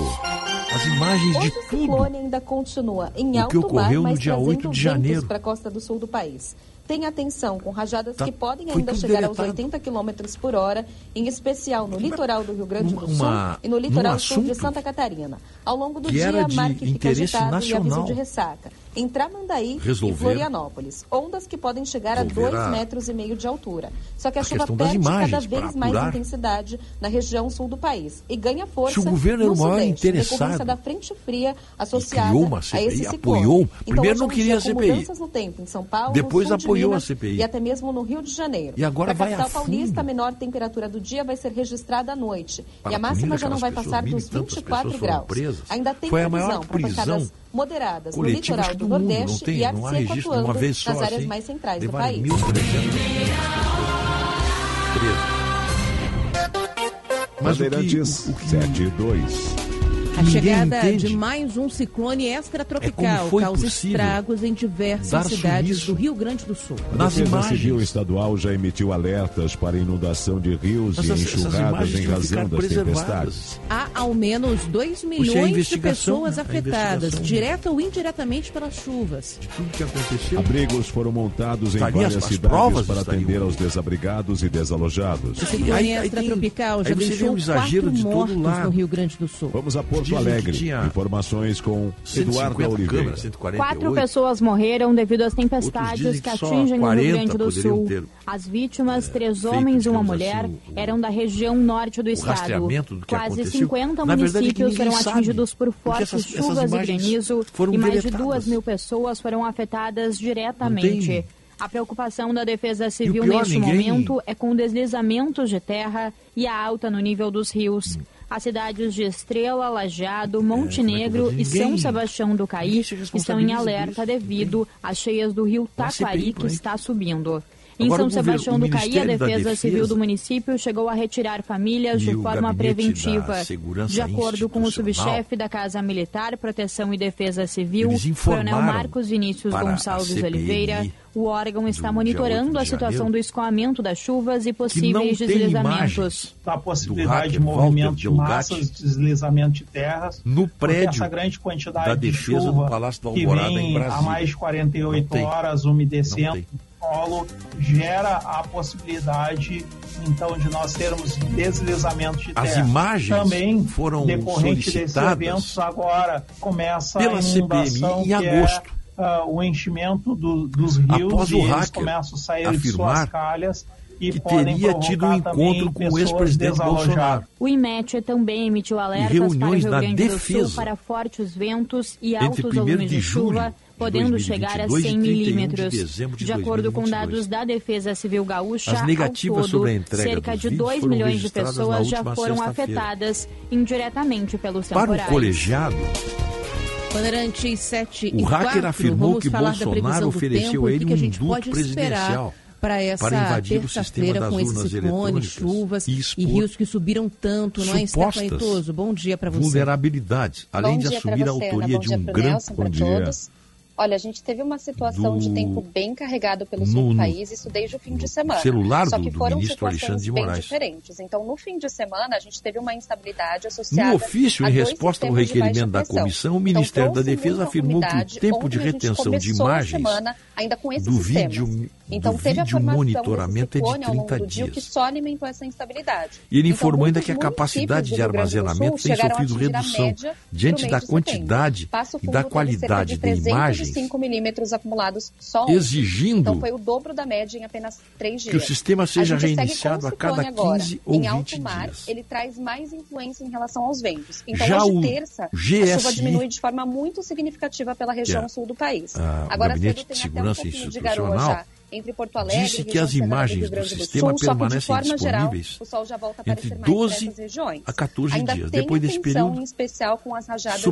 As imagens Hoje de tudo. O ciclone ainda continua em alto que ocorreu mar, no dia 8 de janeiro para a costa do sul do país. Tenha atenção com rajadas tá, que podem ainda chegar deletado. aos 80 km por hora, em especial no litoral do Rio Grande do Sul e no litoral sul de Santa Catarina. Ao longo do dia, a mar fica agitado nacional. e aviso de ressaca em Tramandaí Resolver. e Florianópolis. Ondas que podem chegar a 2,5 metros e meio de altura. Só que a, a chuva perde cada vez mais intensidade na região sul do país e ganha força Se o governo no era o maior sudeste, interessado da frente fria associada uma CPI, a esse ciclone. apoiou. Então, Primeiro não queria a CPI. No tempo em São Paulo, depois apoiou de Minas, a CPI e até mesmo no Rio de Janeiro. E agora Na vai capital a fundo. paulista, a menor temperatura do dia vai ser registrada à noite. Para e a máxima já não vai passar dos 24 graus. Ainda tem foi a maior prisão moderadas Coletivos no litoral do, do Nordeste tem, e artes se uma vez só, nas áreas assim, mais centrais do país. 1.300 Mas o que, o, o que... 72 a chegada entende. de mais um ciclone é extratropical é causa estragos em diversas cidades do Rio Grande do Sul. Nas imagens. Civil Estadual já emitiu alertas para inundação de rios essas, e enxurradas em razão das tempestades. Há ao menos 2 milhões de pessoas afetadas, direta ou indiretamente pelas chuvas. De tudo que aconteceu. Abrigos foram montados em várias as cidades para atender aos desabrigados e desalojados. O ciclone extratropical já deixou um exagero de todo lado. no Rio Grande do Sul. Vamos a Porto Alegre. Tinha... Informações com Eduardo Oliveira. Quatro pessoas morreram devido às tempestades que, que atingem o Rio Grande do Sul. Ter, As vítimas, é, três homens e uma mulher, assim, o, eram da região norte do estado. Do Quase 50 Na municípios foram atingidos por fortes essas, chuvas essas e granizo e mais deletadas. de duas mil pessoas foram afetadas diretamente. A preocupação da Defesa Civil pior, neste ninguém... momento é com deslizamentos de terra e a alta no nível dos rios. As cidades de Estrela, Lajado, Montenegro é, e São Sebastião do Caí estão em alerta devido às cheias do rio Taquari, que está subindo. Em Agora, São Sebastião do Caí, a Defesa, Civil do município chegou a retirar famílias de forma preventiva. De acordo com o subchefe da Casa Militar, Proteção e Defesa Civil, Coronel Marcos Vinícius Gonçalves Oliveira, o órgão está monitorando a situação do escoamento das chuvas e possíveis deslizamentos. Tá a possibilidade de movimento de massas, deslizamento de terras, no prédio essa grande quantidade da defesa de chuva do Palácio do Alvorada, que vem em Brasília. há mais de 48 horas umedecendo protocolo gera a possibilidade então de nós termos deslizamentos de terra. As imagens também foram decorrentes desses eventos agora começa pela a inundação CPMI em é, agosto. É, Uh, o enchimento do, dos rios Após o e hacker começam a sair de suas calhas e que teria tido um encontro com o ex-presidente Bolsonaro. O IMET também emitiu alertas para o Rio Grande do Sul para fortes ventos e altos volumes de, de julho, podendo chegar a 100 milímetros. De, de, de, acordo com dados da Defesa Civil Gaúcha, As negativas todo, sobre a entrega cerca de 2 milhões de pessoas já foram afetadas indiretamente pelo temporais. Para o colegiado... Bandeirantes 7 o e hacker 4, afirmou que Bolsonaro ofereceu a ele um duto presidencial para essa terça-feira com esses ciclones, chuvas e, e, rios que subiram tanto, não é, Estefanitoso? Tá bom dia para você. Vulnerabilidades, além bom de assumir você, a autoria de um grande... Bom dia. Todos. Olha, a gente teve uma situação do... de tempo bem carregado pelo sul no, país, isso desde o fim de semana. Celular Só que do, foram ministro Alexandre de Moraes. Bem diferentes. Então, no fim de semana, a gente teve uma instabilidade associada. No ofício, em resposta ao requerimento da comissão, o então, Ministério então, da Defesa afirmou que o tempo de retenção de imagens semana, do sistema. vídeo então seja teve a formação um monitoramento é de 30 dias. Dia, que só alimentou essa instabilidade. E ele então, informou ainda que a capacidade de armazenamento tem sofrido redução diante da quantidade e da qualidade de, de imagens. milímetros acumulados só exigindo então, foi o dobro da média em apenas 3 dias. Que o sistema seja a reiniciado a cada 15 agora. ou 20 em alto mar, dias. Ele traz mais influência em relação aos ventos. Então Já hoje terça, GSI... a chuva diminui de forma muito significativa pela região yeah. É sul do país. Ah, agora o Gabinete cedo, de Segurança um Institucional entre Porto Alegre Disse que as imagens do, do sistema Sul, permanecem disponíveis geral, entre 12 a 14 Ainda dias depois desse período, especial com as rajadas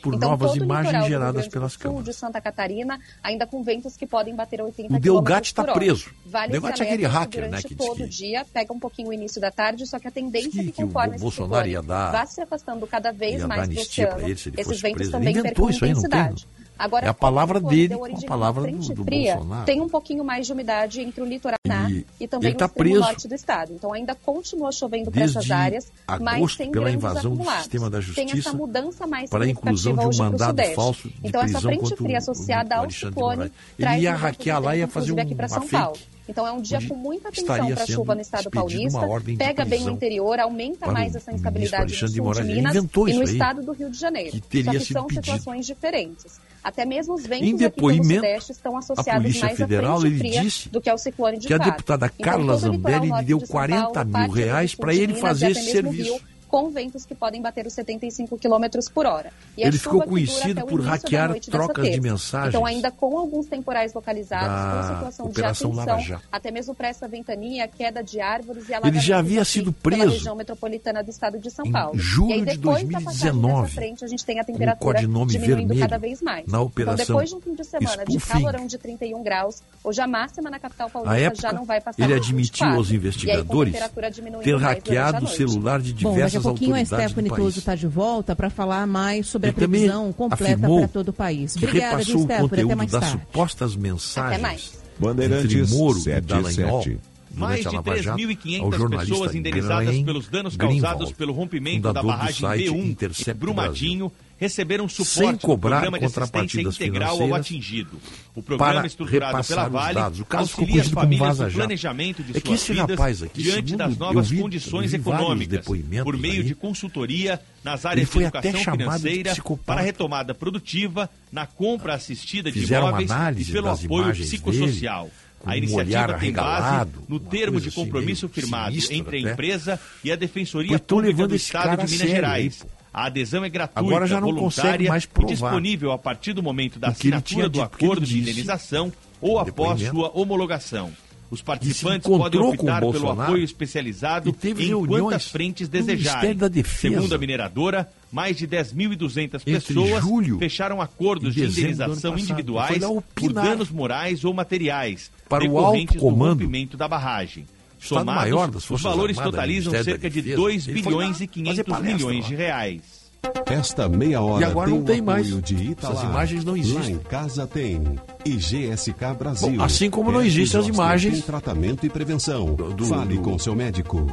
por então, novas imagens geradas pelas câmeras. de Santa Catarina, ainda com ventos que podem bater 80 O Delgate está preso. Vale o Delgate é aquele hacker, né, que todo que... dia, pega um pouquinho o início da tarde, só que a tendência é que, que conforme o Bolsonaro ia dar, vai se afastando cada vez mais do oceano. Ele, Esses ventos também percam intensidade. Não tem, não. Agora, é a palavra dele, a palavra do, do fria, Bolsonaro. Tem um pouquinho mais de umidade entre o litoral e, e também tá o preso. norte do estado. Então ainda continua chovendo para essas áreas, mas tem pela invasão acumulados. do sistema da justiça tem essa mudança mais para a inclusão de um mandado falso de Então essa frente fria associada ao ciclone traz ia hackear lá e ia fazer um, aqui para São Paulo. Então é um dia com muita atenção para a chuva no estado paulista. Pega bem o interior, aumenta mais essa instabilidade no sul de Minas e no estado do Rio de Janeiro. Que teria Só que são situações diferentes. Até mesmo os ventos em depoimento, sudeste estão associados a Polícia mais Federal, à frente ele disse do que ao ciclone de Que a deputada então, Carla então, Zambelli lhe deu 40 Paulo, mil reais para ele fazer esse serviço. Rio, com ventos que podem bater os 75 km por hora. E Ele ficou conhecido por hackear trocas de mensagens. Então, ainda com alguns temporais localizados, com situação de atenção, até mesmo para essa ventania, queda de árvores e alagamentos. Ele já havia sido preso. Na região metropolitana do estado de São Paulo. Em julho e aí, de 2019. Frente, a gente tem a temperatura codinome vermelho, cada vez mais. Na então, operação então, depois de um fim de semana Spoofing. de calorão de 31 graus, hoje a máxima na capital paulista época, já não vai passar Ele admitiu aos investigadores aí, ter hackeado o celular de diversas um pouquinho a Stephanie Toso está de volta para falar mais sobre a previsão completa para todo o país. Obrigada, Stephanie. Até mais das tarde. supostas mensagens até mais. Bandeirantes entre Moro 7, e Dallagnol. 7. Mais de 3.500 pessoas indenizadas Graham, pelos danos Greenwald, causados pelo rompimento da barragem B1 Brumadinho Brasil receberam suporte Sem cobrar do programa de contrapartidas integral ao atingido. O programa para é estruturado pela Vale dados. O caso auxilia as famílias no planejamento de é suas vidas rapaz aqui, diante das novas vi, condições econômicas, por meio aí, de consultoria nas áreas de educação financeira, de para retomada produtiva, na compra assistida de imóveis e pelo apoio psicossocial. Dele. A iniciativa um tem base no termo de compromisso assim, firmado sinistra, entre a empresa né? e a Defensoria Pública do Estado de Minas sério, Gerais, a adesão é gratuita, Agora já não voluntária mais e disponível a partir do momento da assinatura do acordo de indenização ou após sua homologação. Os participantes podem optar pelo apoio especializado em quantas frentes desejarem. Segundo a mineradora, mais de 10.200 pessoas fecharam acordos de indenização individuais por danos morais ou materiais para decorrentes o do rompimento da barragem. Somados, Estado maior das Forças os valores Armadas, totalizam cerca de 2 bilhões e 500 milhões de reais. Esta meia hora e agora tem não tem mais. de Essas imagens não existem. Lá em casa tem IGSK Brasil. Bom, assim como não existem as imagens. Tratamento e prevenção. Do, do, Fale com seu médico.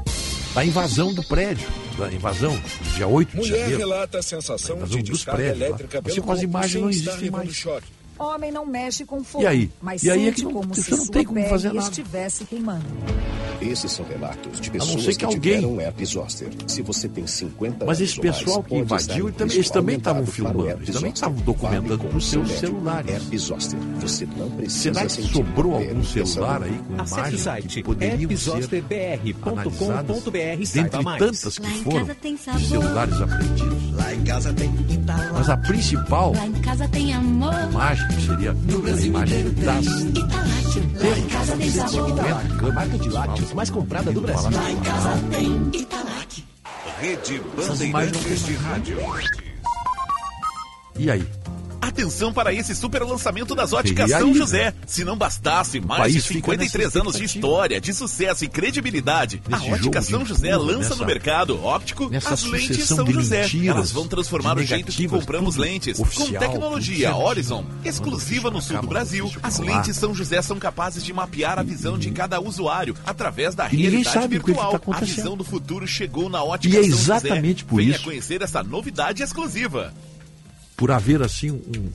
A invasão do prédio, da invasão, dia 8 de Mulher janeiro. Mulher relata a sensação de descarga prédios, elétrica lá. pelo assim, as imagens não existem mais. Choque. Homem não mexe com fogo, e aí? mas e aí é que não, como se não tem como fazer nada. estivesse queimando. Esses são relatos de pessoas que, que alguém... tiveram herpes zoster. Se você tem 50 Mas esse pessoal que invadiu, eles também estavam filmando, eles também estavam documentando vale nos seus celulares. Herpes zoster. Você não precisa Será que sobrou algum celular aí com Acesse imagem site, que poderiam ser analisadas dentre tantas que foram de celulares apreendidos? Lá em casa tem Mas a principal imagem casa tem amor. imagem que seria a imagem das Lá em casa tem sabor. a marca de lácteos mais comprada do Brasil. Lá em casa tem Italate. Rede Atenção para esse super lançamento das óticas aí, São José. Se não bastasse mais de 53 anos de história, de sucesso e credibilidade, a ótica São José tudo, lança nessa, no mercado óptico as lentes São José. Mentiras, Elas vão transformar o jeito que compramos lentes. Oficial, Com tecnologia Horizon, exclusiva no sul do Brasil, as lentes São José são capazes de mapear a visão de cada usuário através da realidade virtual. Tá a visão do futuro chegou na ótica São José. E é exatamente por Venha isso. conhecer essa novidade exclusiva por haver assim um, um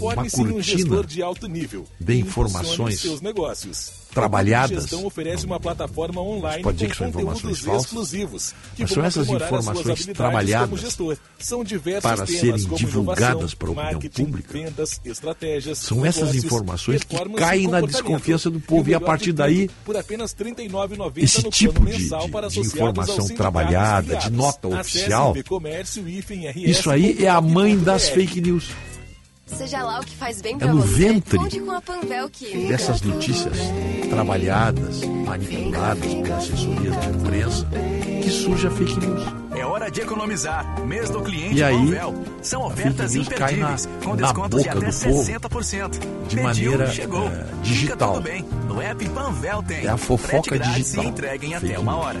uma cortina um de alto nível de informações. seus negócios trabalhadas. A gestão oferece uma plataforma online pode com conteúdos exclusivos. Que Mas são essas informações trabalhadas gestor. São diversos para temas, serem divulgadas para a opinião pública. Vendas, estratégias, são essas informações que caem na desconfiança do povo e, a partir daí por apenas esse tipo de, de, de informação trabalhada, de nota oficial. Isso aí é a mãe das fake news. Seja lá o que faz bem é pra no você. Ventre. Conte com a Panvel que. Dessas notícias trabalhadas, manipuladas por assessorias de imprensa, que surge a fake news. É hora de economizar. Mês do cliente e aí, Panvel. São ofertas imperdíveis, na, com descontos de até 60%. De Pediu, maneira chegou. Uh, digital. No app Panvel tem. É a fofoca digital. entreguem até uma hora.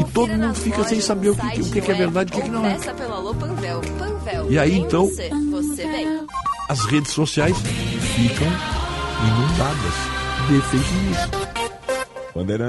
E todo mundo fica sem saber o que, o que é verdade e o que não é. Peça pelo Alô Panvel e aí então. Você, você as redes sociais ficam inundadas de fake news.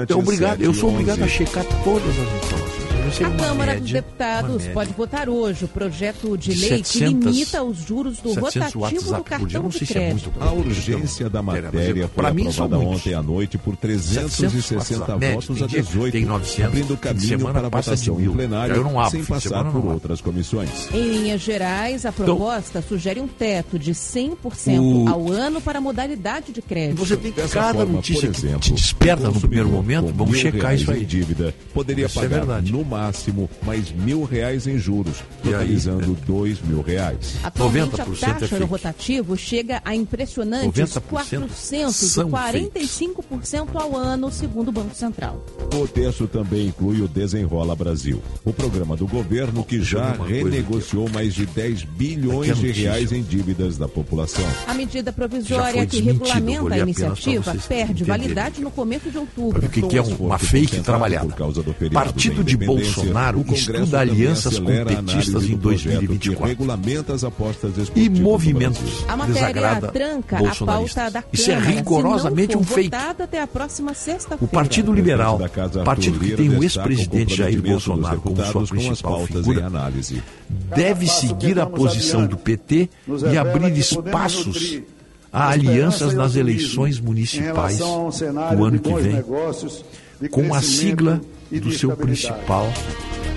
Então, obrigado. Eu sou obrigado a checar todas as informações a Câmara dos Deputados pode votar hoje. O projeto de lei 700, que limita os juros do rotativo WhatsApp, do cartão de é crédito. É a urgência da matéria foi mim, aprovada ontem à noite por 360 votos a 18, tem 900, abrindo caminho para a votação em plenário eu não abro, sem passar por outras comissões. Em linhas gerais, a então- proposta então, sugere um teto de 100% o... ao ano para a modalidade de crédito. Você tem Dessa cada forma, notícia exemplo, que te desperta no primeiro momento, vamos checar isso aí. dívida poderia isso é pagar no máximo máximo mais mil reais em juros, totalizando dois mil reais. Atualmente, a taxa do é rotativo chega a impressionantes 445% ao ano, segundo o Banco Central. O texto também inclui o Desenrola Brasil, o programa do governo que já renegociou mais de 10 bilhões de reais em dívidas da população. A medida provisória que regulamenta a iniciativa perde validade no começo de outubro. O que, que é uma fake trabalhada? Partido de Bolsonaro Bolsonaro estuda alianças com petistas em 2024. e movimentos a desagrada tranca bolsonaristas. A Isso é rigorosamente um fake. o Partido Liberal, partido que tem o ex-presidente Jair Bolsonaro como sua principal figura, deve seguir a posição do PT e abrir espaços a alianças nas eleições municipais do ano que vem com a sigla do seu principal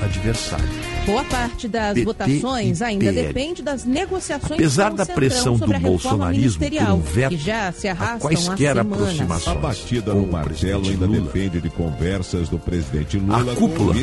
adversário. Boa parte das PT votações ainda depende das negociações Apesar da pressão do bolsonarismo por um veto, que já se arrastam quaisquer aproximações. A batida no martelo ainda depende de conversas do presidente Lula a cúpula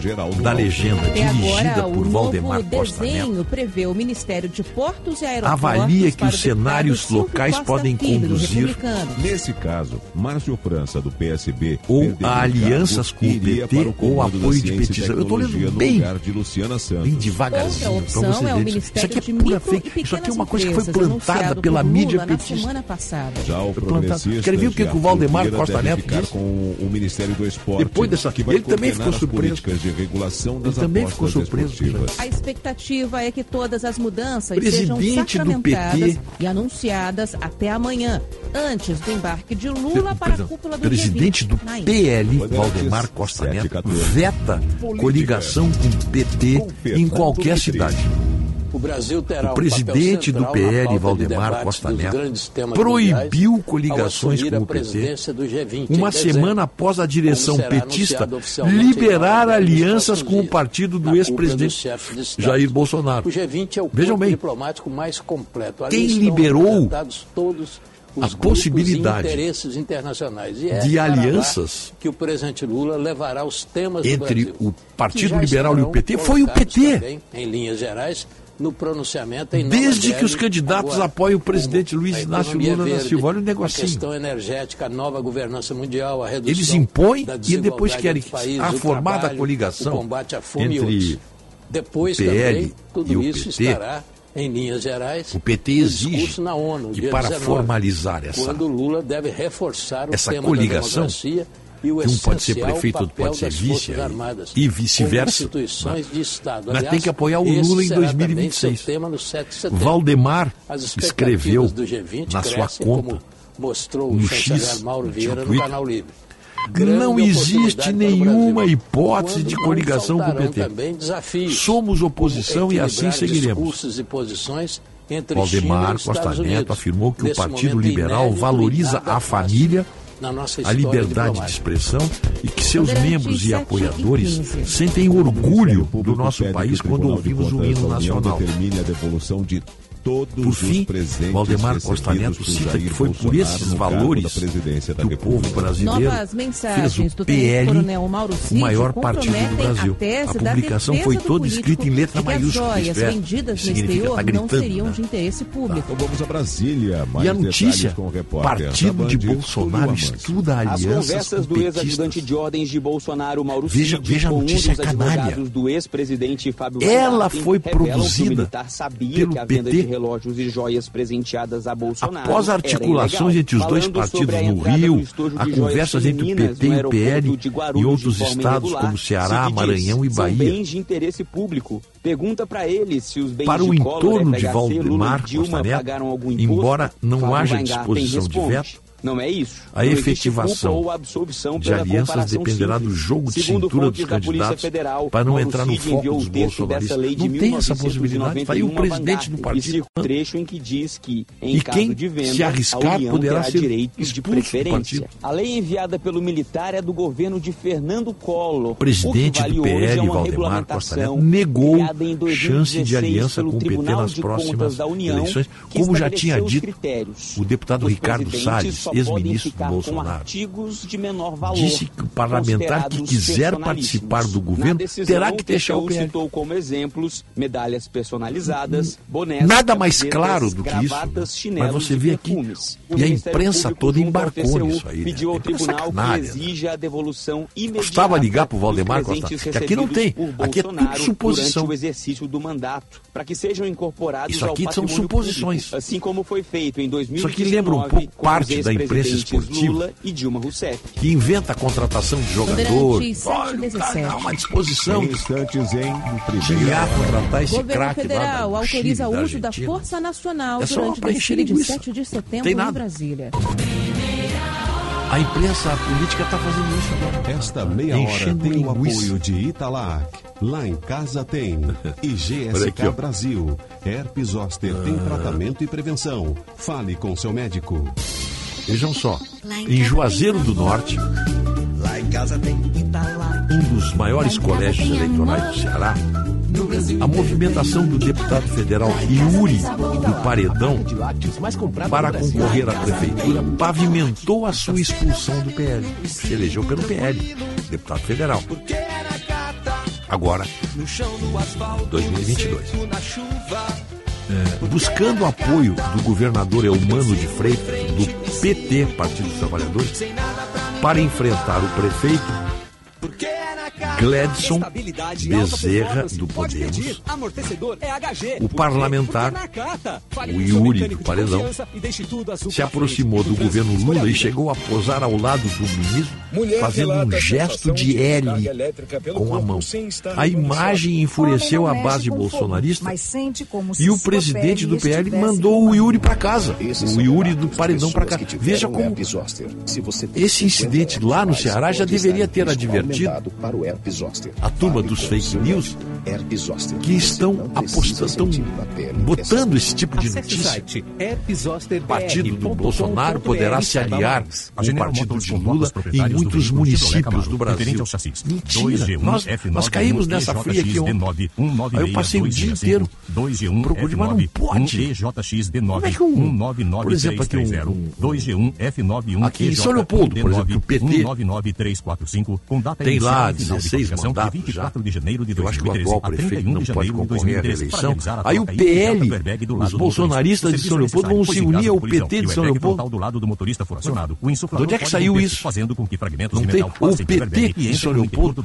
geral da legenda Até dirigida agora, por Valdemar Costa Neto prevê o Ministério de Portos e Aeroportos avalia que os cenários locais podem conduzir nesse caso, Márcio França do PSB ou a alianças com o PT ou apoio de petistas. Eu estou no bem, lugar de Luciana Santos. Bem devagarzinho, Outra você é ver. Isso aqui é pura fake. Isso aqui é uma coisa que foi plantada pela Lula mídia na petista. semana passada. Já o progressista Quer ver o que, o Valdemar Costa Neto ficar disse? com o Ministério do Esporte. Depois dessa, que vai ele também ficou surpreso. De regulação das ele também ficou surpreso. A expectativa é que todas as mudanças Presidente sejam sacramentadas e anunciadas até amanhã, antes do embarque de Lula para a cúpula do Presidente do PL, Valdemar Costa Neto, veta coligação com o PT em é qualquer cidade. O, o presidente um do PL, Valdemar Costa Neto, proibiu coligações com o PT uma semana após a direção petista liberar alianças com o partido do ex-presidente Jair Bolsonaro. É Vejam bem, quem liberou os a possibilidade interesses internacionais. E é de alianças que o presidente Lula levará os temas entre Brasil, o Partido Liberal e o PT foi o PT em linhas gerais no pronunciamento em desde que os candidatos agora, apoiem o presidente Luiz Inácio Lula da Silva olha o negocinho. a questão energética a nova governança mundial a redução eles impõem e depois querem país, a formada trabalho, coligação entre depois PL também tudo e o isso PT, estará em linhas gerais, O PT exige na ONU, que para 19, formalizar essa- quando Lula deve reforçar o essa tema coligação, e que um pode ser prefeito, outro pode ser vice, e vice-versa. Mas tem que apoiar o Lula em será também 2026. seu tema no 7 de setembro. Valdemar escreveu do G20 na sua conta, como mostrou o no X, Mauro no Vieira no Canal Livre. Não existe o nenhuma Brasil, hipótese quando de coligação com o PT. Somos oposição e assim seguiremos. e posições entre China Valdemar e Costa Unidos. Neto afirmou que o Nesse Partido momento Liberal inédito valoriza a família, na nossa a liberdade de expressão e que seus Bandeirantes membros e 7 e apoiadores 15. sentem orgulho do nosso país o quando ouvimos o hino nacional. determine a devolução de todos Por fim, os presentes Valdemar Costa Neto cita Jair que foi por esses valores da presidência da que o povo República. brasileiro Novas fez o PL o maior partido do Brasil. A, A publicação foi toda escrita em letra maiúscula, As joias é, vendidas no exterior tá não gritando, seriam né? de interesse público. Então vamos a Brasília. Mais E a notícia, detalhes com o repórter partido de Bolsonaro estuda As alianças conversas com do ex-ajudante de ordens de Bolsonaro, Mauro Veja- Cid, veja a com um notícia dos canalha. advogados do ex-presidente Fábio Ela foi produzida pelo que a venda PT. Relógios e joias presenteadas a Bolsonaro. Após articulações entre os dois partidos a no Rio, joias conversas entre o PT e o PL e outros estados irregular, como Ceará, diz, Maranhão e Bahia. bens de interesse público. Pergunta para ele se os bens Para o entorno de Valdemar Costa Neto, embora não haja disposição de veto, Não é isso. a Não efetivação ou absolvição de alianças dependerá simples. do jogo de Segundo cintura dos candidatos Federal, para não entrar no foco dos bolsonaristas. Não tem essa possibilidade, vai o 1991 a presidente do partido. Trecho em que diz que, em E caso quem de venda, se arriscar poderá ser direitos de expulso do preferência. partido. A lei enviada pelo militar é do governo de Fernando Collor. O presidente o do PL, é Valdemar Costa Neto, negou chance de 2016 aliança com o PT nas próximas União, eleições, como já tinha dito o deputado Ricardo Salles, ex-ministro Bolsonaro. valor, Disse que o parlamentar que quiser participar do governo terá que deixar o PL. citou como exemplos medalhas personalizadas, bonés, Nada mais claro do que isso, né? Mas você e vê aqui. O e a imprensa toda embarcou nisso aí, né? Pediu ao É tribunal que sacanagem, exija a devolução imediata Custava ligar pro dos Valdemar Costa, que aqui não tem, aqui é tudo suposição. O exercício do mandato, para que sejam incorporados Isso aqui são suposições. público, assim como foi feito em Isso 2019 aqui lembra um pouco parte da imprensa esportiva. Lula e Dilma Rousseff. que inventa a contratação de jogador. Olha, o 717. cara dá uma disposição Em instantes em de primeira ir hora. contratar esse craque lá Federal da autoriza o da uso da Argentina. Força Nacional É durante o desfile de linguiça. 7 de Tem setembro em nada. Brasília. A imprensa política está fazendo isso agora. Esta meia hora tem o linguiça. apoio de Italac. Lá em casa tem. E Olha GSK aqui. Brasil. Herpes zoster tem tratamento e prevenção. Fale com seu médico. Vejam só, em Juazeiro do Norte, um dos maiores colégios eleitorais do Ceará, a movimentação do deputado federal Yuri do Paredão para concorrer à prefeitura pavimentou a sua expulsão do PL. Se elegeu pelo PL, deputado federal. Agora, 2022. É, buscando apoio do governador Eumano de Freitas, do PT, Partido dos Trabalhadores, para enfrentar o prefeito Gladson Bezerra do Podemos, o parlamentar, o Yuri do Paredão, se aproximou do governo Lula e chegou a posar ao lado do ministro, fazendo um gesto de L com a mão. A imagem enfureceu a base bolsonarista e o presidente do PL mandou o Yuri para casa, o Yuri do Paredão para casa. Veja como esse incidente lá no Ceará já deveria ter advertido para o herpes zoster. a turma dos fake news Herpes zoster. que estão apostando, botando esse tipo de notícia. O partido do Bolsonaro poderá se aliar ao partido de Lula em muitos municípios do Brasil. Mentira, 2G1 nós, F91 nós caímos nessa fria aqui ontem. EJXD9 Aí eu passei o dia inteiro 2G1 procurando, mas não pode. EJXD9 Como é que um- por exemplo, aqui um- 1999330 2G1 F91 Aqui em São Leopoldo, por exemplo, o PT 199345 com data tem lá 16 mandatos 24 já. de janeiro de 2013, Eu acho que o atual prefeito não pode concorrer à eleição. Aí o PL, os bolsonaristas de São Leopoldo vão se unir ao PT de São Leopoldo. do lado do motorista de onde é que saiu isso? Fazendo com que fragmentos de metal o PT de São Leopoldo,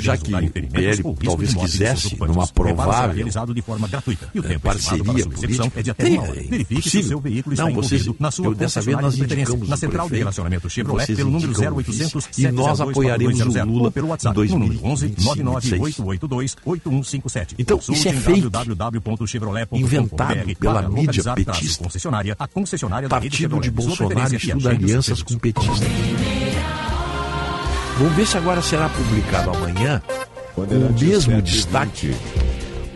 já que o PL talvez quisesse, numa provável é, é parceria política, é verifique se o seu veículo está envolvido na sua concessionária de preferência, na central de relacionamento Chevrolet, pelo número 0800 e nós apoiaremos o Lula pelo WhatsApp, 2011 998828157. Então, isso é feito Inventado pela mídia petista. Concessionária, a concessionária Partido de Bolsonaro estuda alianças com petistas. Vamos ver se agora será publicado amanhã o mesmo destaque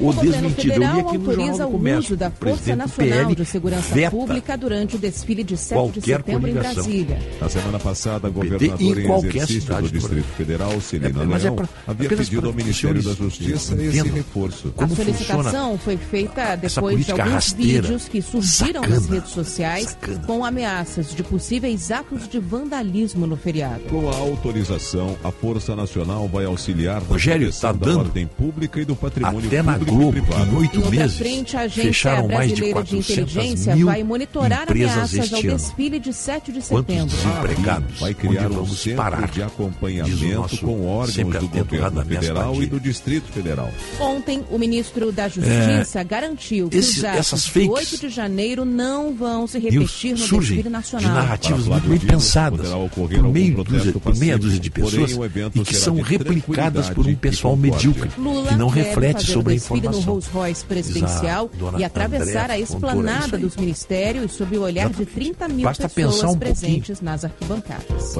o, o desmentido. federal li aqui no Jornal do Comércio. da Força Nacional de Segurança Pública durante o desfile de 7 de setembro em Brasília. Na semana passada, a governadora em, qualquer exercício do Distrito. Federal, Celina é, Leão, é pra... havia pedido ao Ministério da Justiça esse reforço. a solicitação foi feita depois de alguns rasteira, vídeos que surgiram sacana, nas redes sociais sacana. com ameaças de possíveis atos de vandalismo no feriado. Com a autorização, a Força Nacional vai auxiliar na Rogério, tá da ordem pública e do patrimônio público Globo, em oito meses, frente, fecharam mais de 400 de mil vai monitorar empresas este ano. Desfile de 7 de setembro. Quantos desempregados? Vai criar onde vamos um parar? de acompanhamento nosso, com órgãos do governo federal e do Distrito Federal. Ontem, o ministro da é, Justiça é, garantiu que esse, os atos de 8 de janeiro não vão se repetir no desfile nacional. De narrativas muito bem pensadas, por, meio dúzia, por meia dúzia de pessoas porém, e que são replicadas por um pessoal medíocre, que não reflete sobre a informação no Rolls Royce presidencial e atravessar André, a esplanada dos ministérios sob o olhar de 30 mil Basta pessoas um presentes pouquinho. nas arquibancadas.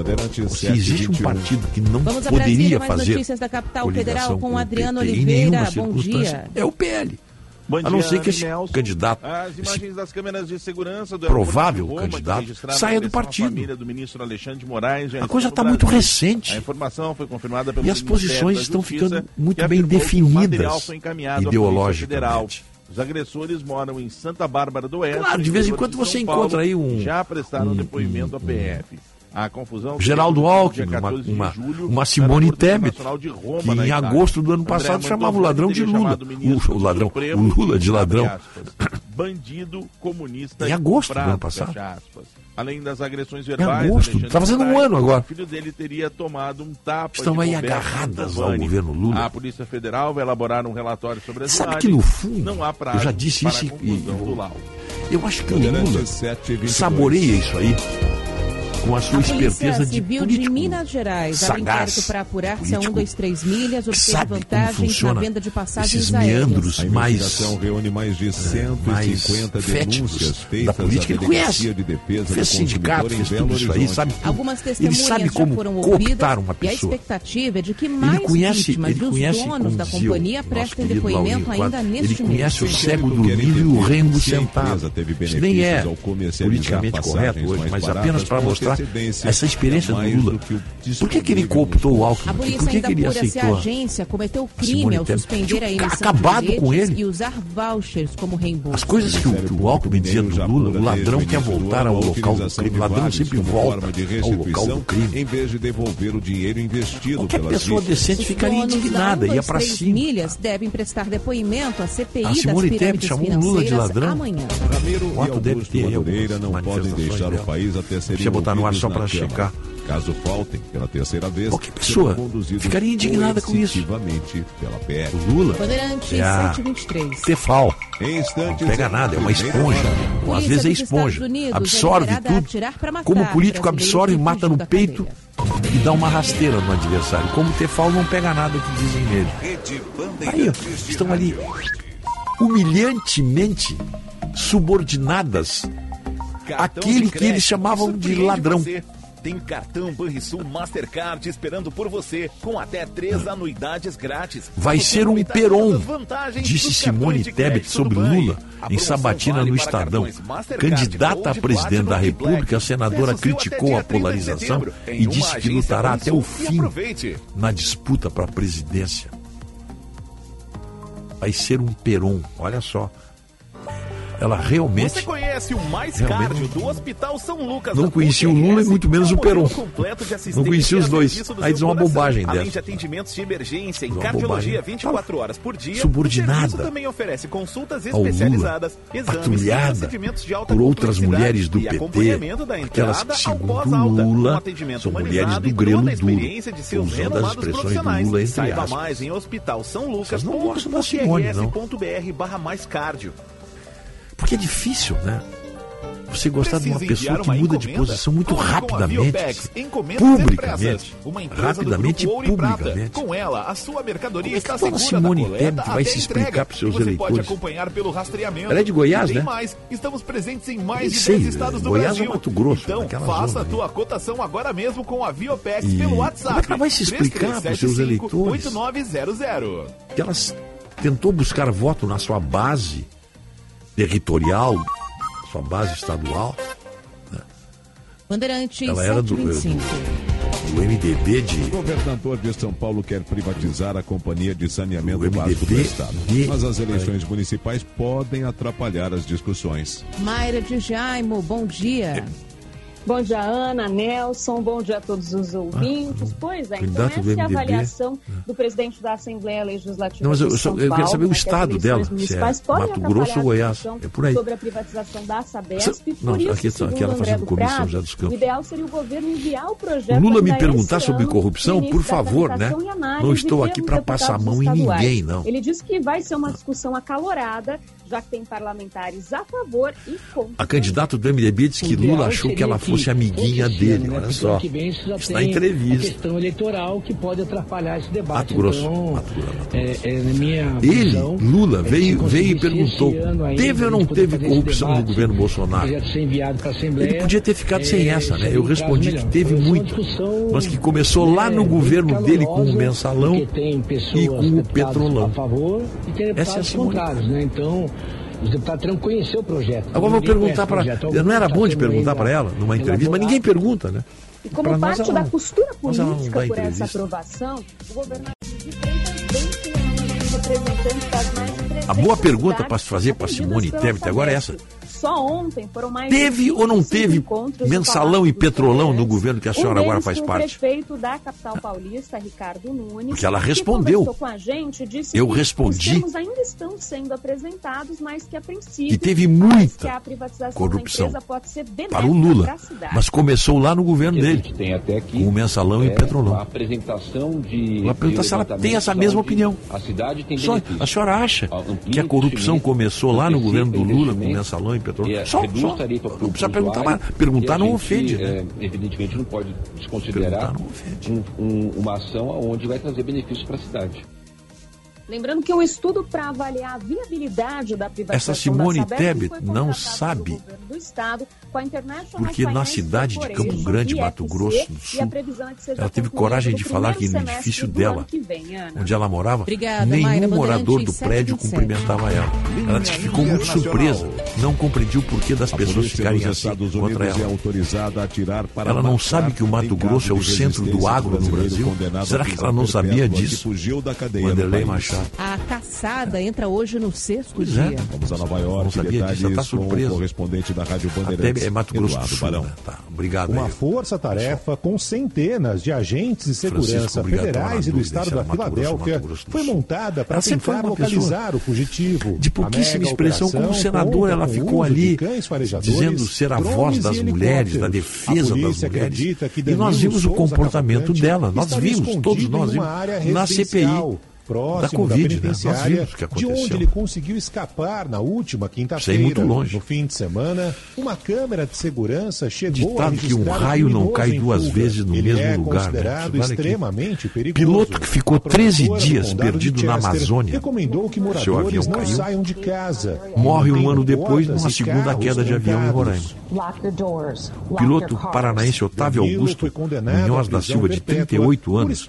Se existe um partido que não Vamos poderia Brasília, mais notícias da capital federal com, com Adriano PT, Oliveira. Bom dia. É o PL. Bom a não ser que esse Nelson. candidato. As imagens das câmeras de segurança do provável Roma, candidato saia do partido. Do Moraes, a coisa está muito recente. A informação foi confirmada pelo e as posições estão ficando muito bem definidas ideologicamente. Os agressores moram em Santa Bárbara do Oeste. Claro, de vez em quando você Paulo, encontra aí um. Já prestaram um, depoimento à PF. A confusão. Geraldo Alckmin, uma, uma, uma Simone Tebet, que em agosto do ano passado André chamava o ladrão de Lula. O, o ladrão, Supremo, o Lula de ladrão. Aspas, bandido comunista. Em agosto do ano passado. Além das agressões verbais. Em agosto. Está fazendo um ano agora. O filho dele teria tomado um tapa. Estão aí agarradas ao governo Lula. A Polícia Federal vai elaborar um relatório sobre as Sabe que no fundo, não há prazo eu já disse isso e, eu, eu acho que o Lula saboreia isso aí com a sua a esperteza de civil de Minas Gerais sagaz, para apurar se a três milhas obteve vantagens na venda de passagens meandros aéreas. mais a reúne mais de 150 mais denúncias feitas da política ele conhece. De defesa fez sindicato, fez tudo isso aí, sabe? Algumas sabe como cooptar uma pessoa. E a expectativa é de que mais ele conhece, vítimas ele conhece, donos da companhia prestem depoimento Laurinho, ainda neste mês. Ele conhece o cego do milho, e o remo sentado. Isso nem é politicamente correto hoje, mas apenas para mostrar lá. Essa experiência é do Lula. Do Por que, que ele cooptou o Alckmin? A polícia Por que, ainda que ele aceitou? A agência cometeu crime ao suspender a emissão acabado com ele. e usar vouchers como reembolso. As coisas que o, o Alckmin dizia do Lula, o ladrão quer voltar ao local do crime. O ladrão sempre volta ao local do crime. Em vez de devolver o dinheiro investido Qualquer pessoa decente ficaria indignada, ia para cima. milhas devem prestar depoimento à CPI a Simone Tebet chamou Lula de ladrão. Amanhã. Ramiro o ato Madureira não podem deixar o país até serem no ar só para checar. Caso faltem pela terceira vez, qualquer pessoa ficaria indignada com isso. Pela O Lula é a ah. Tefal. Não pega nada, é uma esponja. Ou às vezes é esponja. Absorve tudo. Como político absorve, mata no peito e dá uma rasteira no adversário. Como Tefal não pega nada que dizem nele. Aí, ó, estão ali humilhantemente subordinadas aquele que eles chamavam de ladrão. Você. Tem cartão Banrisul Mastercard esperando por você, com até três anuidades grátis. Vai você ser um peron, disse Simone Tebet sobre Lula em sabatina vale no Estadão. Candidata a presidente da República, a senadora criticou a polarização e disse que lutará até o fim na disputa para a presidência. Vai ser um peron, olha só ela realmente. Você conhece o Mais Realmente Cardio do Hospital São Lucas? Não conhecia o Lula e muito menos o Peron. Não conhecia os dois. do Aí diz uma bobagem Além dessa. de atendimentos de emergência em cardiologia bobagem. 24 horas por dia, Subordinada o também oferece consultas ao Lula, especializadas, exames e procedimentos de alta por outras mulheres do PT, aquelas que, segundo Lula, são mulheres do grelo duro. Usando as expressões do. Lula, entre Saiba aspas. mais em hospitalsaulucas.br barra mais cardio. Porque é difícil, né? Você gostar de uma Precisa pessoa enviar que uma muda de posição muito rapidamente. Encomendas Publicamente. uma Rapidamente publicamente. Com ela, a sua mercadoria Como é que está segura Simone Tebet vai se explicar entrega. pros seus você eleitores? pode acompanhar pelo rastreamento. Ela é de Goiás, né? mais, estamos presentes em mais de 10 estados do Goiás Brasil. ou Mato Grosso, então, naquela faça zona a ali. tua cotação agora mesmo com a Viopex E pelo como WhatsApp. é que ela vai se explicar pros seus 3375 eleitores? 8900. que ela tentou buscar voto na sua base territorial, sua base estadual. Bandeirantes Ela era do, 725. do, do MDB O de. governador de São Paulo quer privatizar a Companhia de Saneamento O Básico do Estado. de- Mas as eleições municipais podem atrapalhar as discussões. Mayra de Jaimo, bom dia. Bom dia, Ana, Nelson, bom dia a todos os ouvintes. pois é, então essa é a avaliação do presidente da Assembleia Legislativa Não, mas eu, eu eu quero Paulo, saber o né, as estado dela, se é Mato Grosso ou Goiás. É por aí. Sobre a privatização da Sabesp. Não, por isso, aqui- aqui ela fazendo do comício em São Prado, José dos Campos. O ideal seria o governo enviar o projeto O Lula me perguntar sobre corrupção, por favor, né? Não estou aqui para passar a mão em ninguém, não. Ele disse que vai ser uma discussão acalorada, já que tem parlamentares a favor e contra. A candidata do MDB disse que Lula achou que ela fosse amiguinha dele. né? Olha só. Está em entrevista. A questão eleitoral que pode atrapalhar esse debate. Mato Grosso. Então, Mato Grosso, Mato é, é, na minha Ele, visão, Lula, é, veio, veio e perguntou: teve ou não teve corrupção no governo Bolsonaro? O projeto ser enviado para a Assembleia. Ele podia ter ficado sem é, essa, né? Eu respondi que melhor. teve uma muito. Mas que começou lá no governo dele com o mensalão e com o petrolão. A favor e tem Essa é a Simone. contrários, né? Então, os deputados terão que conhecer o projeto. Agora vou perguntar para. Não era Alguns bom de perguntar para ela numa entrevista, mas ninguém pergunta, né? E como Pra parte ela da não- postura não política por essa aprovação, o governador 300 A boa pergunta para se fazer para Simone Tebet agora é essa. Só ontem foram mais Teve ou não 25 teve mensalão e petrolão no governo que a um senhora agora faz parte? O prefeito da capital paulista, Ricardo Nunes, Porque ela respondeu. com a gente, disse Eu que respondi. Os ainda estão sendo apresentados, mas que a princípio E teve muita que a privatização corrupção da empresa pode ser benéfica para o Lula. para a cidade. Mas começou lá no governo dele, gente tem até aqui com o mensalão e é petrolão. A apresentação de. Vou perguntar de se ela tem essa mesma opinião. A cidade tem Só, a senhora acha que a corrupção começou lá no governo do Lula com investimento, mensalão e petrolão? É, Só, só. Não precisa perguntar, mas perguntar não gente, ofende, né? é, evidentemente não pode desconsiderar um- um- uma ação onde vai trazer benefícios para a cidade. Lembrando que um estudo para avaliar a viabilidade da privatização Essa Simone Tebet não sabe. estado com a International Porque na cidade de Campo Grande, IFC, Mato Grosso do Sul, é ela teve coragem de falar que no edifício dela, vem, onde ela morava, Obrigada, nenhum Mayra morador do prédio 727. cumprimentava ela. Ela disse que ficou muito surpresa, não compreendia o porquê das A pessoas ficarem assim contra Unidos é ela. autorizada a atirar para Ela não sabe que o Mato Grosso é o centro do agro no Brasil? Será que ela não sabia disso? fugiu da cadeia no Vanderlei país. Machado. A caçada entra hoje no sexto Pois é. dia. Vamos a Nova Não York, sabia detalhes disso, tá com o surpreso. correspondente da Rádio Até Bandeirantes, é Mato Grosso do Eduardo Sul, Barão. né? Tá, obrigado Uma força-tarefa com centenas de agentes de segurança federais e do estado da Filadélfia do foi Sul. montada para Ela sempre foi tentar uma pessoa localizar o fugitivo. de pouquíssima expressão como senadora, conta ela ficou ali dizendo ser a voz das mulheres, da defesa das mulheres. E nós vimos o comportamento dela, nós vimos, todos nós vimos na CPI residencial, da próximo Covid, né? Nós penitenciária, vimos o que de aconteceu. onde ele conseguiu escapar na última Sem quinta-feira. muito longe. No fim de semana, uma câmera de segurança chegou a Ditado que um o raio não cai duas vezes no Ele mesmo é lugar, né? considerado aqui. extremamente perigoso. Piloto que ficou A 13 promotora do dias perdido na Amazônia. Recomendou que Seu avião moradores não caiu. saiam de casa. Morre um ano depois numa segunda queda de avião em. Roraima. Piloto paranaense Otávio Augusto Munhoz da Silva, de perpétua 38 por anos,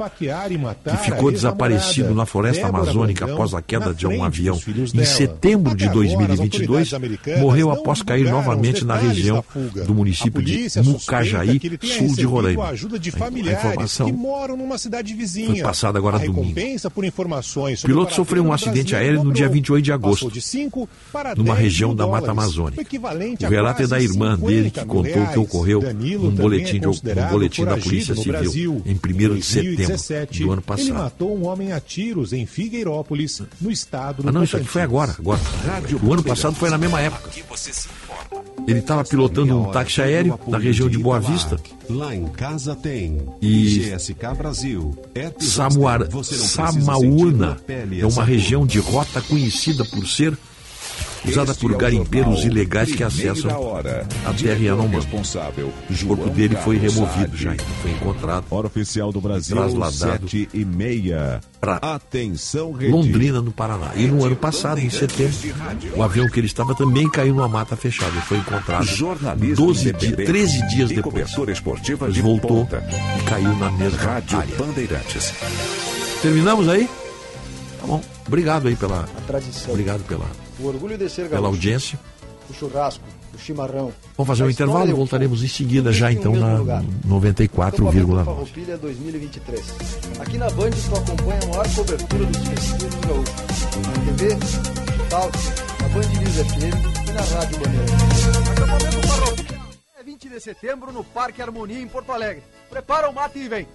que ficou a desaparecido na floresta Débora amazônica Brandão, após a queda de um avião em setembro de Até agora, as 2022, autoridades americanas morreu após cair novamente na região do município de Mucajaí, ele sul de Roraima. a de A informação foi passada agora domingo. O piloto sofreu um acidente aéreo no dia dobrou. 28 de agosto, Passou de 5 para numa 10 região da Mata Amazônica. o relato é da irmã dele que 50 mil contou o que ocorreu num boletim, é de, num considerado boletim da Polícia Civil em 1 de setembro 2017, do ano Ele passado. matou um homem a em Figueirópolis, no estado do Ah, não, isso aqui foi agora. agora. O ano passado foi na mesma época. Ele estava pilotando um táxi aéreo na região de Boa Vista. Lá em casa tem. E GSK Brasil. Samuara, Samauana é uma região de rota conhecida por ser usada por é garimpeiros jornal ilegais que acessam Hora. a terra Yanomami. responsável, O corpo dele foi removido já, foi encontrado. Hora oficial do Brasil, Trasladado sete e meia. para Atenção, rede. Londrina, no Paraná. E no ano passado, em setembro, o avião que ele estava também caiu numa mata fechada. Ele foi encontrado Jornalismo 12 dias, independente 13 dias e depois. Mas de voltou ponta. e caiu na mesma Rádio área. Bandeirantes. Terminamos aí? Tá bom. Obrigado aí pela. A tradição. Obrigado pela, O orgulho de ser pela gaúcho. audiência. O churrasco, o chimarrão. Vamos fazer um intervalo e voltaremos em seguida já então na lugar. 94,9. Farroupilha 2023. Aqui na Band tu acompanha a maior cobertura dos festivos gaúchos. Na TV, digital, na Band News FM e na Rádio Bandeirantes. Farroupilha. É 20 de setembro no Parque Harmonia em Porto Alegre. Prepara o mate e vem.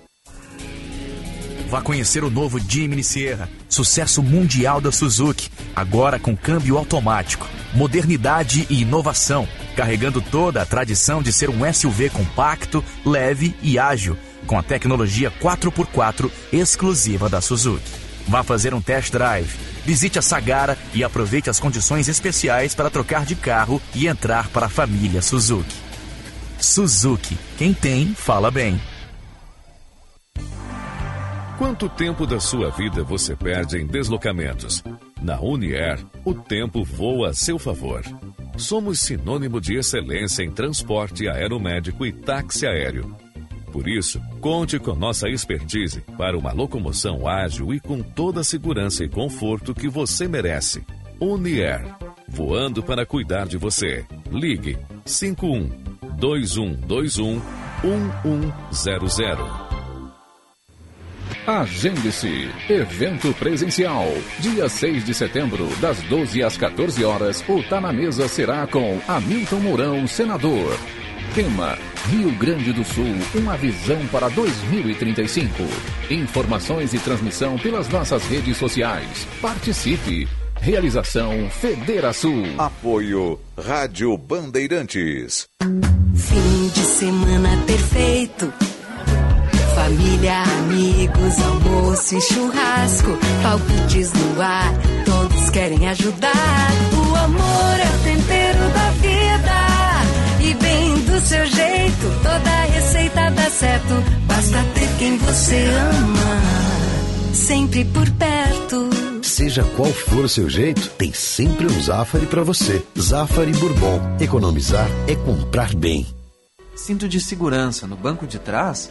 Vá conhecer o novo Jimny Sierra, sucesso mundial da Suzuki, agora com câmbio automático, modernidade e inovação, carregando toda a tradição de ser um SUV compacto, leve e ágil, com a tecnologia 4x4 exclusiva da Suzuki. Vá fazer um test drive, visite a Sagara e aproveite as condições especiais para trocar de carro e entrar para a família Suzuki. Suzuki, quem tem, fala bem. Quanto tempo da sua vida você perde em deslocamentos? Na Unier, o tempo voa a seu favor. Somos sinônimo de excelência em transporte aeromédico e táxi aéreo. Por isso, conte com nossa expertise para uma locomoção ágil e com toda a segurança e conforto que você merece. Unier, voando para cuidar de você. Ligue 51 2121 1100. Agende-se. Evento presencial. Dia 6 de setembro, das 12 às 14 horas, o Tá na Mesa será com Hamilton Mourão, senador. Tema: Rio Grande do Sul, uma visão para 2035. Informações e transmissão pelas nossas redes sociais. Participe. Realização Federação. Apoio Rádio Bandeirantes. Fim de semana perfeito. Família, amigos, almoço e churrasco. Palpites no ar, todos querem ajudar. O amor é o tempero da vida. E bem do seu jeito, toda receita dá certo. Basta ter quem você ama. Sempre por perto. Seja qual for o seu jeito, tem sempre um Zafari para você. Zafari Bourbon. Economizar é comprar bem. Cinto de segurança no banco de trás?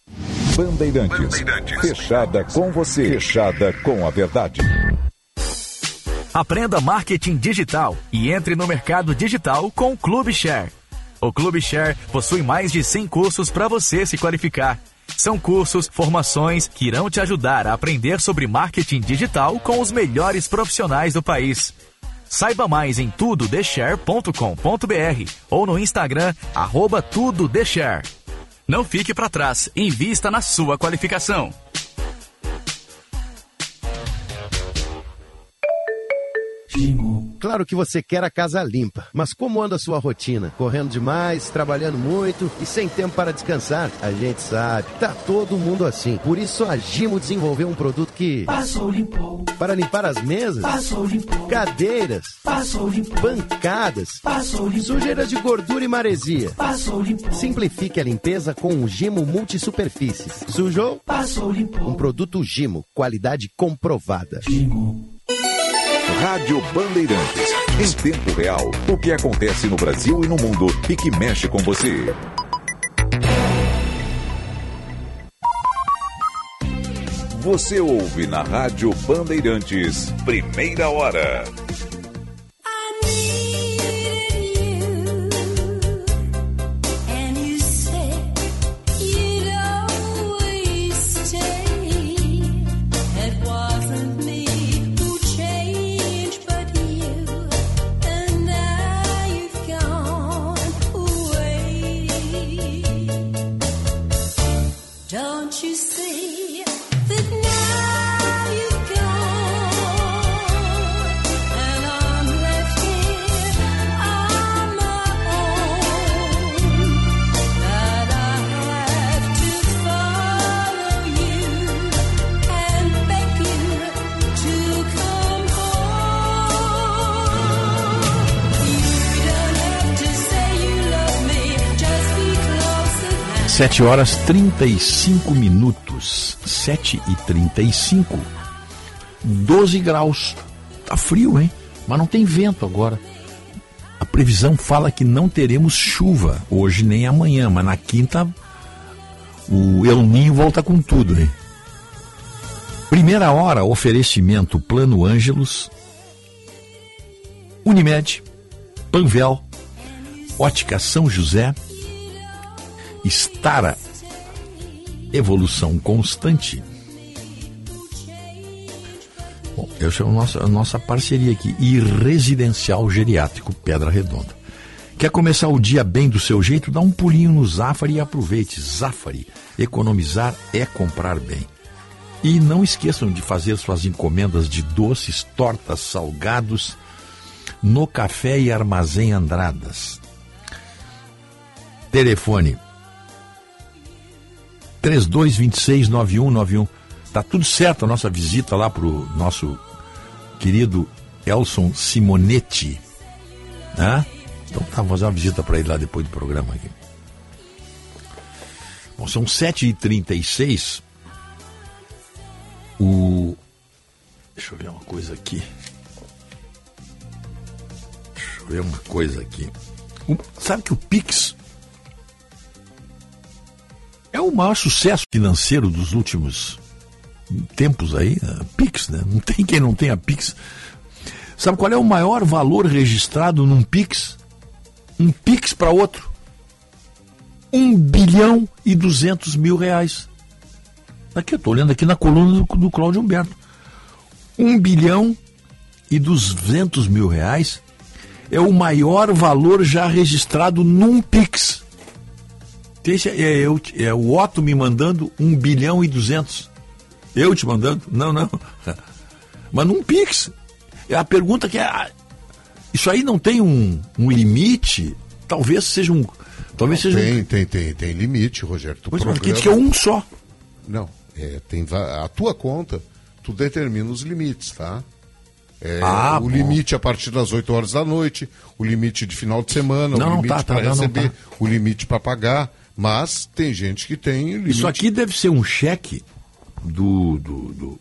Bandeirantes. Fechada com você. Fechada com a verdade. Aprenda marketing digital e entre no mercado digital com o Clube Share. O Clube Share possui mais de 100 cursos para você se qualificar. São cursos, formações que irão te ajudar a aprender sobre marketing digital com os melhores profissionais do país. Saiba mais em tudodeshare.com.br ou no Instagram, arroba tudodeshare. Não fique para trás, invista na sua qualificação. Claro que você quer a casa limpa, mas como anda a sua rotina? Correndo demais, trabalhando muito e sem tempo para descansar? A gente sabe, tá todo mundo assim. Por isso a Gimo desenvolveu um produto que. Passou, limpou. Para limpar as mesas, Passou, limpou. cadeiras, Passou, limpou. bancadas, Passou, limpou. sujeiras de gordura e maresia. Passou, limpou. Simplifique a limpeza com o Gimo Multisuperfícies. Sujou? Passou, limpou. Um produto Gimo, qualidade comprovada. Rádio Bandeirantes. Em tempo real, o que acontece no Brasil e no mundo e que mexe com você. Você ouve na Rádio Bandeirantes, primeira hora. 7 horas 35 minutos. 7 e 35. 12 graus. Tá frio, hein? Mas não tem vento agora. A previsão fala que não teremos chuva hoje nem amanhã, mas na quinta o El Ninho volta com tudo, hein? Primeira hora, oferecimento Plano Ângelos, Unimed, Panvel, Ótica São José, Estara, evolução constante. Bom, essa é a nossa, a nossa parceria aqui. E Residencial Geriátrico Pedra Redonda. Quer começar o dia bem do seu jeito? Dá um pulinho no Zafari e aproveite. Zafari, economizar é comprar bem. E não esqueçam de fazer suas encomendas de doces, tortas, salgados no Café e Armazém Andradas. Telefone 32269191. Tá tudo certo a nossa visita lá pro nosso querido Elson Simonetti. Né? Então tá, vamos fazer uma visita para ele lá depois do programa aqui. Bom, são 7h36. O. Deixa eu ver uma coisa aqui. Deixa eu ver uma coisa aqui. O- Sabe que o Pix é o maior sucesso financeiro dos últimos tempos aí? Pix, né? Não tem quem não tenha Pix. Sabe qual é o maior valor registrado num Pix? Um Pix para outro. Um bilhão e duzentos mil reais. Aqui, eu estou olhando aqui na coluna do, do Cláudio Humberto. Um bilhão e duzentos mil reais é o maior valor já registrado num Pix. Esse é, eu, é o Otto me mandando um bilhão e duzentos. Eu te mandando? Não, não. Mas num Pix. É a pergunta que é. ah, Isso aí não tem um, um limite? Talvez seja um. Talvez seja tem, um. tem, tem, tem limite, Rogério. Tu Pois, mas programa- que é um só. Não, é, tem a tua conta, tu determina os limites, tá? É, Ah, o bom. limite a partir das 8 horas da noite, o limite de final de semana, Não, o não limite tá, tá, para não, não receber, tá. o limite para pagar, mas tem gente que tem limite. Isso aqui deve ser um cheque do, do, do,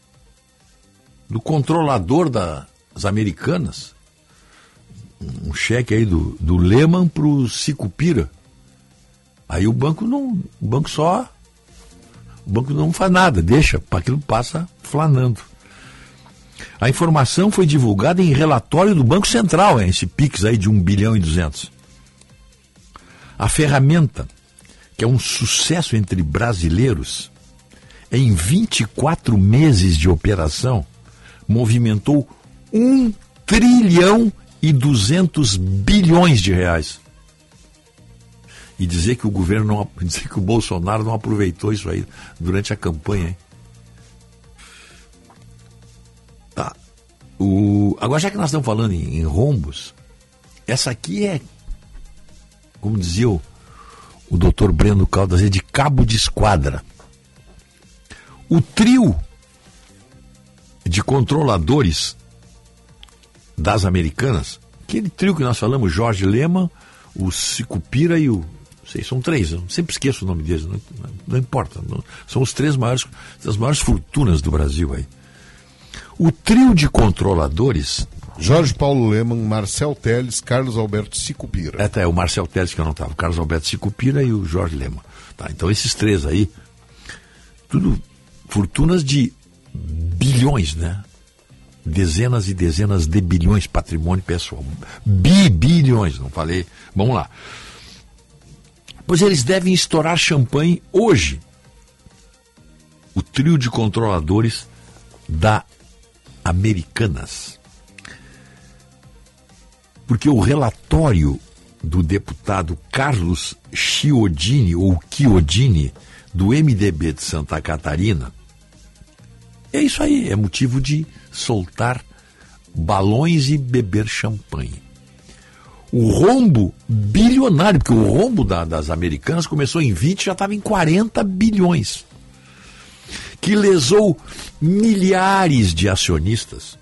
do controlador das americanas. Um cheque aí do, do Lehman para o Sicupira. Aí o banco não. O banco só. O banco não faz nada, deixa, aquilo passa flanando. A informação foi divulgada em relatório do Banco Central, hein, esse PIX aí de 1 bilhão e 200. A ferramenta, que é um sucesso entre brasileiros, em 24 meses de operação, movimentou 1 trilhão e 200 bilhões de reais. E dizer que o governo não, dizer que o Bolsonaro não aproveitou isso aí durante a campanha, hein? Tá. O... Agora, já que nós estamos falando em, em rombos, essa aqui é, como dizia o, o doutor Breno Caldas, é de cabo de esquadra. O trio de controladores das americanas, aquele trio que nós falamos, Jorge Lehmann, o Sicupira e o. Sei, são três, eu sempre esqueço o nome deles, não, não importa. não- são os três maiores, das maiores fortunas do Brasil aí. O trio de controladores. Jorge Paulo Leman, Marcel Teles, Carlos Alberto Sicupira. É, tá, é o Marcel Teles que eu não estava, o Carlos Alberto Sicupira e o Jorge Lema. Tá, então esses três aí, tudo fortunas de bilhões, né? Dezenas e dezenas de bilhões patrimônio pessoal. Bibilhões, não falei. Vamos lá. Pois eles devem estourar champanhe hoje. O trio de controladores da Americanas. Porque o relatório do deputado Carlos Chiodini, ou Chiodini, do MDB de Santa Catarina, é isso aí, é motivo de soltar balões e beber champanhe. O rombo bilionário, porque o rombo da- das americanas começou em 20 já estava em 40 bilhões, que lesou milhares de acionistas,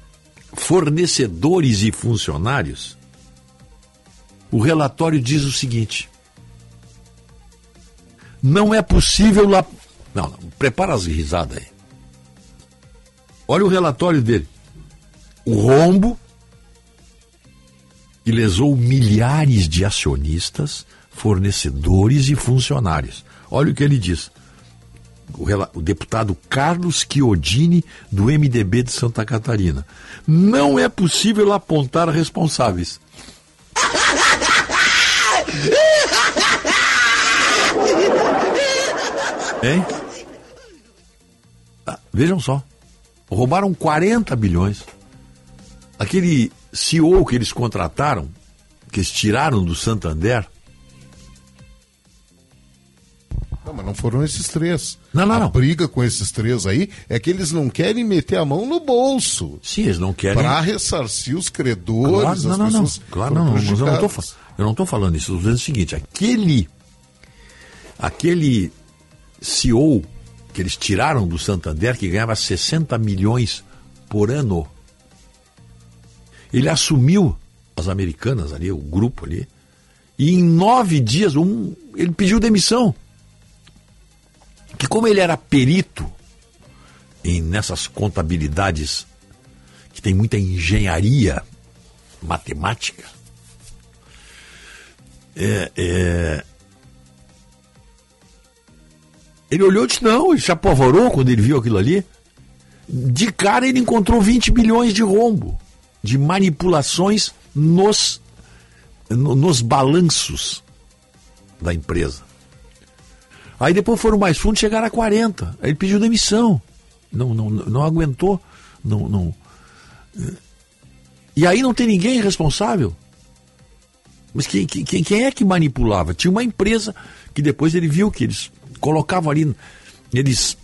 fornecedores e funcionários. O relatório diz o seguinte: não é possível lá. Não, não, prepara as risadas aí. Olha o relatório dele. O rombo que lesou milhares de acionistas, fornecedores e funcionários. Olha o que ele diz. O, o deputado Carlos Chiodini, do MDB de Santa Catarina. Não é possível apontar responsáveis. Hein? Ah, vejam só. Roubaram 40 bilhões. Aquele CEO que eles contrataram, que eles tiraram do Santander. Não, mas não foram esses três. Não, não, a não. briga com esses três aí é que eles não querem meter a mão no bolso. Sim, eles não querem. Para ressarcir os credores, Claro, as não, não, não. pessoas Claro, não, mas eu não tô, prejudicadas. Eu não estou falando isso. Estou dizendo o seguinte: aquele, aquele CEO que eles tiraram do Santander, que ganhava 60 milhões por ano, ele assumiu as americanas ali, o grupo ali, e em nove dias um, ele pediu demissão. Que como ele era perito em, nessas contabilidades que tem muita engenharia matemática, é, é, ele olhou e disse, não, ele se apavorou quando ele viu aquilo ali. De cara ele encontrou 20 bilhões de rombo, de manipulações nos, no- nos balanços da empresa. Aí depois foram mais fundos, chegaram a 40. Aí ele pediu demissão. Não, não, não aguentou. Não, não. E aí não tem ninguém responsável. Mas quem, quem, quem- é que manipulava? Tinha uma empresa que depois ele viu que eles colocavam ali, eles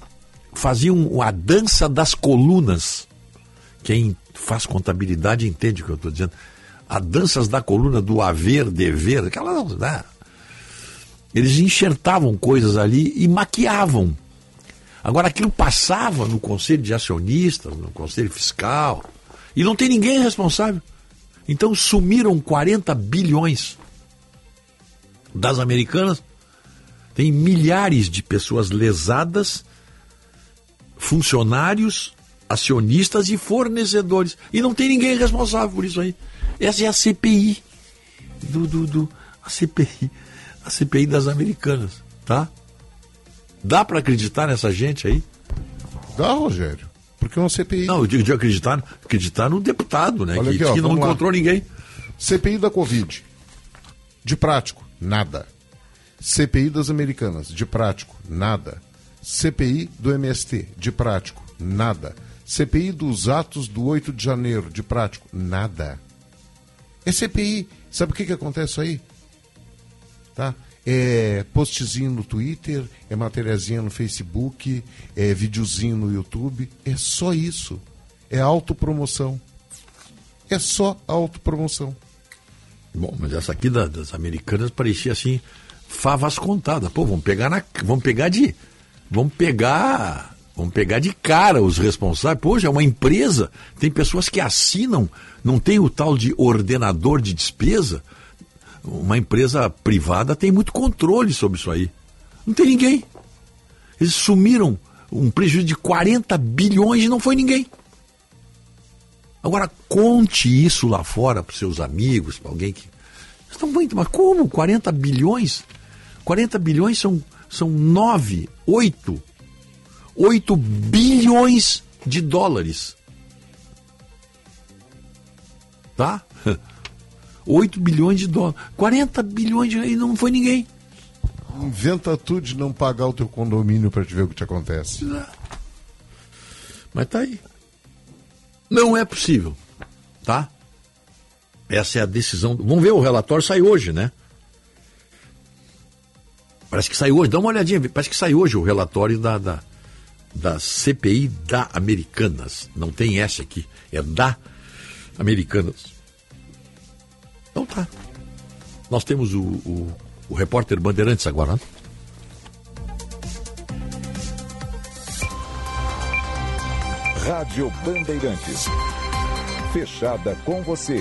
faziam a dança das colunas. Quem faz contabilidade entende o que eu estou dizendo. A danças da coluna do haver, dever, aquela. né? Eles enxertavam coisas ali e maquiavam. Agora aquilo passava no conselho de acionistas, no conselho fiscal, e não tem ninguém responsável. Então sumiram 40 bilhões das americanas. Tem milhares de pessoas lesadas, funcionários, acionistas e fornecedores. E não tem ninguém responsável por isso aí. Essa é a CPI do, do, do- a CPI, a CPI das americanas, tá? Dá para acreditar nessa gente aí? Dá, Rogério. Porque é uma CPI. Não, eu digo de acreditar, acreditar no deputado, né? Olha que aqui, ó, que não vamos lá. encontrou ninguém. CPI da Covid. De prático, nada. CPI das Americanas. De prático, nada. CPI do MST. De prático, nada. CPI dos atos do 8 de janeiro. De prático, nada. É CPI. Sabe o que, que acontece aí? Tá? É postzinho no Twitter, é materiazinha no Facebook, é videozinho no YouTube. É só isso. É autopromoção. É só autopromoção. Bom, mas essa aqui da- das americanas parecia assim, favas contadas. Pô, vamos pegar na. Vamos pegar de. Vamos pegar. Vamos pegar de cara os responsáveis. Poxa, é uma empresa. Tem pessoas que assinam, não tem o tal de ordenador de despesa. Uma empresa privada tem muito controle sobre isso aí. Não tem ninguém. Eles sumiram um prejuízo de 40 bilhões e não foi ninguém. Agora, conte isso lá fora para seus amigos, para alguém que. Estão muito, mas como? 40 bilhões? 40 bilhões são, são 9, 8, 8 bilhões de dólares. Tá? 8 bilhões de dólares. 40 bilhões de. E não foi ninguém. Inventa tudo de não pagar o teu condomínio para te ver o que te acontece. Mas tá aí. Não é possível, tá? Essa é a decisão. Vamos ver, o relatório sai hoje, né? Parece que saiu hoje. Dá uma olhadinha. Parece que sai hoje o relatório da, da, da CPI da Americanas. Não tem S aqui. É da Americanas. Então tá. Nós temos o, o, o repórter Bandeirantes agora, né? Rádio Bandeirantes. Fechada com você.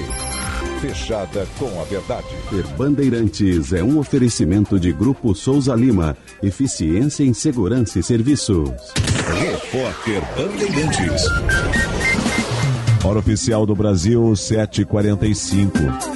Fechada com a verdade. Ter Bandeirantes é um oferecimento de Grupo Souza Lima. Eficiência em Segurança e Serviços. Repórter Bandeirantes. Hora oficial do Brasil, 7h45.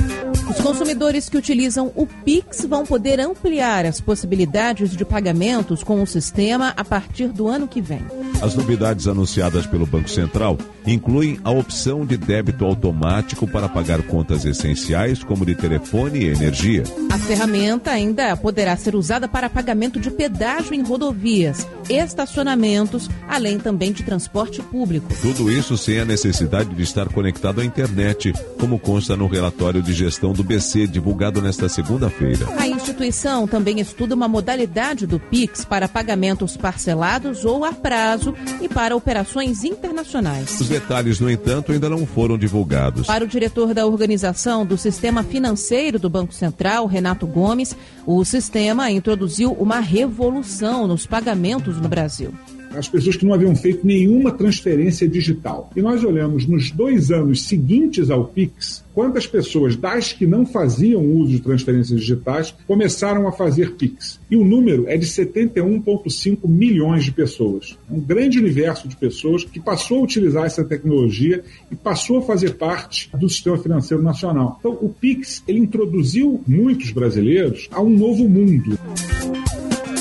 Os consumidores que utilizam o Pix vão poder ampliar as possibilidades de pagamentos com o sistema a partir do ano que vem. As novidades anunciadas pelo Banco Central incluem a opção de débito automático para pagar contas essenciais, como de telefone e energia. A ferramenta ainda poderá ser usada para pagamento de pedágio em rodovias, estacionamentos, além também de transporte público. Tudo isso sem a necessidade de estar conectado à internet, como consta no relatório de gestão do BC divulgado nesta segunda-feira. A instituição também estuda uma modalidade do Pix para pagamentos parcelados ou a prazo e para operações internacionais. Os detalhes, no entanto, ainda não foram divulgados. Para o diretor da organização do Sistema Financeiro do Banco Central, Renato Gomes, o sistema introduziu uma revolução nos pagamentos no Brasil. As pessoas que não haviam feito nenhuma transferência digital. E nós olhamos nos dois anos seguintes ao Pix, quantas pessoas das que não faziam uso de transferências digitais começaram a fazer Pix. E o número é de 71,5 milhões de pessoas. Um grande universo de pessoas que passou a utilizar essa tecnologia e passou a fazer parte do sistema financeiro nacional. Então, o Pix ele introduziu muitos brasileiros a um novo mundo.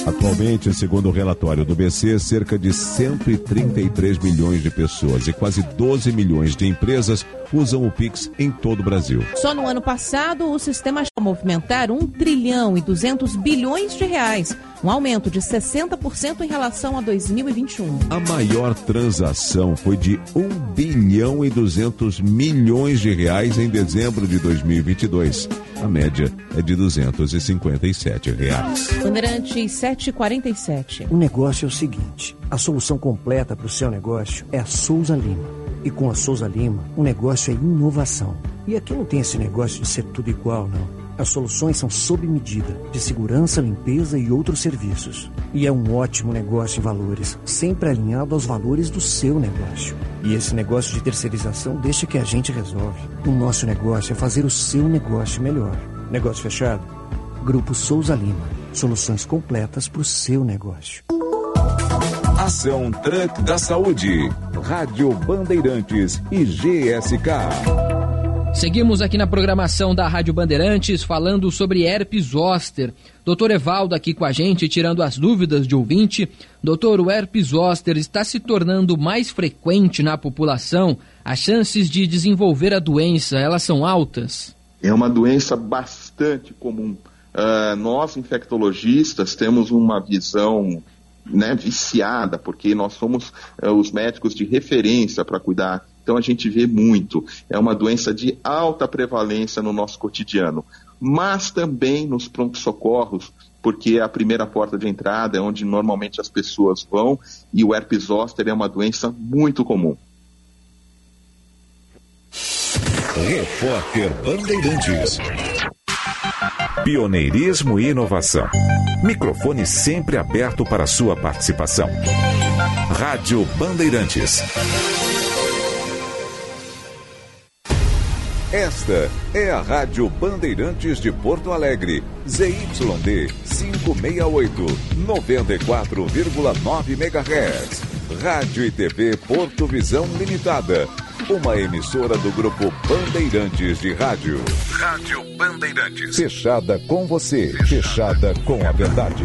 Atualmente, segundo o relatório do BC, cerca de 133 milhões de pessoas e quase 12 milhões de empresas usam o Pix em todo o Brasil. Só no ano passado, o sistema movimentar 1 trilhão e 200 bilhões de reais, um aumento de 60% em relação a 2021. A maior transação foi de 1 bilhão e 200 milhões de reais em dezembro de 2022. A média é de 257 reais. Bandeirantes 747. O negócio é o seguinte: a solução completa para o seu negócio é a Souza Lima. E com a Souza Lima, o negócio é inovação. E aqui não tem esse negócio de ser tudo igual, não. As soluções são sob medida, de segurança, limpeza e outros serviços. E é um ótimo negócio em valores, sempre alinhado aos valores do seu negócio. E esse negócio de terceirização deixa que a gente resolve. O nosso negócio é fazer o seu negócio melhor. Negócio fechado? Grupo Souza Lima. Soluções completas para o seu negócio. Ação Truck da Saúde. Rádio Bandeirantes e GSK. Seguimos aqui na programação da Rádio Bandeirantes falando sobre herpes zoster. Doutor Evaldo aqui com a gente, tirando as dúvidas de ouvinte. Doutor, o herpes zoster está se tornando mais frequente na população? As chances de desenvolver a doença, elas são altas? É uma doença bastante comum. Ah, nós, infectologistas, temos uma visão né, viciada, porque nós somos eh, os médicos de referência para cuidar. Então a gente vê muito. É uma doença de alta prevalência no nosso cotidiano, mas também nos pronto-socorros, porque é a primeira porta de entrada, é onde normalmente as pessoas vão, e o herpes zoster é uma doença muito comum. Repórter Bandeirantes. Pioneirismo e inovação. Microfone sempre aberto para sua participação. Rádio Bandeirantes. Esta é a Rádio Bandeirantes de Porto Alegre, ZYD 568, 94,9 MHz. Rádio e TV Porto Visão Limitada, uma emissora do grupo Bandeirantes de Rádio. Rádio Bandeirantes. Fechada com você, fechada com a verdade.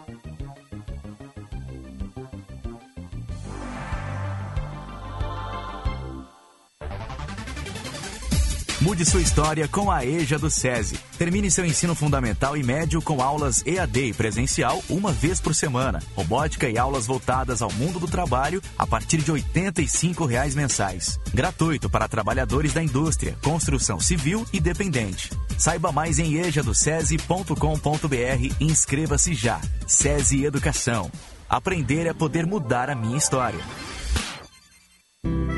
Mude sua história com a EJA do SESI. Termine seu ensino fundamental e médio com aulas EAD e presencial uma vez por semana. Robótica e aulas voltadas ao mundo do trabalho a partir de 85 reais mensais. Gratuito para trabalhadores da indústria, construção civil e dependente. Saiba mais em ejadocese.com.br e inscreva-se já. SESI Educação. Aprender é poder mudar a minha história.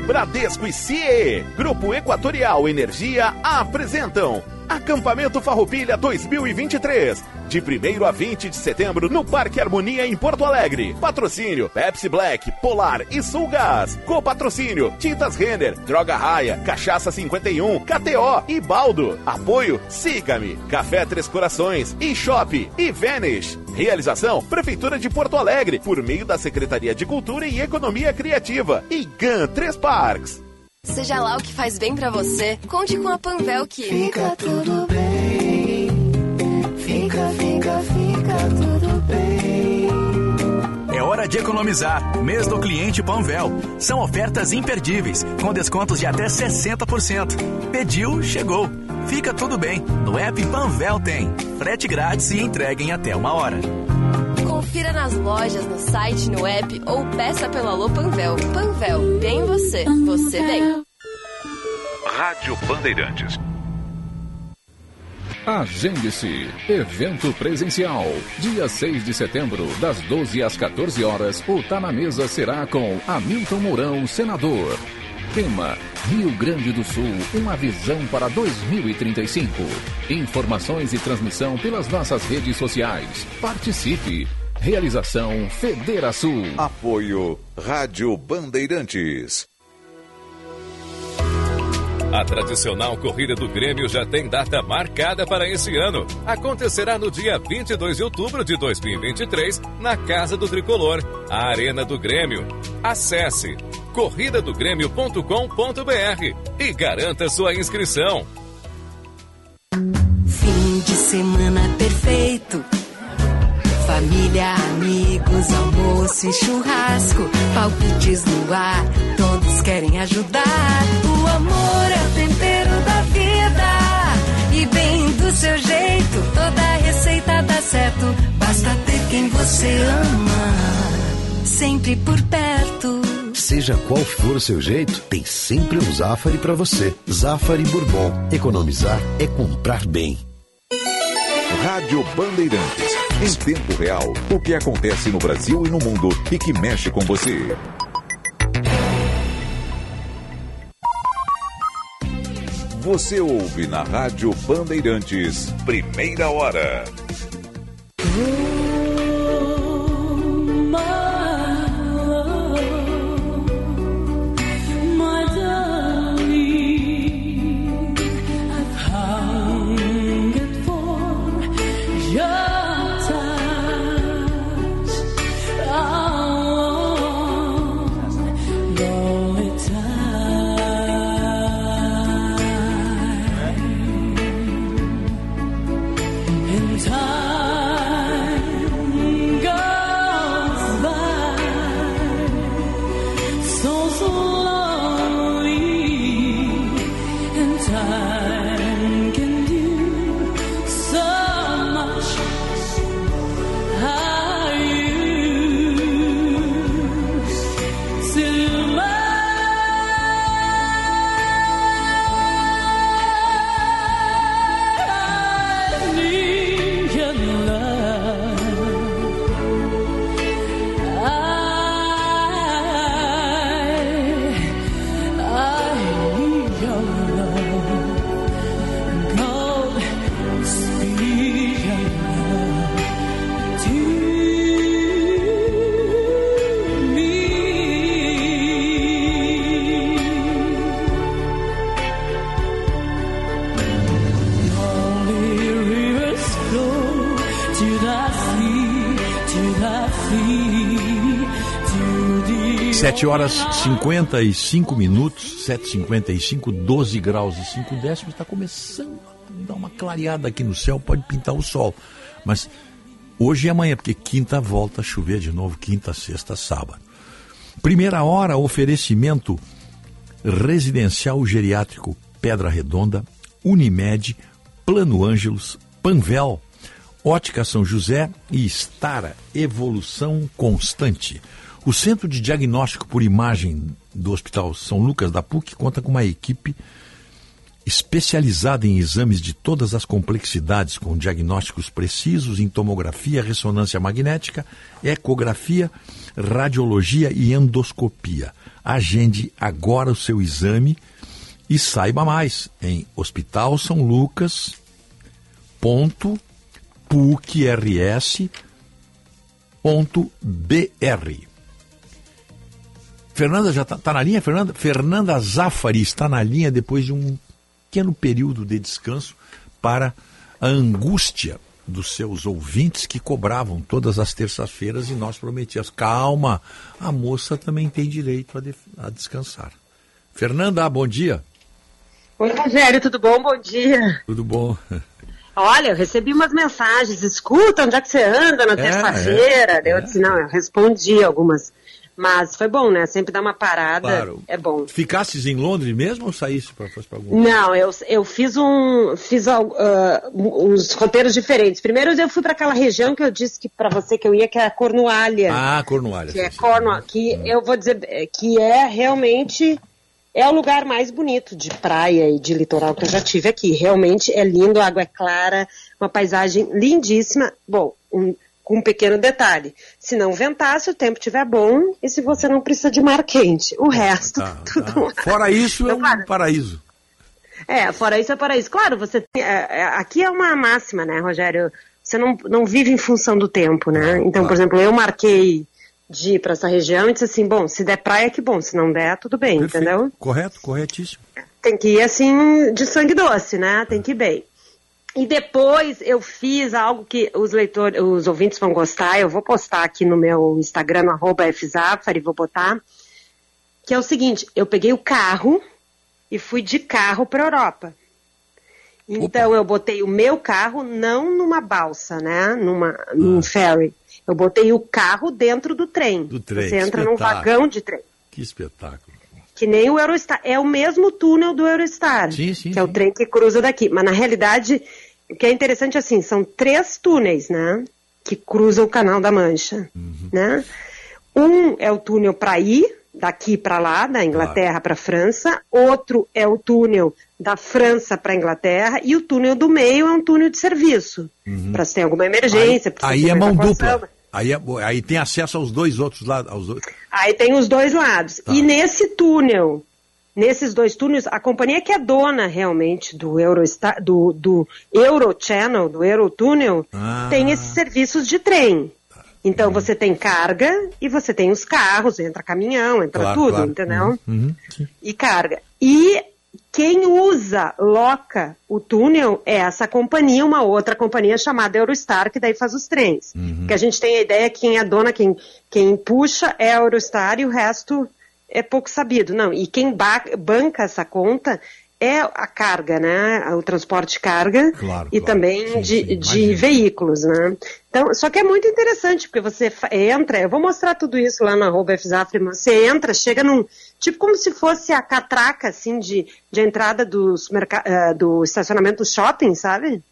Bradesco e CIE, Grupo Equatorial Energia apresentam Acampamento Farroupilha 2023. De 1 a 20 de setembro no Parque Harmonia em Porto Alegre. Patrocínio Pepsi Black, Polar e Sulgás. Co-patrocínio Tintas Renner, Droga Raia, Cachaça 51, KTO e Baldo. Apoio Siga-me, Café Três Corações, e Shop e Vanish. Realização Prefeitura de Porto Alegre por meio da Secretaria de Cultura e Economia Criativa e GAN Três Parques. Seja lá o que faz bem pra você, conte com a Panvel que Fica tudo bem. Fica, fica, fica tudo bem. É hora de economizar. Mês do cliente Panvel. São ofertas imperdíveis, com descontos de até 60%. Pediu, chegou. Fica tudo bem. No app Panvel tem. Frete grátis e entrega em até uma hora. Confira nas lojas, no site, no app ou peça pelo Alô Panvel. Panvel, bem você, você bem. Rádio Bandeirantes. Agende-se. Evento presencial. Dia 6 de setembro, das 12 às 14 horas, o Tá na Mesa será com Hamilton Mourão, senador. Tema: Rio Grande do Sul, uma visão para 2035. Informações e transmissão pelas nossas redes sociais. Participe. Realização Federação. Apoio Rádio Bandeirantes. A tradicional corrida do Grêmio já tem data marcada para esse ano. Acontecerá no dia 22 de outubro de 2023, na Casa do Tricolor, a Arena do Grêmio. Acesse corridadogrêmio.com.br e garanta sua inscrição. Fim de semana perfeito. Família, amigos, almoço e churrasco. Palpites no ar, todos querem ajudar. O amor é o tempero da vida. E bem do seu jeito, toda receita dá certo. Basta ter quem você ama. Sempre por perto. Seja qual for o seu jeito, tem sempre um Zafari para você. Zafari Bourbon. Economizar é comprar bem. Rádio Bandeirantes. Em tempo real, o que acontece no Brasil e no mundo e que mexe com você. Você ouve na Rádio Bandeirantes, primeira hora. 7 horas 55 minutos, 7h55, 12 graus e 5 décimos. Está começando a dar uma clareada aqui no céu, pode pintar o sol. Mas hoje e amanhã, porque quinta volta a chover de novo, quinta, sexta, sábado. Primeira hora, oferecimento residencial geriátrico Pedra Redonda, Unimed, Plano Ângelos, Panvel, Ótica São José e Estara Evolução Constante. O Centro de Diagnóstico por Imagem do Hospital São Lucas da PUC conta com uma equipe especializada em exames de todas as complexidades, com diagnósticos precisos em tomografia, ressonância magnética, ecografia, radiologia e endoscopia. Agende agora o seu exame e saiba mais em Hospital São Lucas. Ponto, PUCRS, ponto BR. Fernanda já está na linha? Fernanda, Fernanda Zafari está na linha depois de um pequeno período de descanso para a angústia dos seus ouvintes que cobravam todas as terças-feiras e nós prometíamos, calma, a moça também tem direito a, de- a descansar. Fernanda, bom dia. Oi, Rogério, tudo bom? Bom dia. Tudo bom? Olha, eu recebi umas mensagens, escuta, onde é que você anda na É, terça-feira? é, eu é. disse, não, eu respondi algumas. Mas foi bom, né? Sempre dar uma parada Claro. é bom. Ficasses em Londres mesmo ou saísse para algum Não, eu, eu fiz um fiz ah, uns roteiros diferentes. Primeiro eu fui para aquela região que eu disse que para você que eu ia, que é a Cornualha. Ah, Cornualha. que é Cornwall, que eu vou dizer é, que é realmente é o lugar mais bonito de praia e de litoral que eu já tive aqui. Realmente é lindo, a água é clara, uma paisagem lindíssima. Bom, um- com um pequeno detalhe: se não ventasse, o tempo estiver bom e se você não precisa de mar quente. O resto, tudo Ah, Fora isso, é um paraíso. é, fora isso é paraíso. Claro, você tem, é, é, aqui é uma máxima, né, Rogério? Você não, não vive em função do tempo, né? Então, por exemplo, eu marquei de ir para essa região e disse assim, bom, se der praia, que bom, se não der, tudo bem, entendeu? Correto, corretíssimo. Tem que ir assim, de sangue doce, né? Tem que ir bem. E depois eu fiz algo que os leitores, os ouvintes vão gostar, eu vou postar aqui no meu Instagram, arroba fzafari, vou botar, que é o seguinte, eu peguei o carro e fui de carro para Europa. Então eu botei o meu carro não numa balsa, né? Numa, num ferry. Eu botei o carro dentro do trem. Do trem, Você entra num vagão de trem. Que espetáculo. Que nem o Eurostar. É o mesmo túnel do Eurostar. que é o trem que cruza daqui. Mas na realidade, o que é interessante assim, são três túneis, né? Que cruzam o Canal da Mancha. Né? Um é o túnel para ir daqui para lá, da Inglaterra para a França. Outro é o túnel da França para a Inglaterra. E o túnel do meio é um túnel de serviço. Para se tem alguma emergência. Aí ter é mão dupla. Aí, é- aí tem acesso aos dois outros lados. Aos. Aí tem os dois lados. Tá. E nesse túnel, nesses dois túneis, a companhia que é dona realmente do Eurostar, do, do Eurochannel, do Eurotúnel, Ah. tem esses serviços de trem. Então você tem carga e você tem os carros, entra caminhão, entra Claro, tudo, claro. entendeu? Uhum, sim. E carga. E quem usa, loca o túnel é essa companhia, uma outra companhia chamada Eurostar, que daí faz os trens. Uhum. Que a gente tem a ideia que quem é dona, quem, quem puxa é a Eurostar e o resto é pouco sabido. Não, e quem ba- banca essa conta é a carga, né? O transporte de carga Claro, e também Sim, de, sim, de veículos, né? Então, só que é muito interessante, porque você entra, eu vou mostrar tudo isso lá no arroba você entra, chega num, tipo como se fosse a catraca, assim, de, de entrada dos eh, do estacionamento do shopping, sabe?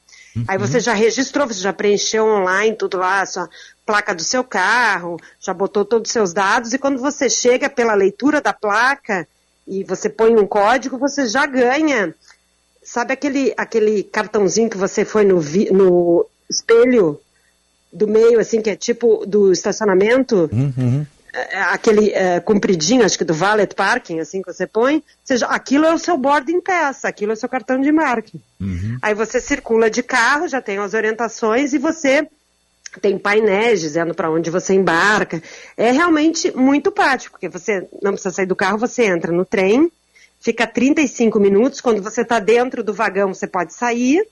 Aí você já registrou, você já preencheu online tudo lá, a sua placa do seu carro, já botou todos os seus dados, e quando você chega pela leitura da placa e você põe um código, você já ganha. Sabe aquele, aquele cartãozinho que você foi no, vi- no espelho do meio, assim, que é tipo do estacionamento? Uhum. É, aquele é, compridinho, acho que do valet parking, assim que você põe, ou seja, aquilo é o seu boarding pass, aquilo é o seu cartão de embarque. Aí você circula de carro, já tem as orientações e você tem painéis dizendo para onde você embarca. É realmente muito prático, porque você não precisa sair do carro, você entra no trem, fica 35 minutos, quando você está dentro do vagão você pode sair,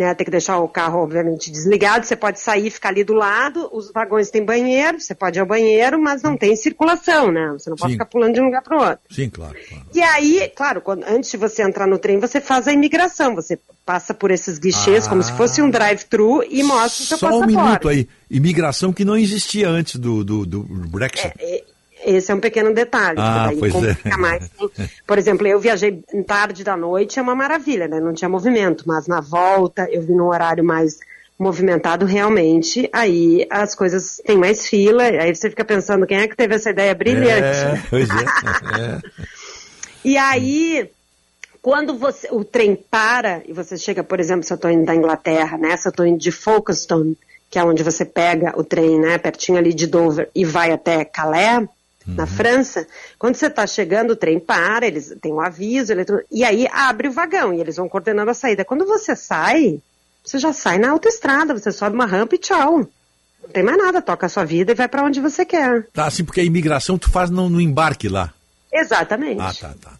né? Tem que deixar o carro, obviamente, desligado. Você pode sair e ficar ali do lado. Os vagões têm banheiro, você pode ir ao banheiro, mas não tem circulação, né? Você não pode Sim. ficar pulando de um lugar para o outro. Sim, claro. E aí, claro, quando- antes de você entrar no trem, você faz a imigração. Você passa por esses guichês como se fosse um drive-thru e mostra o seu Ah. Só um passaporte. minuto aí. Imigração que não existia antes do, do, do Brexit. Esse é um pequeno detalhe. Ah, porque pois daí é. complica mais. Por exemplo, eu viajei tarde da noite, é uma maravilha, né? Não tinha movimento, mas na volta eu vi num horário mais movimentado realmente, aí as coisas têm mais fila, aí você fica pensando quem é que teve essa ideia brilhante. É, pois é. é. E aí, quando você, o trem para e você chega, por exemplo, se eu estou indo da Inglaterra, né? Se eu estou indo de Folkestone, que é onde você pega o trem, né? Pertinho ali de Dover e vai até Calais, na França, quando você está chegando, o trem para, eles têm um aviso, eletro- e aí abre o vagão e eles vão coordenando a saída. Quando você sai, você já sai na autoestrada, você sobe uma rampa e tchau. Não tem mais nada, toca a sua vida e vai para onde você quer. Tá, assim, porque a imigração tu faz no, no embarque lá. Exatamente. Ah, tá, tá.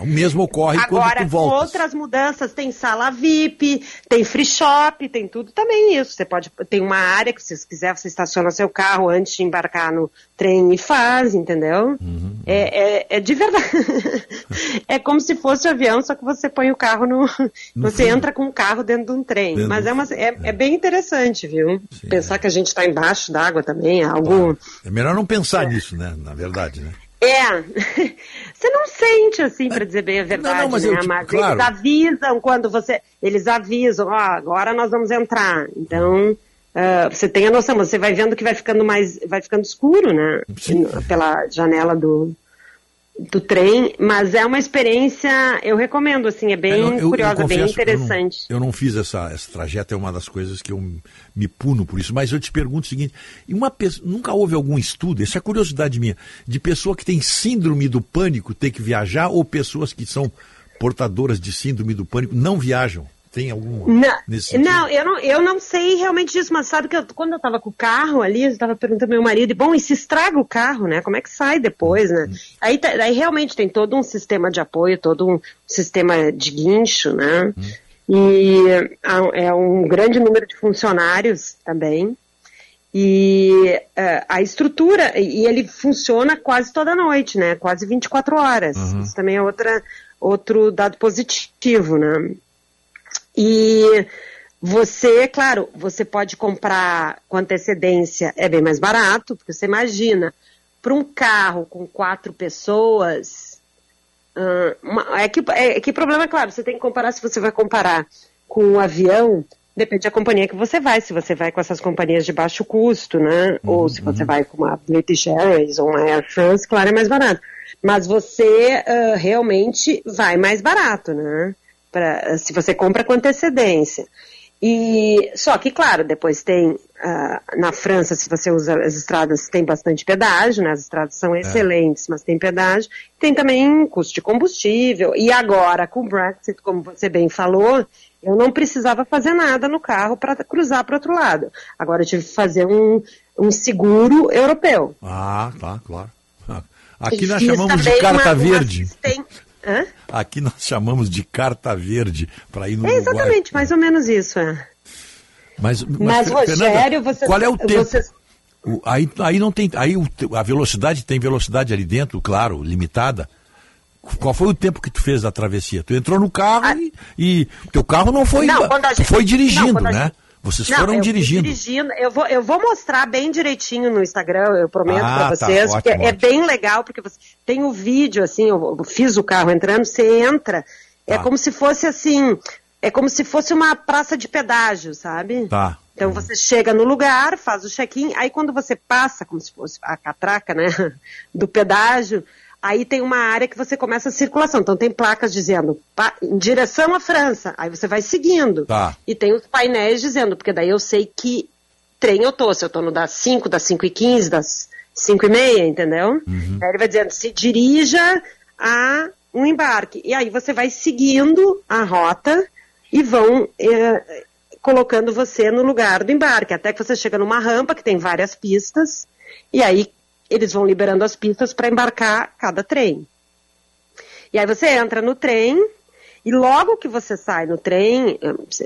O mesmo ocorre quando Agora, tu voltas. outras mudanças, tem sala VIP, tem free shop, tem tudo também isso. Você pode, tem uma área que se você quiser, você estaciona seu carro antes de embarcar no trem e faz, entendeu? Uhum. É, é, é de verdade. é como se fosse um avião, só que você põe o carro no. No você entra com o carro dentro de um trem. Dentro Mas é, uma, é, é bem interessante, viu? Pensar que a gente está embaixo d'água também é algo. É melhor não pensar nisso, né? Na verdade, né? É. Você não sente assim, para dizer bem a verdade, não, mas né? eu, tipo, mas claro. eles avisam quando você. Eles avisam, ó, agora nós vamos entrar. Então, ah, você tem a noção, você vai vendo que vai ficando mais. vai ficando escuro, né? Pela janela do, do trem, mas é uma experiência, eu recomendo, assim, é bem Eu- eu- curiosa, bem confesso, eu não- interessante. Eu não, fiz essa, esse trajeto, é uma das coisas que eu me puno por isso. Mas eu te pergunto o seguinte: uma pessoa, nunca houve algum estudo, essa é curiosidade minha, de pessoa que tem síndrome do pânico ter que viajar ou pessoas que são portadoras de síndrome do pânico não viajam? Tem alguma Não, nesse não, eu não, eu não sei realmente disso, mas sabe que eu- quando eu tava com o carro ali, eu estava perguntando pro meu marido, e, bom, e se estraga o carro, né? Como é que sai depois, né? Aí, tá- aí realmente tem todo um sistema de apoio, todo um sistema de guincho, né? E há- é um grande número de funcionários também. E eh, a estrutura, e ele funciona quase toda noite, né? Quase 24 horas. Uhum. Isso também é outra, outro dado positivo, né? E você, claro, você pode comprar com antecedência, é bem mais barato, porque você imagina, para um carro com quatro pessoas, uma- é, que, é que problema, é claro, você tem que comparar, se você vai comparar com um avião, depende da companhia que você vai, se você vai com essas companhias de baixo custo, né, ou se você vai com uma British Airways ou uma Air France, claro, é mais barato. Mas você ah, realmente vai mais barato, né? Pra, se você compra com antecedência. E só que, claro, depois tem ah, na França, se você usa as estradas, tem bastante pedágio, né? As estradas são excelentes, mas tem pedágio. Tem também custo de combustível. E agora, com o Brexit, como você bem falou, eu não precisava fazer nada no carro para cruzar para o outro lado. Agora eu tive que fazer um, um seguro europeu. Ah, tá, claro. Aqui nós chamamos de carta uma- uma verde. Hã? Aqui nós chamamos de carta verde para ir no É Uruguai. exatamente, mais ou menos isso. É. Mas, Mas, Fer- Rogério, você- qual é o tempo? você- O- aí, aí não tem, aí o a velocidade tem velocidade ali dentro, claro, limitada. Qual foi o tempo que tu fez da travessia? Tu entrou no carro e, e teu carro não foi, Não, quando a gente- foi dirigindo, não, a né? gente- Vocês Não, foram eu dirigindo. dirigindo. Eu vou, eu vou mostrar bem direitinho no Instagram, eu prometo Ah, pra tá, vocês. ótimo, porque é ótimo. bem legal, porque você tem o vídeo, assim, eu fiz o carro entrando, você entra. É Tá. como se fosse assim, é como se fosse uma praça de pedágio, sabe? Tá. Então você chega no lugar, faz o check-in, aí quando você passa, como se fosse a catraca, né, do pedágio, aí tem uma área que você começa a circulação. Então tem placas dizendo em direção à França, aí você vai seguindo. Tá. E tem os painéis dizendo, porque daí eu sei que trem eu tô, se eu tô no das 5, das 5 e 15, das 5 e meia, entendeu? Aí ele vai dizendo, se dirija a um embarque. E aí você vai seguindo a rota e vão eh, colocando você no lugar do embarque, até que você chega numa rampa que tem várias pistas, e aí eles vão liberando as pistas para embarcar cada trem. E aí você entra no trem E logo que você sai no trem,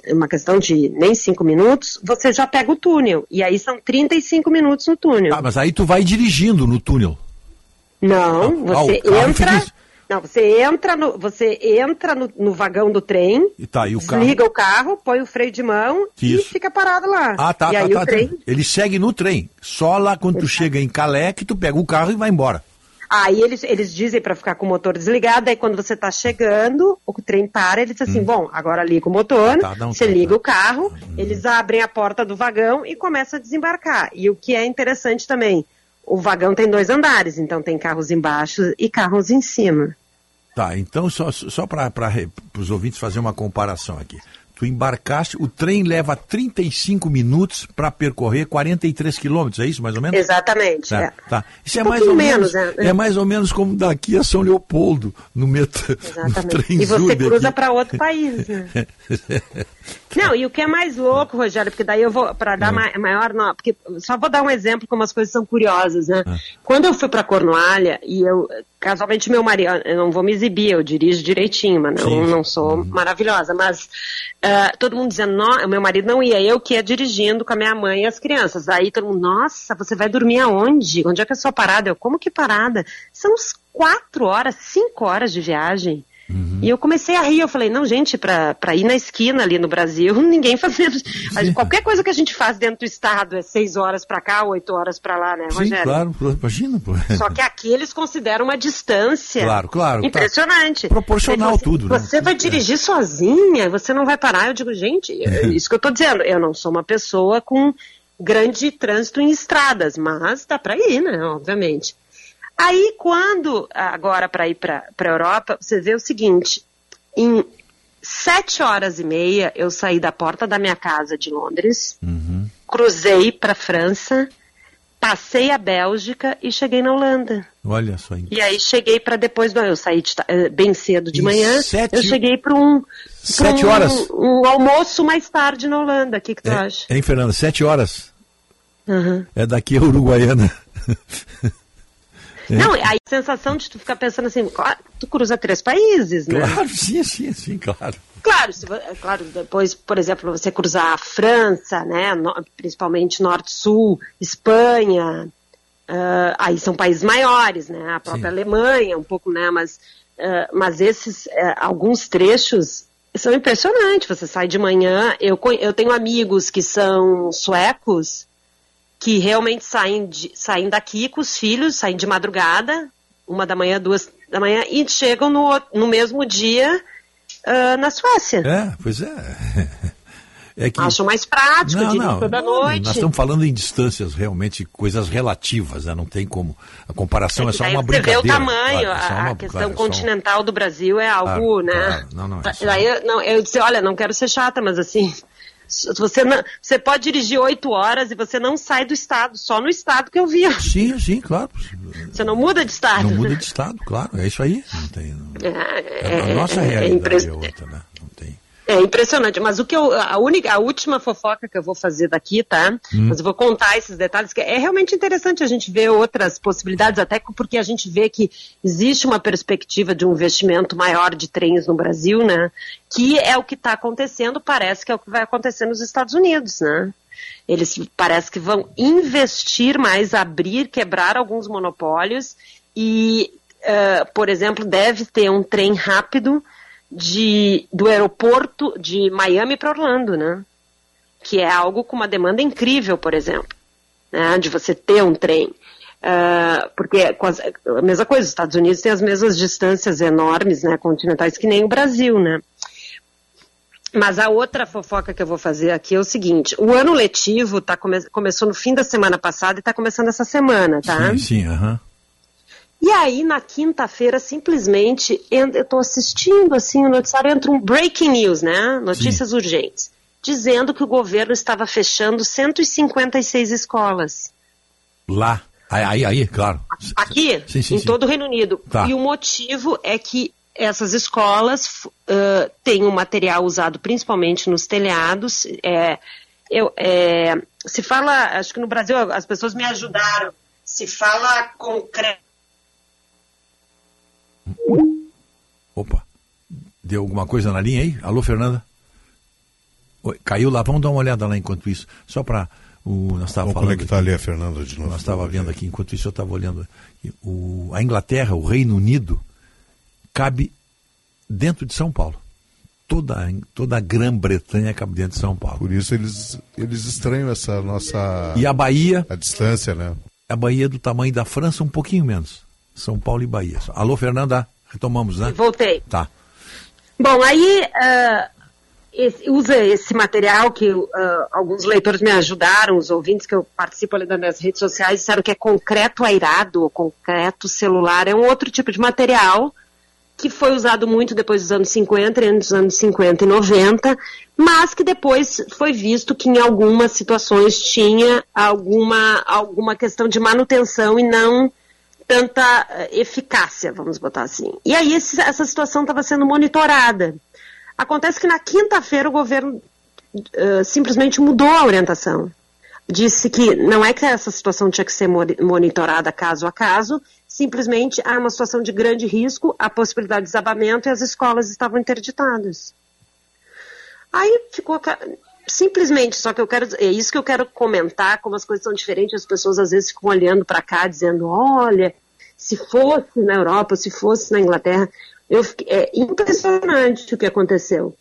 é uma questão de nem cinco minutos, você já pega o túnel. E aí são 35 minutos no túnel. Ah, mas aí tu vai dirigindo no túnel. Não, você ah, o carro entra. Não, você entra no, você entra no, no vagão do trem, E tá, e o carro. desliga o carro, põe o freio de mão e fica parado lá. Ah, tá, e tá, aí tá, o trem. tá. Ele segue no trem. Só lá quando tu chega em Calé que tu pega o carro e vai embora. Aí eles, eles dizem para ficar com o motor desligado, aí quando você está chegando, o trem para, ele diz assim, bom, agora liga o motor, Tá, não, você tá, liga o carro, eles abrem a porta do vagão e começam a desembarcar. E o que é interessante também, o vagão tem dois andares, então tem carros embaixo e carros em cima. Tá, então só, só para os ouvintes fazer uma comparação aqui. Tu embarcaste, o trem leva 35 minutos para percorrer 43 quilômetros, é isso mais ou menos? Exatamente. Tá, é. tá. Isso é Um mais ou menos, menos, é. é mais ou menos como daqui a São Leopoldo, no, metrô, no Exatamente. trem E você cruza para outro país, né? Não, e o que é mais louco, Rogério, porque daí eu vou, para dar ma- maior, não, porque só vou dar um exemplo como as coisas são curiosas, né? Quando eu fui para Cornualha, e eu, casualmente meu marido, eu não vou me exibir, eu dirijo direitinho, mas não, não sou maravilhosa, mas ah, todo mundo dizendo, "Nó- o meu marido não ia, eu que ia dirigindo com a minha mãe e as crianças. Aí todo mundo, nossa, você vai dormir aonde? Onde é que é a sua parada? Eu, como que parada? São uns quatro horas, cinco horas de viagem. E eu comecei a rir, eu falei, não, gente, pra, pra ir na esquina ali no Brasil, ninguém fazendo. Qualquer coisa que a gente faz dentro do estado é seis horas pra cá, oito horas pra lá, né, Sim, Rogério? claro, pô, imagina, pô. Só que aqui eles consideram uma distância Claro, claro, tá. impressionante. Proporcional Ele falou tudo, né? Você vai dirigir sozinha, você não vai parar. Eu digo, gente, é isso que eu tô dizendo. Eu não sou uma pessoa com grande trânsito em estradas, mas dá pra ir, né? Obviamente. Aí, quando, agora para ir para a Europa, você vê o seguinte: em sete horas e meia, eu saí da porta da minha casa de Londres, cruzei para França, passei a Bélgica e cheguei na Holanda. Olha só. E aí cheguei para depois do. Eu saí de eh, bem cedo de Em manhã. sete- Eu cheguei para um. Sete um- horas? Um almoço mais tarde na Holanda. O que, que tu acha? Hein, Fernanda? Sete horas. Uhum. É daqui a Uruguaiana. É. Não, aí a sensação de tu ficar pensando assim, claro, tu cruza três países, né? Claro, sim, sim, sim, claro. Claro, se claro, depois, por exemplo, você cruzar a França, né, no- principalmente Norte-Sul, Espanha, ah, aí são países maiores, né, a própria Alemanha, um pouco, né, mas, ah, mas esses, eh, alguns trechos são impressionantes, você sai de manhã, eu, eu tenho amigos que são suecos, que realmente saem, de- saem daqui com os filhos, saem de madrugada, uma da manhã, duas da manhã, e chegam no, no mesmo dia ah, na Suécia. É, pois é. É que... Acham mais prático, Não, não, toda noite. Nós estamos falando em distâncias realmente, coisas relativas, né? não tem como. A comparação é, que só uma você brincadeira. vê o tamanho, claro, é a, uma- a questão claro, é só um- continental do Brasil é algo, Claro, né? Não, não, é só- Daí eu, não, eu disse, olha, não quero ser chata, mas assim, você, não, você pode dirigir oito horas e você não sai do estado, só no estado que eu vi. Sim, sim, claro. Você não muda de estado. Não muda de estado, claro, é isso aí. Não tem, É, a nossa é, é realidade impre- é outra, né? É impressionante, mas o que eu, a única, a última fofoca que eu vou fazer daqui, tá? Hum. Mas eu vou contar esses detalhes, que é realmente interessante a gente ver outras possibilidades, até porque a gente vê que existe uma perspectiva de um investimento maior de trens no Brasil, né? Que é o que está acontecendo, parece que é o que vai acontecer nos Estados Unidos, né? Eles parece que vão investir mais, abrir, quebrar alguns monopólios e, eh, por exemplo, deve ter um trem rápido de, do aeroporto de Miami para Orlando, né? Que é algo com uma demanda incrível, por exemplo, né? de você ter um trem. Ah, porque a mesma coisa, os Estados Unidos têm as mesmas distâncias enormes, né, continentais, que nem o Brasil, né? Mas a outra fofoca que eu vou fazer aqui é o seguinte: o ano letivo tá come- começou no fim da semana passada e está começando essa semana, tá? Sim, sim, aham. E aí, na quinta-feira, simplesmente, en- eu estou assistindo assim o noticiário, entra um breaking news, né? Notícias urgentes, dizendo que o governo estava fechando 156 escolas. Lá. Aí, aí, claro. Aqui, Sim, sim, em sim. todo o Reino Unido. Tá. E o motivo é que essas escolas ãh, têm um material usado principalmente nos telhados. É, eu, é, se fala, acho que no Brasil as pessoas me ajudaram. Se fala concreto. Deu alguma coisa na linha aí? Alô, Fernanda? Oi, caiu lá, vamos dar uma olhada lá enquanto isso. Só para o nós estávamos Vamos falando conectar aqui, ali a Fernanda de novo. Nós estava vendo aqui, enquanto isso eu estava olhando. O, a Inglaterra, o Reino Unido, cabe dentro de São Paulo. Toda, a- toda a Grã-Bretanha cabe dentro de São Paulo. Por isso eles, eles estranham essa nossa. E a Bahia? A distância, né? A Bahia é do tamanho da França, um pouquinho menos. São Paulo e Bahia. Alô, Fernanda? Retomamos, né? Voltei. Tá. Bom, aí ah, esse- usa esse material que ah, alguns leitores me ajudaram, os ouvintes que eu participo ali das minhas redes sociais, disseram que é concreto airado concreto celular. É um outro tipo de material que foi usado muito depois dos anos 50, entre os anos 50 e 90, mas que depois foi visto que em algumas situações tinha alguma, alguma questão de manutenção e não tanta eh, eficácia, vamos botar assim. E aí esse- essa situação estava sendo monitorada. Acontece que na quinta-feira o governo eh, simplesmente mudou a orientação. Disse que não é que essa situação tinha que ser moni- monitorada caso a caso, simplesmente há uma situação de grande risco, a possibilidade de desabamento e as escolas estavam interditadas. Aí ficou simplesmente, só que eu quero, é isso que eu quero comentar, como as coisas são diferentes, as pessoas às vezes ficam olhando para cá dizendo, olha, se fosse na Europa, se fosse na Inglaterra, eu fiquei- é impressionante o que aconteceu.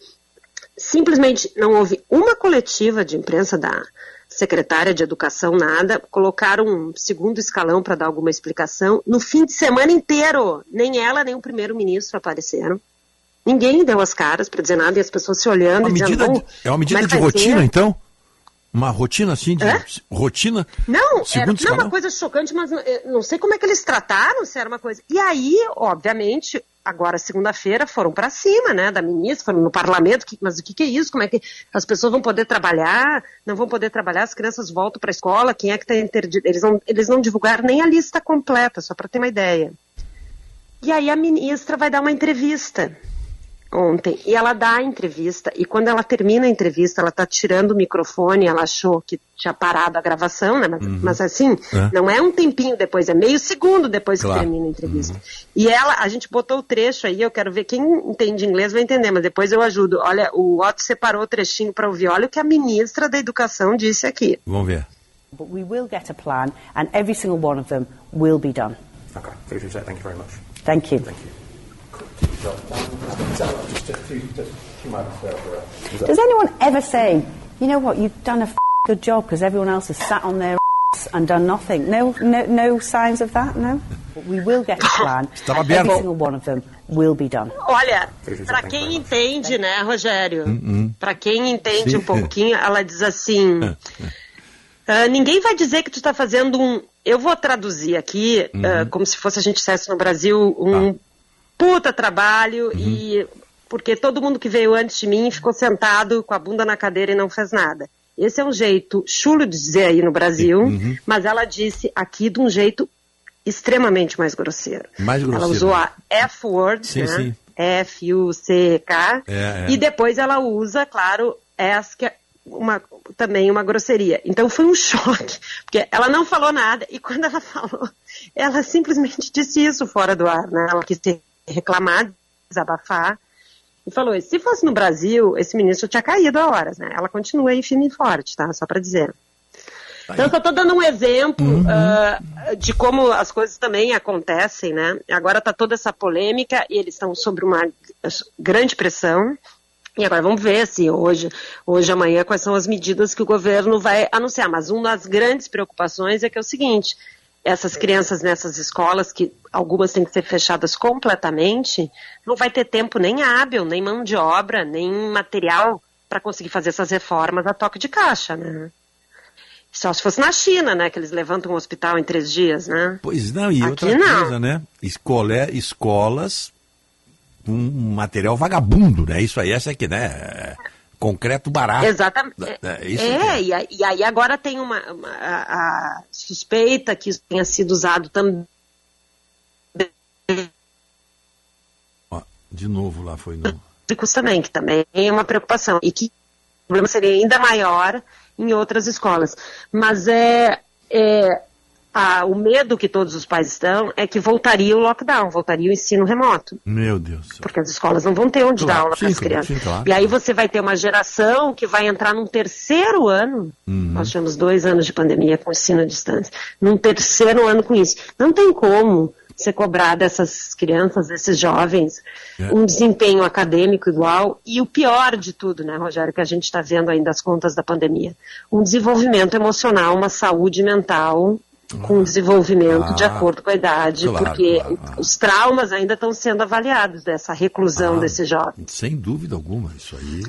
Simplesmente não houve uma coletiva de imprensa da secretária de educação, nada, colocaram um segundo escalão para dar alguma explicação. No fim de semana inteiro, nem ela nem o primeiro-ministro apareceram. Ninguém deu as caras para dizer nada e as pessoas se olhando Uma e medida "Bom, de- é uma medida de rotina, ser?" então? Uma rotina assim de Hã? rotina? Não, era não, escalão? uma coisa chocante, mas eh, não sei como é que eles trataram, se era uma coisa. E aí, obviamente, agora segunda-feira foram para cima, né, da ministra, foram no parlamento, que- mas o que, que é isso? Como é que as pessoas vão poder trabalhar? Não vão poder trabalhar, as crianças voltam para a escola, quem é que está interdito? Eles não, eles não divulgaram nem a lista completa, só para ter uma ideia. E aí a ministra vai dar uma entrevista ontem. E ela dá a entrevista, e quando ela termina a entrevista, ela está tirando o microfone, ela achou que tinha parado a gravação, né? Mas, Uhum. mas assim, É. não é um tempinho depois, é meio segundo depois Claro. que termina a entrevista. E ela, a gente botou o trecho aí, eu quero ver quem entende inglês vai entender, mas depois eu ajudo. Olha, o Otto separou o trechinho para ouvir. Olha o que a ministra da Educação disse aqui. Vamos ver. But we will get a plan, and every single one of them will be done. Okay, thank you very much. Thank you. Does anyone ever say, you know what, you've done a f- good job because everyone else has sat on their ass and done nothing? No, no, no signs of that, no? But we will get a plan, and every single one of them will be done. Olha, para quem entende, né, Rogério? Para quem entende Sim. um pouquinho, ela diz assim: ah, ninguém vai dizer que tu está fazendo um. Eu vou traduzir aqui, ah, como se fosse a gente dissesse no Brasil, um puta trabalho e porque todo mundo que veio antes de mim ficou sentado com a bunda na cadeira e não fez nada. Esse é um jeito chulo de dizer aí no Brasil, Uhum. mas ela disse aqui de um jeito extremamente mais grosseiro. Mais Ela grosseiro. usou a F-word, Sim, né? sim. F-U-C-K. É, é. E depois ela usa, claro, essa que é uma, também uma grosseria. Então foi um choque, porque ela não falou nada e quando ela falou, ela simplesmente disse isso fora do ar, né? Ela quis se reclamar, desabafar e falou: se fosse no Brasil, esse ministro tinha caído a horas, né? Ela continua aí firme e forte, tá? Só para dizer. Então, eu só estou dando um exemplo ah, de como as coisas também acontecem, né? Agora está toda essa polêmica e eles estão sob uma grande pressão. E agora vamos ver se hoje, hoje, amanhã, quais são as medidas que o governo vai anunciar. Mas uma das grandes preocupações é que é o seguinte: essas crianças nessas escolas, que algumas têm que ser fechadas completamente, não vai ter tempo nem hábil, nem mão de obra, nem material para conseguir fazer essas reformas a toque de caixa, né? Só se fosse na China, né? Que eles levantam um hospital em três dias, né? Pois não, e Aqui outra não. coisa, né? Escolé, escolas com um material vagabundo, né? Isso aí, essa aqui, né? É Concreto barato. Exatamente. É, isso É, e, e aí agora tem uma, uma- a, a suspeita que isso tenha sido usado também. Ó, de novo lá foi no. também, que também é uma preocupação. E que o problema seria ainda maior em outras escolas. Mas é, é ah, o medo que todos os pais estão é que voltaria o lockdown, voltaria o ensino remoto. Meu Deus. Porque as escolas não vão ter onde Claro, dar aula para as crianças. sim, claro, e aí você vai ter uma geração que vai entrar num terceiro ano. Uhum. Nós tivemos dois anos de pandemia com ensino à distância. Num terceiro ano com isso. Não tem como você cobrar dessas crianças, desses jovens, É. um desempenho acadêmico igual. E o pior de tudo, né, Rogério, que a gente está vendo ainda as contas da pandemia, um desenvolvimento emocional, uma saúde mental com desenvolvimento de Ah, acordo com a idade, claro, porque claro, os traumas ainda estão sendo avaliados dessa reclusão Ah, desse jovem. Sem dúvida alguma, isso aí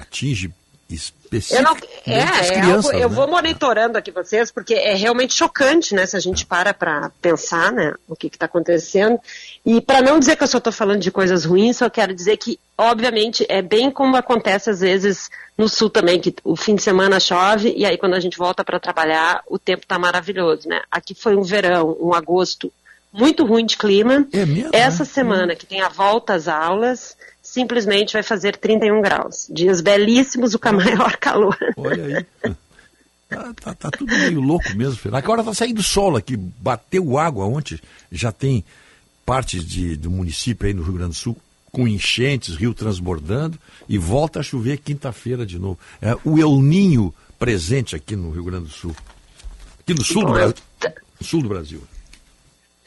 atinge Eu especificamente não, as é, é crianças. algo, eu né? vou monitorando aqui vocês, porque é realmente chocante, né? Se a gente para para pensar, né? O que está acontecendo. E para não dizer que eu só estou falando de coisas ruins, só quero dizer que, obviamente, é bem como acontece às vezes no sul também, que o fim de semana chove e aí quando a gente volta para trabalhar, o tempo está maravilhoso, né? Aqui foi um verão, um agosto muito ruim de clima. É Essa semana que tem a volta às aulas, simplesmente vai fazer 31 graus. Dias belíssimos, o maior calor. Olha aí. Tá, tá- tá tudo meio louco mesmo. Fernando. Agora tá saindo sol aqui, bateu água ontem, já tem partes de, do município aí no Rio Grande do Sul com enchentes, rio transbordando e volta a chover quinta-feira de novo. É o El Ninho presente aqui no Rio Grande do Sul. Aqui no sul do Brasil. No sul do Brasil.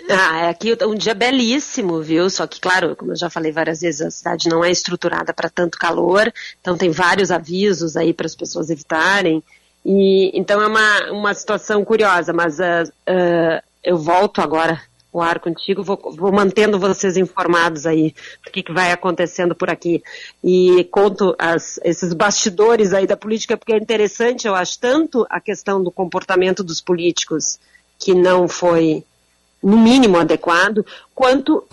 Ah, é aqui um dia belíssimo, viu? Só que, claro, como eu já falei várias vezes, a cidade não é estruturada para tanto calor, então tem vários avisos aí para as pessoas evitarem. E então é uma, uma situação curiosa, mas ah, ah, eu volto agora o ar contigo, vou, vou mantendo vocês informados aí do que, que vai acontecendo por aqui. E conto as- esses bastidores aí da política, porque é interessante, eu acho, tanto a questão do comportamento dos políticos, que não foi no mínimo adequado, quanto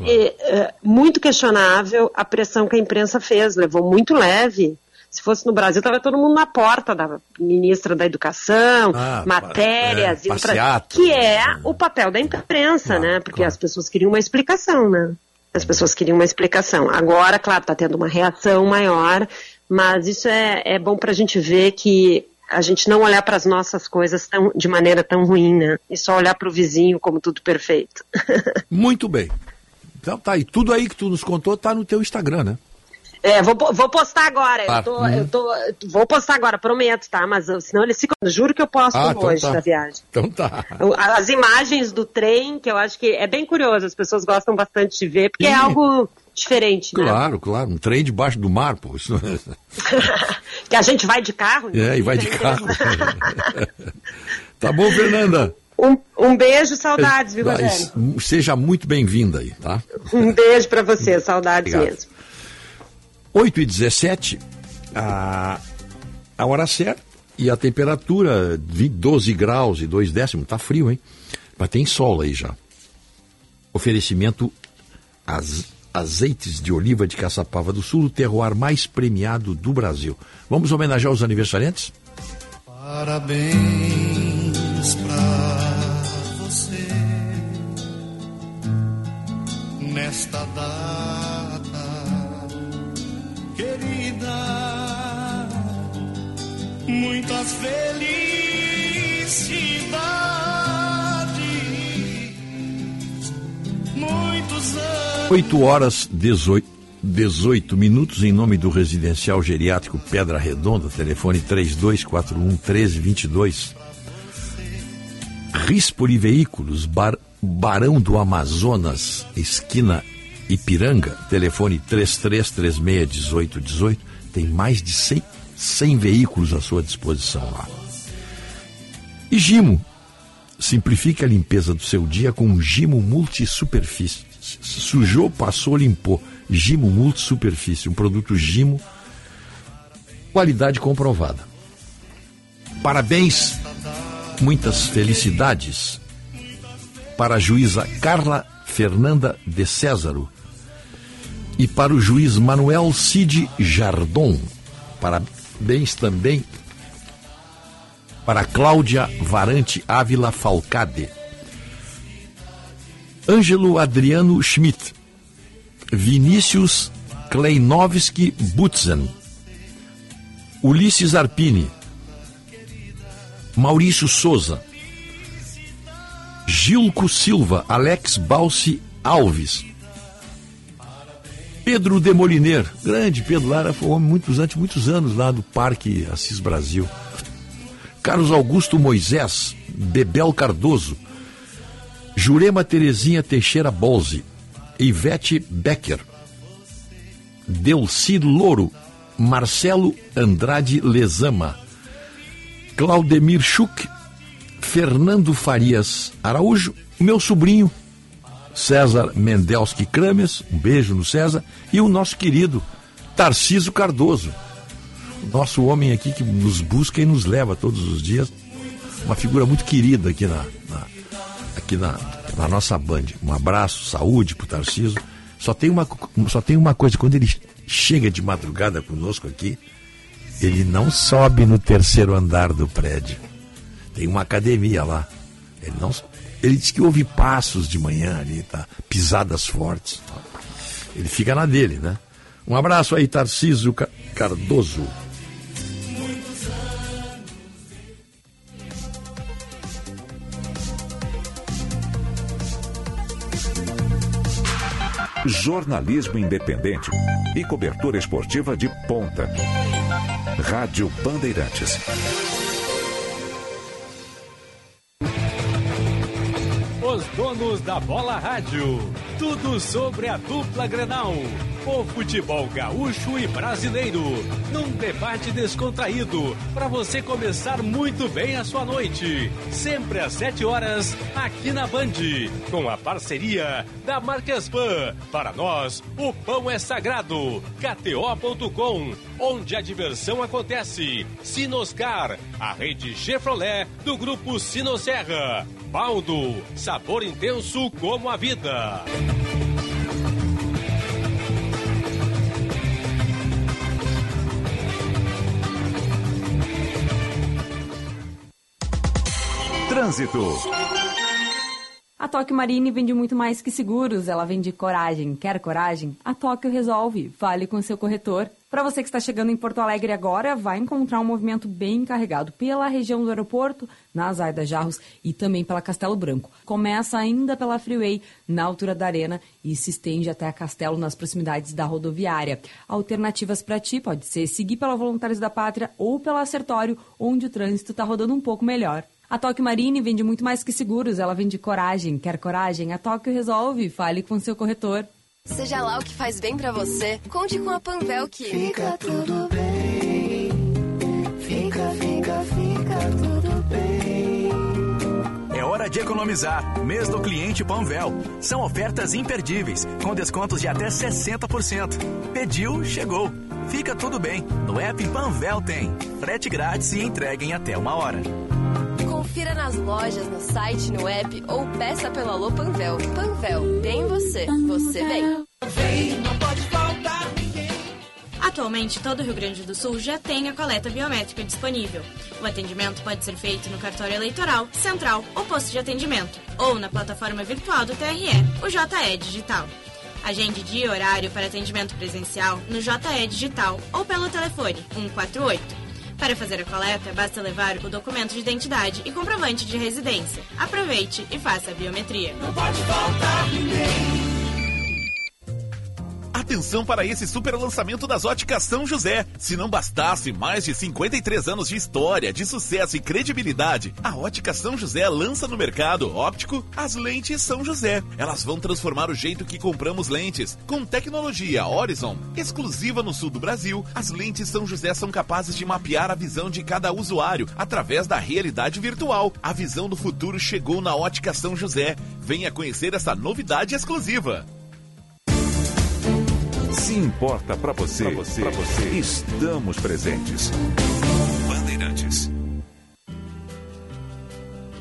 eh, muito questionável a pressão que a imprensa fez, levou muito leve. Se fosse no Brasil, estava todo mundo na porta da ministra da Educação, Ah, matérias, é, indo pra- que é o papel da imprensa, né? Porque as pessoas queriam uma explicação, né? As pessoas queriam uma explicação. Agora, claro, está tendo uma reação maior, mas isso é, é bom para a gente ver que a gente não olhar para as nossas coisas tão, de maneira tão ruim, né? E só olhar para o vizinho como tudo perfeito. Muito bem. Então tá, e tudo aí que tu nos contou tá no teu Instagram, né? É, vou, vou postar agora. Ah, eu, tô, hum. eu tô, vou postar agora, prometo, tá? Mas eu- senão eles ficam. Juro que eu posto Ah, então hoje tá. da viagem. Então tá. As imagens do trem, que eu acho que é bem curioso, as pessoas gostam bastante de ver, porque é Sim. algo diferente, né? Claro, claro. Um trem debaixo do mar, pô. Isso... Que a gente vai de carro. É, e vai de carro. tá bom, Fernanda? Um, um beijo, saudades, viu, Rogério? Seja muito bem-vinda aí, tá? Um beijo pra você, saudades Obrigado. mesmo. 8 e 17, a, a hora certa e a temperatura 20, 12 graus e 2 décimos. Tá frio, hein? Mas tem sol aí já. Oferecimento az, azeites de oliva de Caçapava do Sul, o terroir mais premiado do Brasil. Vamos homenagear os aniversariantes? Parabéns pra Muitas felicidades, muitos anos. 8 horas 18, 18 minutos em nome do residencial geriátrico Pedra Redonda, telefone 3241 1322. Rispoli Veículos, Bar- Barão do Amazonas, esquina Ipiranga, telefone 33361818. Tem mais de 100, 100 veículos à sua disposição lá. E Gimo, simplifique a limpeza do seu dia com um Gimo Multisuperfície. Sujou, passou, limpou. Gimo Multisuperfície, um produto Gimo, qualidade comprovada. Parabéns, muitas felicidades para a juíza Carla Fernanda de Césaro e para o juiz Manuel Cid Jardon. Parabéns também para Cláudia Varante Ávila Falcade. Ângelo Adriano Schmidt. Vinícius Kleinovski Butzen. Ulisses Arpini. Maurício Souza. Gilco Silva, Alex Balsi Alves. Pedro Demoliner, grande Pedro Lara, foi um homem muitos, durante muitos anos lá do Parque Assis Brasil. Carlos Augusto Moisés, Bebel Cardoso, Jurema Terezinha Teixeira Bolzi, Ivete Becker, Delci Louro, Marcelo Andrade Lezama, Claudemir Schuch, Fernando Farias Araújo, meu sobrinho César Mendelski Krames, um beijo no César, e o nosso querido Tarciso Cardoso, nosso homem aqui que nos busca e nos leva todos os dias, uma figura muito querida aqui na, na- aqui na, na nossa band. Um abraço, saúde pro Tarciso. Só tem uma, só tem uma coisa, quando ele chega de madrugada conosco aqui, ele não sobe no terceiro andar do prédio. Tem uma academia lá. Ele não ele diz que ouve passos de manhã ali, tá? Pisadas fortes. Ele fica na dele, né? Um abraço aí, Tarcísio Ca- Cardoso. Jornalismo independente e cobertura esportiva de ponta. Rádio Bandeirantes. Donos da bola rádio. Tudo sobre a dupla Grenal. O futebol gaúcho e brasileiro. Num debate descontraído. Para você começar muito bem a sua noite. Sempre às 7 horas, aqui na Band. Com a parceria da Marcas Pan. Para nós, o pão é sagrado. KTO.com. Onde a diversão acontece. Sinoscar. A rede Chevrolet do grupo Sinosserra. Baldo. Sabor intenso como a vida. Trânsito. A Tóquio Marine vende muito mais que seguros, ela vende coragem. Quer coragem? A Tóquio resolve. Fale com seu corretor. Para você que está chegando em Porto Alegre agora, vai encontrar um movimento bem carregado pela região do aeroporto, na Zaida Jarros e também pela Castelo Branco. Começa ainda pela Freeway, na altura da Arena, e se estende até a Castelo, nas proximidades da rodoviária. Alternativas para ti pode ser seguir pela Voluntários da Pátria ou pela Acertório, onde o trânsito está rodando um pouco melhor. A Tóquio Marine vende muito mais que seguros, ela vende coragem. Quer coragem? A Tóquio resolve. Fale com seu corretor. Seja lá o que faz bem pra você, conte com a Panvel que fica tudo bem. Fica, fica, fica tudo bem. É hora de economizar. Mês do cliente Panvel. São ofertas imperdíveis, com descontos de até 60%. Pediu, chegou. Fica tudo bem. No app Panvel tem. Frete grátis e entrega em até uma hora. Confira nas lojas, no site, no app ou peça pelo Alô Panvel. Panvel, bem você, você bem. Atualmente, todo o Rio Grande do Sul já tem a coleta biométrica disponível. O atendimento pode ser feito no cartório eleitoral, central ou posto de atendimento, ou na plataforma virtual do TRE, o JE Digital. Agende dia e horário para atendimento presencial no JE Digital ou pelo telefone 148. Para fazer a coleta, basta levar o documento de identidade e comprovante de residência. Aproveite e faça a biometria. Não pode faltar Atenção para esse super lançamento das óticas São José. Se não bastasse mais de 53 anos de história, de sucesso e credibilidade, a ótica São José lança no mercado óptico as lentes São José. Elas vão transformar o jeito que compramos lentes. Com tecnologia Horizon, exclusiva no sul do Brasil, as lentes São José são capazes de mapear a visão de cada usuário através da realidade virtual. A visão do futuro chegou na ótica São José. Venha conhecer essa novidade exclusiva. Se importa pra você, pra você, você, estamos presentes. Bandeirantes.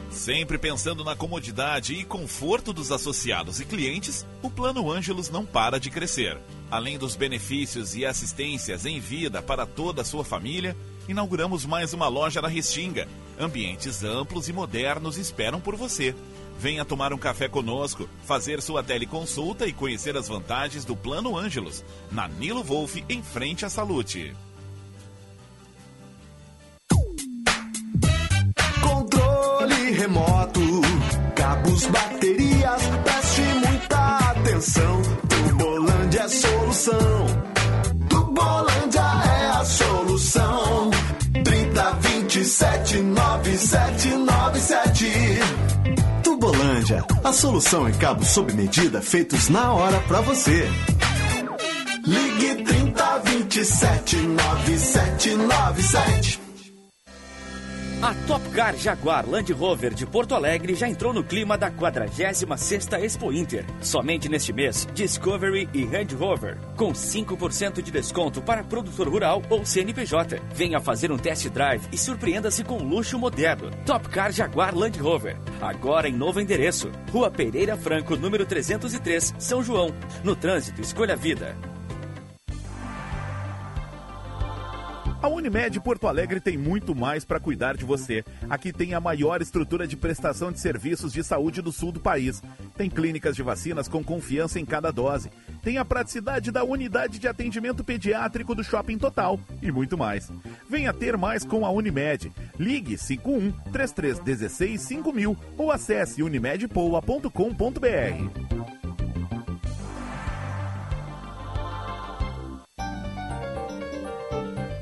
Sempre pensando na comodidade e conforto dos associados e clientes, o Plano Ângelos não para de crescer. Além dos benefícios e assistências em vida para toda a sua família, inauguramos mais uma loja na Restinga. Ambientes amplos e modernos esperam por você. Venha tomar um café conosco, fazer sua teleconsulta e conhecer as vantagens do Plano Ângelos, na Nilo Wolf, em frente à Salute. Controle remoto, cabos baterias, preste muita atenção. Tubolândia é solução. Tubolândia é a solução. 30 27 9797. Tubolândia, a solução em cabos sob medida feitos na hora pra você. Ligue 30 27 9797. A Top Car Jaguar Land Rover de Porto Alegre já entrou no clima da 46ª Expo Inter. Somente neste mês, Discovery e Land Rover, com 5% de desconto para produtor rural ou CNPJ. Venha fazer um test drive e surpreenda-se com luxo moderno. Top Car Jaguar Land Rover, agora em novo endereço. Rua Pereira Franco, número 303, São João. No trânsito, escolha a vida. A Unimed Porto Alegre tem muito mais para cuidar de você. Aqui tem a maior estrutura de prestação de serviços de saúde do sul do país. Tem clínicas de vacinas com confiança em cada dose. Tem a praticidade da unidade de atendimento pediátrico do Shopping Total e muito mais. Venha ter mais com a Unimed. Ligue 51 3316 5000 ou acesse unimedpoa.com.br.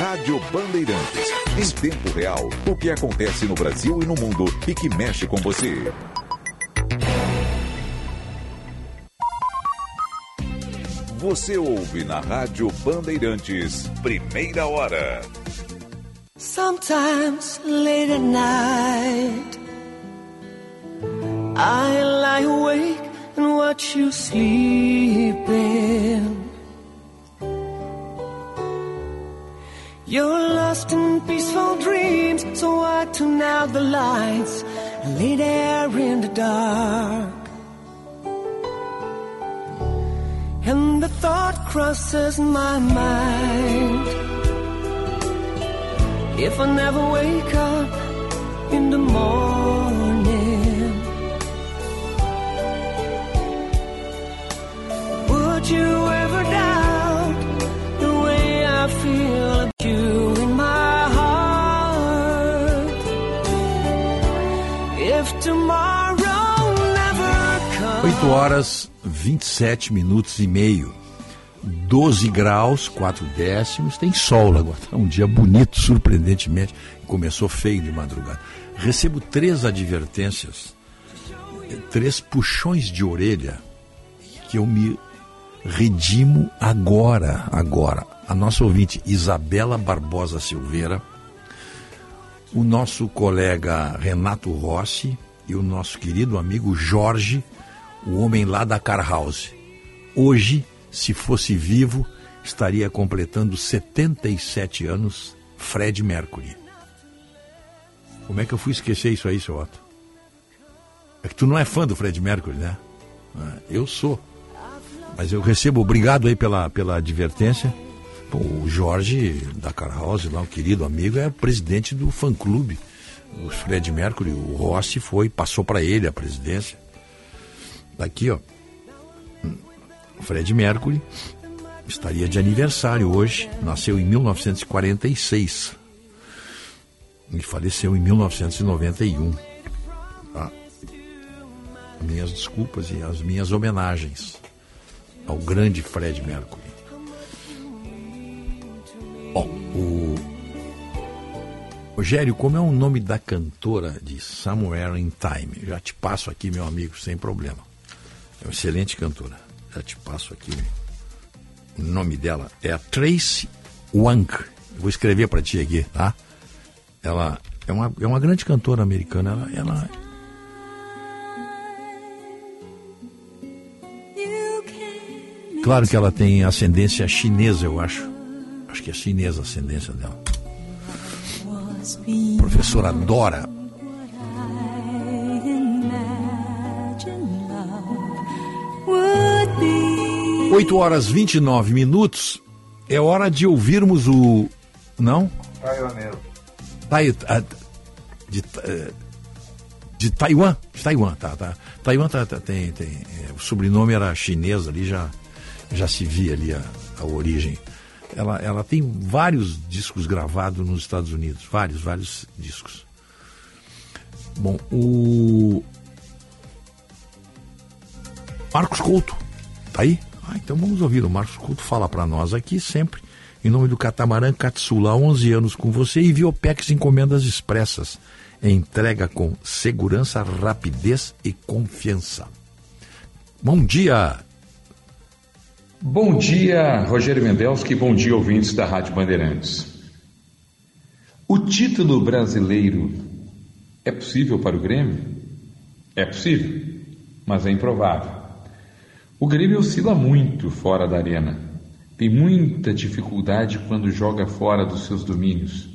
Rádio Bandeirantes. Em tempo real, o que acontece no Brasil e no mundo e que mexe com você. Você ouve na Rádio Bandeirantes, primeira hora. Sometimes late at night, I lie awake and watch you sleeping. You're lost in peaceful dreams, so I tune out the lights and lay there in the dark. And the thought crosses my mind. If I never wake up in the morning, would you 8 horas 27 minutos e meio. 12 graus, 4 décimos. Tem sol agora. Um dia bonito, surpreendentemente. Começou feio de madrugada. Recebo três advertências, três puxões de orelha que eu me redimo agora, agora. A nossa ouvinte Isabela Barbosa Silveira, o nosso colega Renato Rossi e o nosso querido amigo Jorge, o homem lá da Car House. Hoje, se fosse vivo, estaria completando 77 anos, Fred Mercury. Como é que eu fui esquecer isso aí, seu Otto? É que tu não é fã do Fred Mercury, né? Ah, Eu sou. Mas eu recebo, obrigado aí pela, pela advertência. Pô, o Jorge da Car House, lá, o querido amigo, é presidente do fã-clube. O Fred Mercury, o Rossi foi, passou para ele a presidência. Tá aqui, ó. O Fred Mercury estaria de aniversário hoje. Nasceu em 1946 e faleceu em 1991. Tá? Minhas desculpas e as minhas homenagens ao grande Fred Mercury. Bom, o Rogério, como é o nome da cantora de Somewhere in Time? Já te passo aqui, meu amigo, sem problema. É uma excelente cantora. Já te passo aqui. O nome dela é a Tracy Wank. Eu vou escrever para ti aqui, tá? Ela é uma, é uma grande cantora americana. Ela, ela Claro que ela tem ascendência chinesa, eu acho. Acho que é chinesa a ascendência dela. Professora Dora. 8 horas 29 minutos. É hora de ouvirmos o. Não? Caioneiro. Tai, de, eh, de Taiwan. De Taiwan, tá. tá. Taiwan tá, tá- tem. tem é, o sobrenome era chinês ali, já, já se via ali a, a origem. Ela, ela tem vários discos gravados nos Estados Unidos. Vários, vários discos. Bom, o. Marcos Couto, tá aí? Ah, então vamos ouvir. O Marcos Couto fala para nós aqui sempre, em nome do Catamarã Katsula, há 11 anos com você e Viopex Encomendas Expressas. Entrega com segurança, rapidez e confiança. Bom dia! Bom dia, Rogério Mendelski. Bom dia, ouvintes da Rádio Bandeirantes. O título brasileiro é possível para o Grêmio? É possível, mas é improvável. O Grêmio oscila muito fora da arena. Tem muita dificuldade quando joga fora dos seus domínios.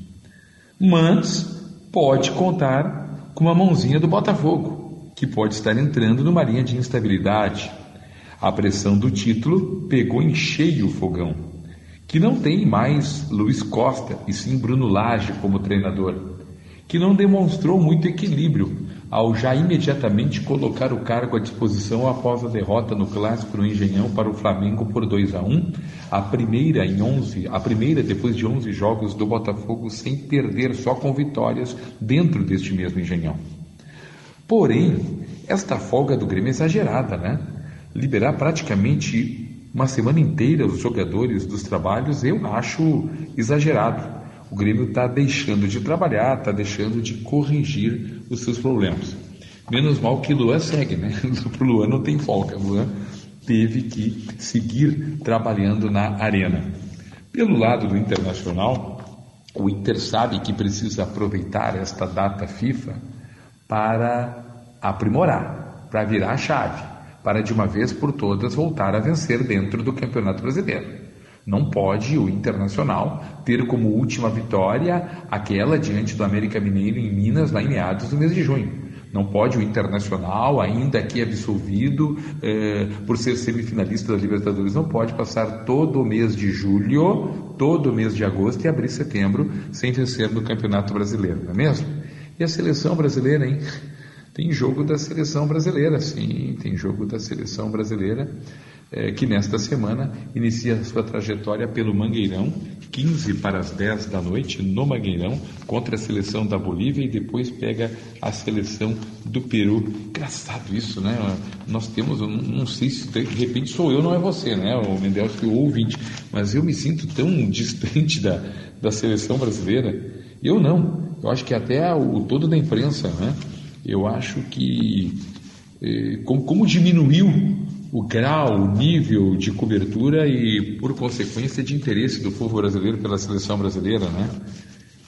Mas pode contar com uma mãozinha do Botafogo, que pode estar entrando numa linha de instabilidade. A pressão do título pegou em cheio o fogão, que não tem mais Luiz Costa e sim Bruno Lage como treinador, que não demonstrou muito equilíbrio ao já imediatamente colocar o cargo à disposição após a derrota no clássico no Engenhão para o Flamengo por 2 a 1, a primeira em 11, a primeira depois de 11 jogos do Botafogo sem perder, só com vitórias dentro deste mesmo Engenhão. Porém, esta folga do Grêmio é exagerada, né? Liberar praticamente uma semana inteira os jogadores dos trabalhos, eu acho exagerado. O Grêmio está deixando de trabalhar, está deixando de corrigir os seus problemas. Menos mal que Luan segue, né? Para o Luan não tem folga. Luan teve que seguir trabalhando na arena. Pelo lado do Internacional, o Inter sabe que precisa aproveitar esta data FIFA para aprimorar, para virar a chave, para de uma vez por todas voltar a vencer dentro do Campeonato Brasileiro. Não pode o Internacional ter como última vitória aquela diante do América Mineiro em Minas, lá em meados do mês de junho. Não pode o Internacional, ainda que absolvido eh, por ser semifinalista da Libertadores, não pode passar todo o mês de julho, todo o mês de agosto e abrir setembro sem vencer no Campeonato Brasileiro, não é mesmo? E a seleção brasileira, hein? Tem jogo da seleção brasileira, sim, tem jogo da seleção brasileira, eh, que nesta semana inicia sua trajetória pelo Mangueirão, 15 para as 10 da noite, no Mangueirão, contra a seleção da Bolívia e depois pega a seleção do Peru. Engraçado isso, né? Nós temos, não, sei se de repente sou eu, não é você, né? O Mendelski, o ouvinte, mas eu me sinto tão distante da, da seleção brasileira. Eu não, eu acho que até o todo da imprensa, né? Eu acho que eh, como, como diminuiu o grau, o nível de cobertura e, por consequência, de interesse do povo brasileiro pela seleção brasileira, né?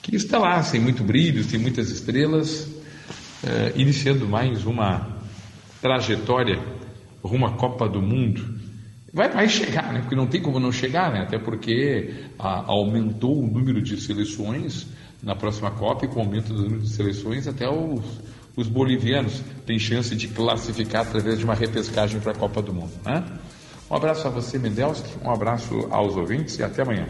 Que está lá, sem muito brilho, sem muitas estrelas, eh, iniciando mais uma trajetória rumo à Copa do Mundo. Vai, vai chegar, né? Porque não tem como não chegar, né? Até porque ah, aumentou o número de seleções na próxima Copa e com o aumento do número de seleções até os, os bolivianos têm chance de classificar através de uma repescagem para a Copa do Mundo. Né? Um abraço a você, Mendelski, um abraço aos ouvintes e até amanhã.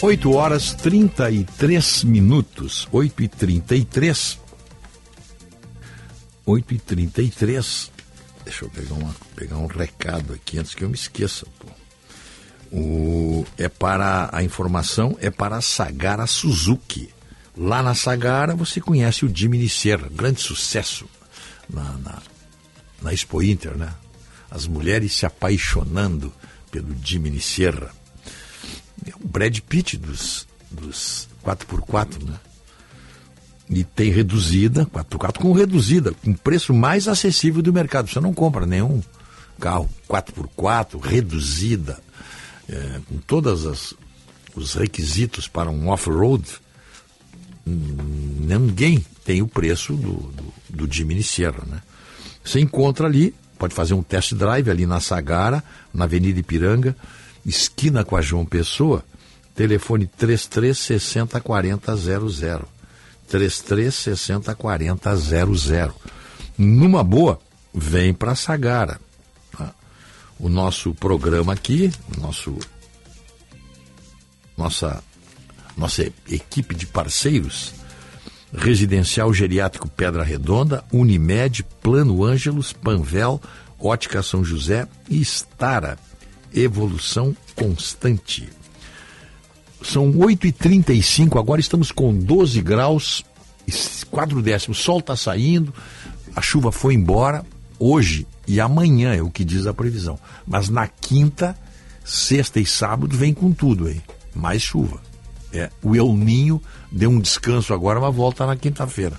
Oito horas 33 minutos. 8 e 33. 8 e 33. Deixa eu pegar, uma, pegar um recado aqui antes que eu me esqueça. Pô. O, é para a informação é para a Sagara Suzuki. Lá na Sagara você conhece o Jimmy Serra, grande sucesso na, na, na Expo Inter, né? As mulheres se apaixonando pelo Jimmy Serra. É o Brad Pitt dos, dos 4x4, né? E tem reduzida, 4x4 com reduzida, com preço mais acessível do mercado. Você não compra nenhum carro 4x4 reduzida, é, com todos os requisitos para um off-road. Ninguém tem o preço do, do, do Jimny Sierra, né? Você encontra ali pode fazer um test drive ali na Sagara, na Avenida Ipiranga, esquina com a João Pessoa, telefone 3360 40 00. 3360 40 00. Numa boa, vem para Sagara. Tá? O nosso programa aqui, nosso nossa nossa equipe de parceiros, Residencial Geriátrico Pedra Redonda, Unimed, Plano Ângelos, Panvel, Ótica São José e Stara. Evolução constante. São 8h35, agora estamos com 12 graus, 4 décimos. Sol está saindo, a chuva foi embora. Hoje e amanhã é o que diz a previsão. Mas na quinta, sexta e sábado vem com tudo aí. Mais chuva. É, o El Ninho deu um descanso agora, mas volta na quinta-feira.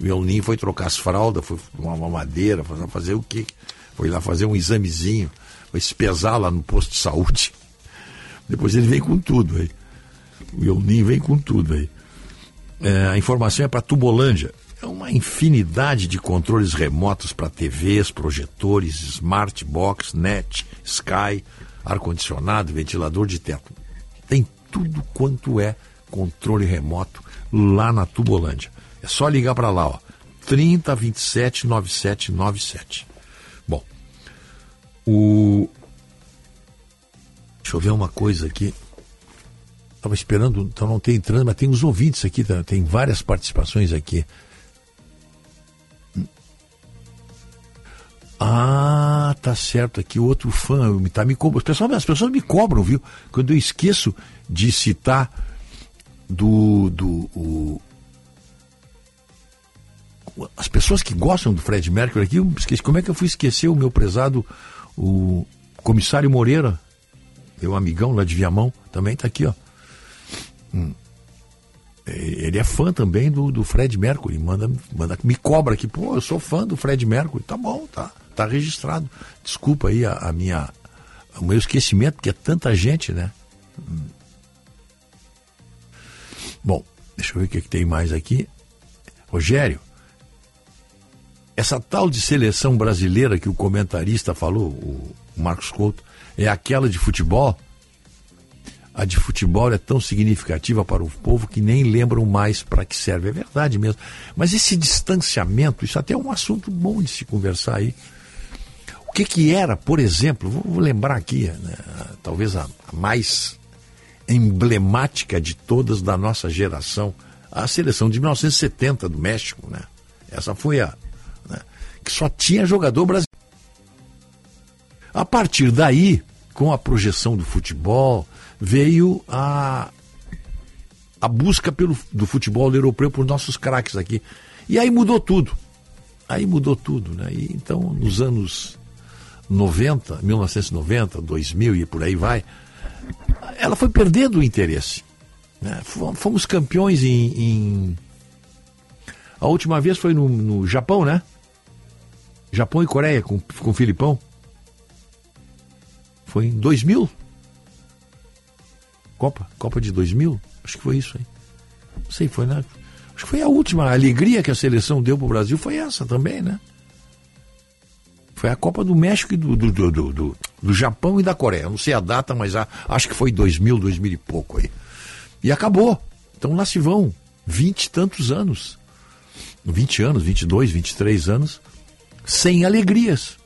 O El Ninho foi trocar as fraldas, foi tomar uma madeira, fazer, fazer o quê? Foi lá fazer um examezinho, foi se pesar lá no posto de saúde. Depois ele vem com tudo aí. O Ninho vem com tudo aí. É, a informação é para Tubolândia. É uma infinidade de controles remotos para TVs, projetores, smart box, net, sky, ar-condicionado, ventilador de teto. Tem tudo quanto é controle remoto lá na Tubolândia. É só ligar para lá, ó. 30 27 97 97. Bom, o. Deixa eu ver uma coisa aqui. Estava esperando, então não tem entrando, mas tem os ouvintes aqui, tá? tem várias participações aqui. Ah, tá certo aqui, outro fã tá me cobrando. Pessoal, as pessoas me cobram, viu? Quando eu esqueço de citar do. do o... As pessoas que gostam do Fred Mercury aqui, eu esqueci, como é que eu fui esquecer o meu prezado, o comissário Moreira, meu amigão lá de Viamão, também tá aqui, ó. Hum. Ele é fã também do, do Fred Mercury, manda, manda, me cobra aqui, pô, eu sou fã do Fred Mercury, tá bom, tá, tá registrado. Desculpa aí a, a minha, o meu esquecimento, porque é tanta gente, né? Hum. Bom, deixa eu ver o que, que tem mais aqui. Rogério, essa tal de seleção brasileira que o comentarista falou, o Marcos Couto, é aquela de futebol? A de futebol é tão significativa para o povo que nem lembram mais para que serve. É verdade mesmo. Mas esse distanciamento, isso até é um assunto bom de se conversar aí. O que, que era, por exemplo, vou lembrar aqui, né, talvez a, a mais emblemática de todas da nossa geração, a seleção de 1970 do México, né? Essa foi a? Que só tinha jogador brasileiro. A partir daí, com a projeção do futebol, veio a a busca pelo do futebol europeu por nossos craques aqui. E aí mudou tudo. Aí mudou tudo, né? E então, nos anos 90, 1990, 2000 e por aí vai, ela foi perdendo o interesse. Né? Fomos campeões em, em, A última vez foi no, no, Japão, né? Japão e Coreia com, com o Filipão. Foi em 2000. Copa, Copa de 2000. Acho que foi isso aí. Não sei, foi né? Acho que foi a última alegria que a seleção deu para o Brasil foi essa também, né? Foi a Copa do México e do, do, do, do, do Japão e da Coreia. Não sei a data, mas a, acho que foi 2000, 2000 e pouco aí. E acabou. Então lá se vão vinte e tantos anos. 20 anos, 22, 23 anos, sem alegrias.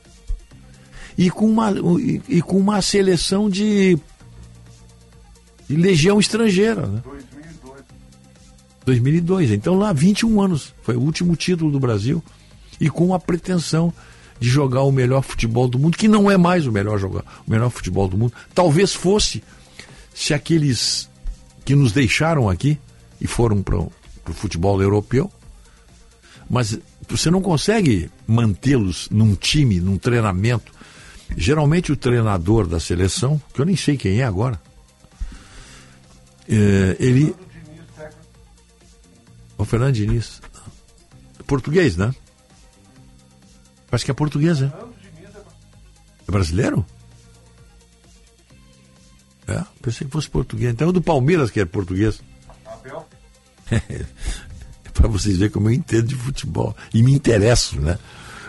E com uma, e, com uma seleção de, de legião estrangeira. Né? 2002. 2002. Então lá 21 anos. Foi o último título do Brasil. E com a pretensão de jogar o melhor futebol do mundo, que não é mais o melhor jogar, o melhor futebol do mundo. Talvez fosse se aqueles que nos deixaram aqui e foram para o futebol europeu, mas você não consegue mantê-los num time, num treinamento. Geralmente o treinador da seleção, que eu nem sei quem é agora, é, ele. O Fernando Diniz. Português, né? Acho que é português, é? É brasileiro? É, pensei que fosse português. Então é o do Palmeiras que é português. Abel? para vocês verem como eu entendo de futebol. E me interesso, né?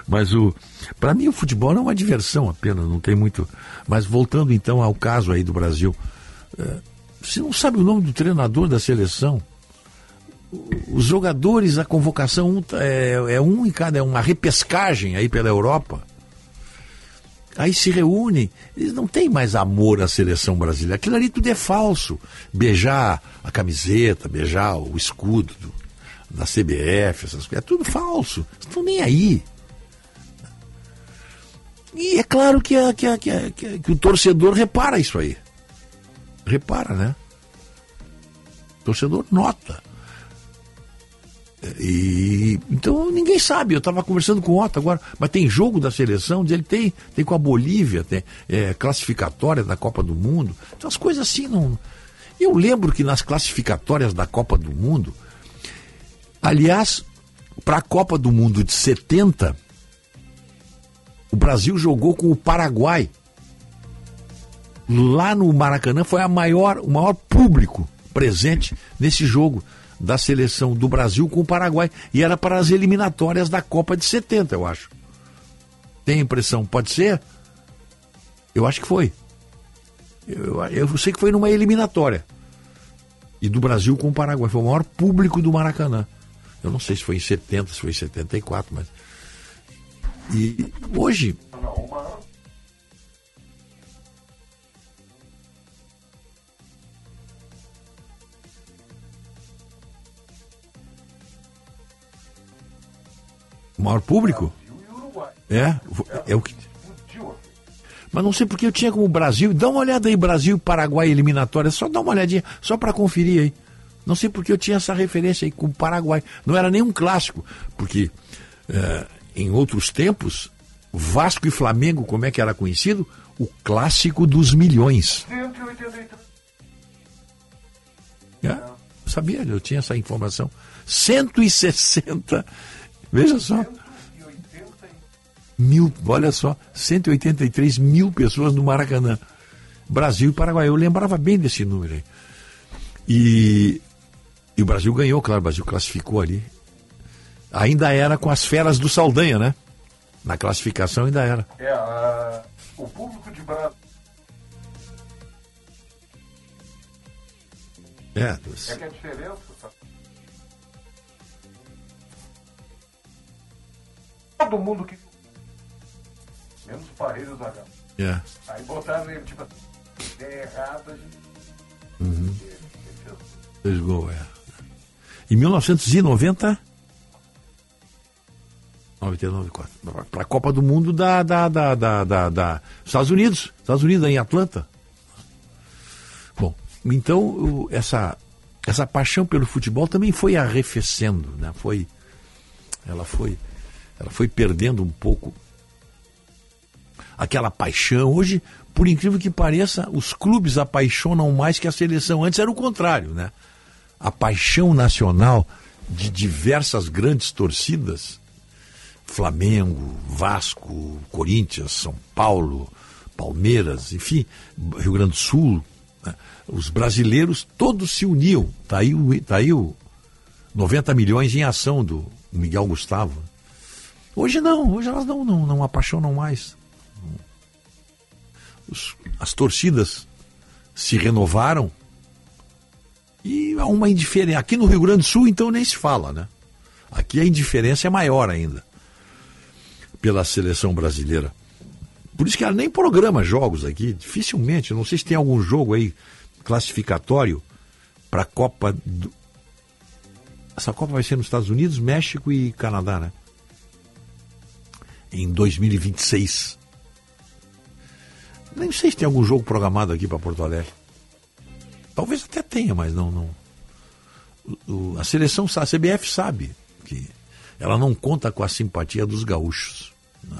Mas o, para mim o futebol é uma diversão apenas, não tem muito. Mas voltando então ao caso aí do Brasil, é, você não sabe o nome do treinador da seleção? Os jogadores, a convocação um, é, é um em cada, é uma repescagem aí pela Europa. Aí se reúnem, eles não têm mais amor à seleção brasileira. Aquilo ali tudo é falso. Beijar a camiseta, beijar o escudo do, da CBF, essas coisas, é tudo falso. Estão nem aí. E é claro que, a, que, a, que, a, que, o torcedor repara isso aí. Repara, né? O torcedor nota. E então ninguém sabe. Eu estava conversando com o Otto agora, mas tem jogo da seleção, ele tem, tem com a Bolívia, tem é, classificatória da Copa do Mundo. Então as coisas assim não. Eu lembro que nas classificatórias da Copa do Mundo, aliás, para a Copa do Mundo de 70, o Brasil jogou com o Paraguai. Lá no Maracanã foi a maior, o maior público presente nesse jogo da seleção do Brasil com o Paraguai. E era para as eliminatórias da Copa de 70, eu acho. Tem impressão? Pode ser? Eu acho que foi. Eu, eu sei que foi numa eliminatória. E do Brasil com o Paraguai. Foi o maior público do Maracanã. Eu não sei se foi em 70, se foi em 74, mas. E hoje. O maior público? É, é o que. Mas não sei porque eu tinha como Brasil. Dá uma olhada aí, Brasil Paraguai eliminatória. Só dá uma olhadinha, só para conferir aí. Não sei porque eu tinha essa referência aí com o Paraguai. Não era nem um clássico, porque é, em outros tempos, Vasco e Flamengo, como é que era conhecido? O clássico dos milhões. 183. É, sabia, eu tinha essa informação. 160 Veja só. Mil, olha só, 183 mil pessoas no Maracanã. Brasil e Paraguai. Eu lembrava bem desse número aí. E, e o Brasil ganhou, claro, o Brasil classificou ali. Ainda era com as feras do Saldanha, né? Na classificação ainda era. É, a, o público de Brasil. É, é que a diferença todo mundo que. Menos o Parreira do H. É. Aí botaram ele, tipo, ideia errada, a gente. Uhum. Fez gol, é. Em 1990. 99, para a Copa do Mundo da, da, da, da, da, da, Estados Unidos, Estados Unidos em Atlanta. Bom, então essa essa paixão pelo futebol também foi arrefecendo, né? Foi, ela foi ela foi perdendo um pouco aquela paixão. Hoje, por incrível que pareça, os clubes apaixonam mais que a seleção. Antes era o contrário, né? A paixão nacional de diversas grandes torcidas, Flamengo, Vasco, Corinthians, São Paulo, Palmeiras, enfim, Rio Grande do Sul, né? os brasileiros todos se uniam. Está aí, tá aí o 90 milhões em ação do Miguel Gustavo. Hoje não, hoje elas não, não, não apaixonam mais. As torcidas se renovaram e há uma indiferença. Aqui no Rio Grande do Sul, então, nem se fala, né? Aqui a indiferença é maior ainda pela seleção brasileira. Por isso que ela nem programa jogos aqui, dificilmente. Não sei se tem algum jogo aí classificatório para a Copa. Do... Essa Copa vai ser nos Estados Unidos, México e Canadá, né? em 2026. Nem sei se tem algum jogo programado aqui para Porto Alegre. Talvez até tenha, mas não. não. O, a seleção, a CBF sabe que ela não conta com a simpatia dos gaúchos. Né?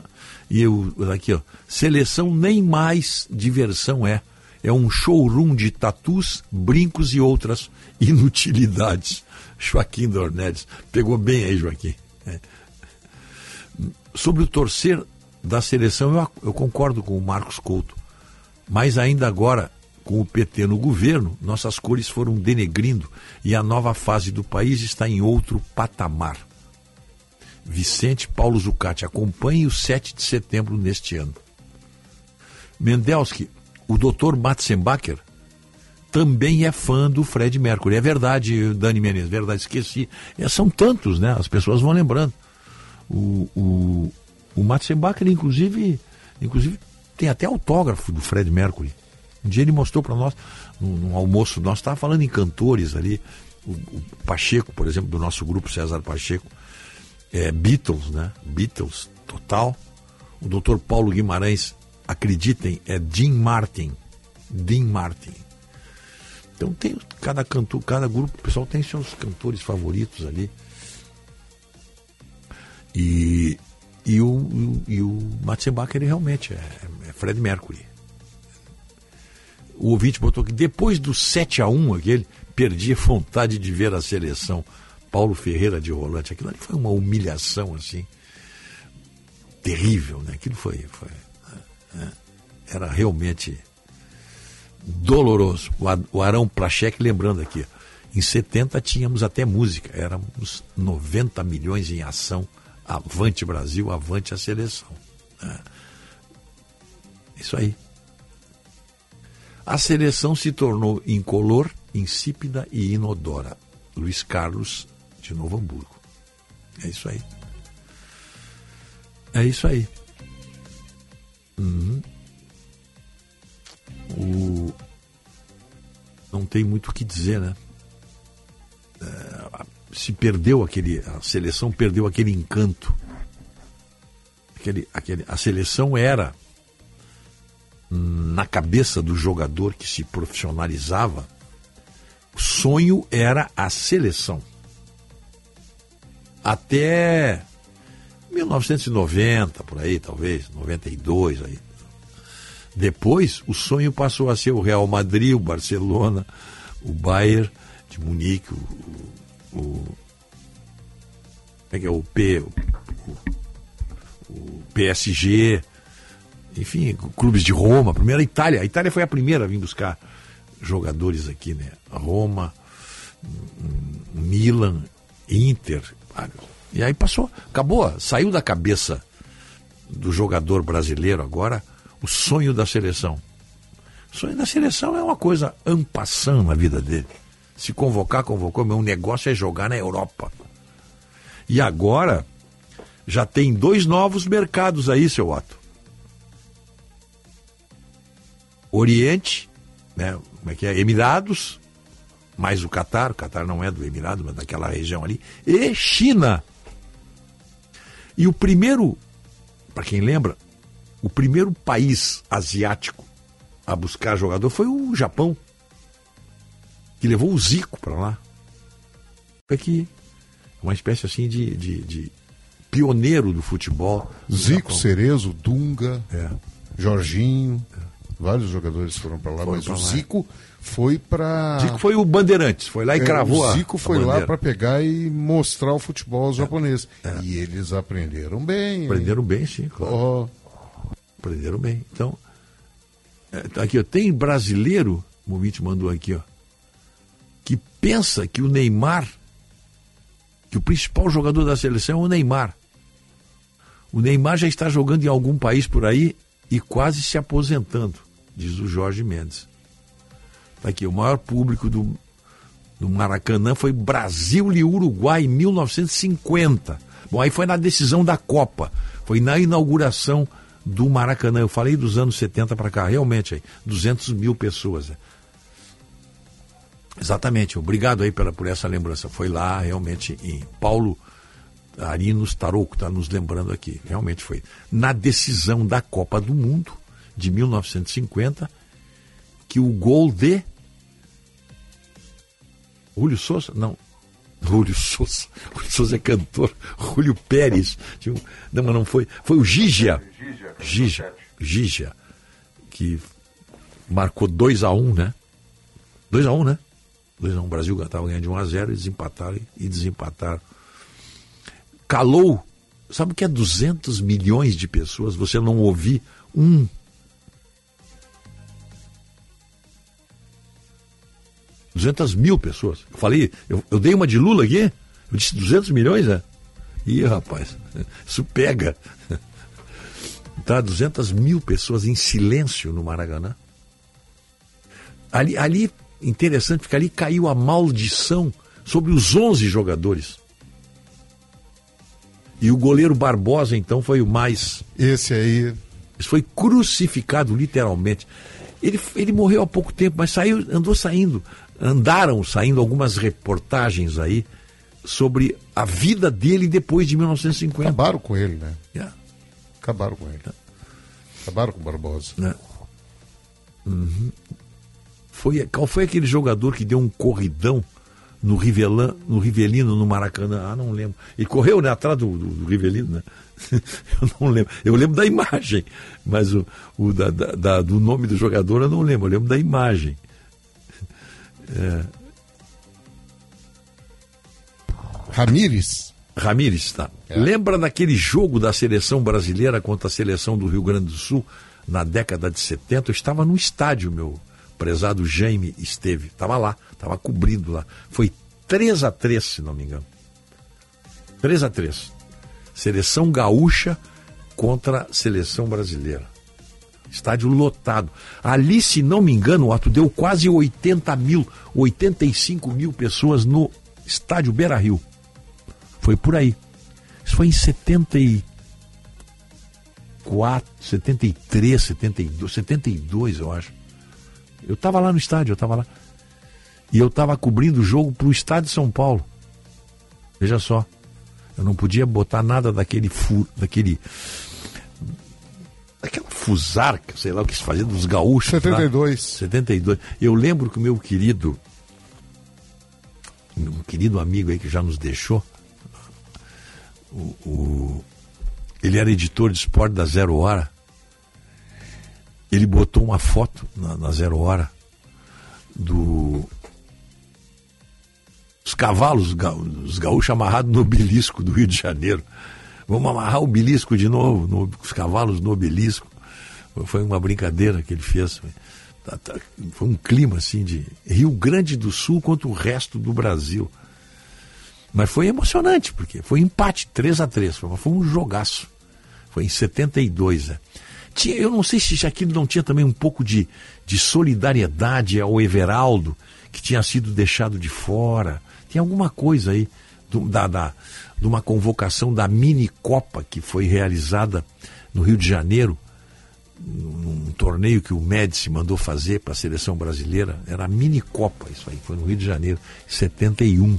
E eu, aqui, ó, seleção nem mais diversão é. É um showroom de tatus, brincos e outras inutilidades. Joaquim Dornelles. Pegou bem aí, Joaquim. É sobre o torcer da seleção, eu, eu concordo com o Marcos Couto. Mas ainda agora, com o PT no governo, nossas cores foram denegrindo e a nova fase do país está em outro patamar. Vicente Paulo Zucati. Acompanhe o 7 de setembro neste ano. Mendelski, o doutor Matzenbacher também é fã do Fred Mercury. É verdade, Dani Menezes, verdade, esqueci. É, são tantos, né? As pessoas vão lembrando. O, o, o Matzenbacher, inclusive, inclusive, tem até autógrafo do Fred Mercury. Um dia ele mostrou para nós, num, num, almoço, nós estávamos falando em cantores ali, o, o, Pacheco, por exemplo, do nosso grupo César Pacheco, é, Beatles, né? Beatles, total. O doutor Paulo Guimarães, acreditem, é Dean Martin. Dean Martin. Então tem cada cantor, cada grupo, o pessoal tem seus cantores favoritos ali. E, e o, e o Matzenbach, ele realmente é, é Fred Mercury. O ouvinte botou que depois do 7 a 1 aquele, perdia vontade de ver a seleção. Paulo Ferreira de Rolante, aquilo ali foi uma humilhação assim terrível, né? Aquilo foi, foi né? era realmente doloroso. O Arão Plachek lembrando aqui, em 70 tínhamos até música, éramos 90 milhões em ação, avante Brasil, avante a seleção. Né? Isso aí. A seleção se tornou incolor, insípida e inodora. Luiz Carlos de Novo Hamburgo. É isso aí. É isso aí. Uhum. O... Não tem muito o que dizer, né? É, se perdeu aquele. A seleção perdeu aquele encanto. Aquele, aquele, a seleção era na cabeça do jogador que se profissionalizava, o sonho era a seleção. Até 1990, por aí, talvez, 92 aí. Depois, o sonho passou a ser o Real Madrid, o Barcelona, o Bayern de Munique, o, o é que é o P, o, o PSG, enfim, clubes de Roma, primeiro a Itália. A Itália foi a primeira a vir buscar jogadores aqui, né? Roma, Milan, Inter. E aí passou, acabou, saiu da cabeça do jogador brasileiro agora o sonho da seleção. O sonho da seleção é uma coisa ampassando na vida dele. Se convocar, convocou, meu negócio é jogar na Europa. E agora já tem dois novos mercados aí, seu Otto. Oriente, né? Como é que é? Emirados, mais o Catar, o Catar não é do Emirado, mas daquela região ali, e China. E o primeiro, para quem lembra, o primeiro país asiático a buscar jogador foi o Japão, que levou o Zico para lá. Foi que uma espécie assim de, de, de pioneiro do futebol. Zico, Cerezo, Dunga, é. Jorginho. Vários jogadores foram para lá, foram mas o lá. Zico foi para. Zico foi o Bandeirantes, foi lá e é, cravou O Zico foi lá para pegar e mostrar o futebol aos é. japoneses. É. E eles aprenderam bem. Aprenderam hein? bem, sim, claro. Oh. Aprenderam bem. Então, é, aqui, ó, tem brasileiro, o ouvinte mandou aqui, ó, que pensa que o Neymar, que o principal jogador da seleção é o Neymar. O Neymar já está jogando em algum país por aí e quase se aposentando diz o Jorge Mendes. Tá aqui, o maior público do, do Maracanã foi Brasil e Uruguai em 1950. Bom, aí foi na decisão da Copa, foi na inauguração do Maracanã. Eu falei dos anos 70 para cá, realmente, aí, 200 mil pessoas. Né? Exatamente, obrigado aí pela, por essa lembrança. Foi lá, realmente, em Paulo Arinos Tarouco está nos lembrando aqui. Realmente foi. Na decisão da Copa do Mundo, de 1950 que o gol de Julio Souza, não, Julio Souza, Julio Souza é cantor, Julio Pérez, não, mas não foi, foi o Gigia, Gigia, Gigia, que marcou 2 a 1 um, né? 2 a 1 um, né? 2 a 1 um, o Brasil estava ganhando de 1 um a 0 e desempataram e desempataram. Calou, sabe o que é 200 milhões de pessoas? Você não ouvir um 200 mil pessoas. Eu falei, eu, eu dei uma de Lula aqui, eu disse 200 milhões, é? Ih, rapaz, isso pega. Tá 200 mil pessoas em silêncio no Maracanã. Ali, ali interessante, porque ali caiu a maldição sobre os 11 jogadores. E o goleiro Barbosa, então, foi o mais. Esse aí. Foi crucificado, literalmente. Ele, ele morreu há pouco tempo, mas saiu, andou saindo. Andaram saindo algumas reportagens aí sobre a vida dele depois de 1950. Acabaram com ele, né? Yeah. Acabaram com ele. Acabaram com o Barbosa. Né? Uhum. Foi, qual foi aquele jogador que deu um corridão no, Rivelan, no Rivelino, no Maracanã? Ah, não lembro. Ele correu né, atrás do, do, do Rivelino, né? eu não lembro. Eu lembro da imagem, mas o, o da, da, da, do nome do jogador eu não lembro. Eu lembro da imagem. É. Ramires. Ramires, tá. É. Lembra daquele jogo da seleção brasileira contra a seleção do Rio Grande do Sul na década de 70? Eu estava no estádio, meu prezado Jaime esteve. Estava lá, estava cobrindo lá. Foi 3 a 3 se não me engano. 3 a 3 Seleção gaúcha contra a seleção brasileira. Estádio lotado. Ali, se não me engano, o ato deu quase 80 mil, 85 mil pessoas no estádio Beira Rio. Foi por aí. Isso foi em 74, 73, 72, 72, eu acho. Eu estava lá no estádio, eu estava lá. E eu estava cobrindo o jogo para o estádio de São Paulo. Veja só. Eu não podia botar nada daquele fu, daquele daquela fusarca, sei lá o que se fazia dos gaúchos. 72. Lá. 72. Eu lembro que o meu querido um querido amigo aí que já nos deixou, o, o, ele era editor de esporte da Zero Hora. Ele botou uma foto na, na Zero Hora do os cavalos, os gaúchos amarrados no obelisco do Rio de Janeiro. Vamos amarrar o obelisco de novo, no, os cavalos no obelisco. Foi uma brincadeira que ele fez. Tá, tá, foi um clima assim de Rio Grande do Sul contra o resto do Brasil. Mas foi emocionante, porque foi empate 3 a 3 foi, foi um jogaço. Foi em 72, né? Tinha, eu não sei se aquilo não tinha também um pouco de, de solidariedade ao Everaldo, que tinha sido deixado de fora. Tem alguma coisa aí do, da, da, de uma convocação da mini Copa que foi realizada no Rio de Janeiro, num torneio que o Médici mandou fazer para a seleção brasileira. Era a mini Copa, isso aí, foi no Rio de Janeiro, 71.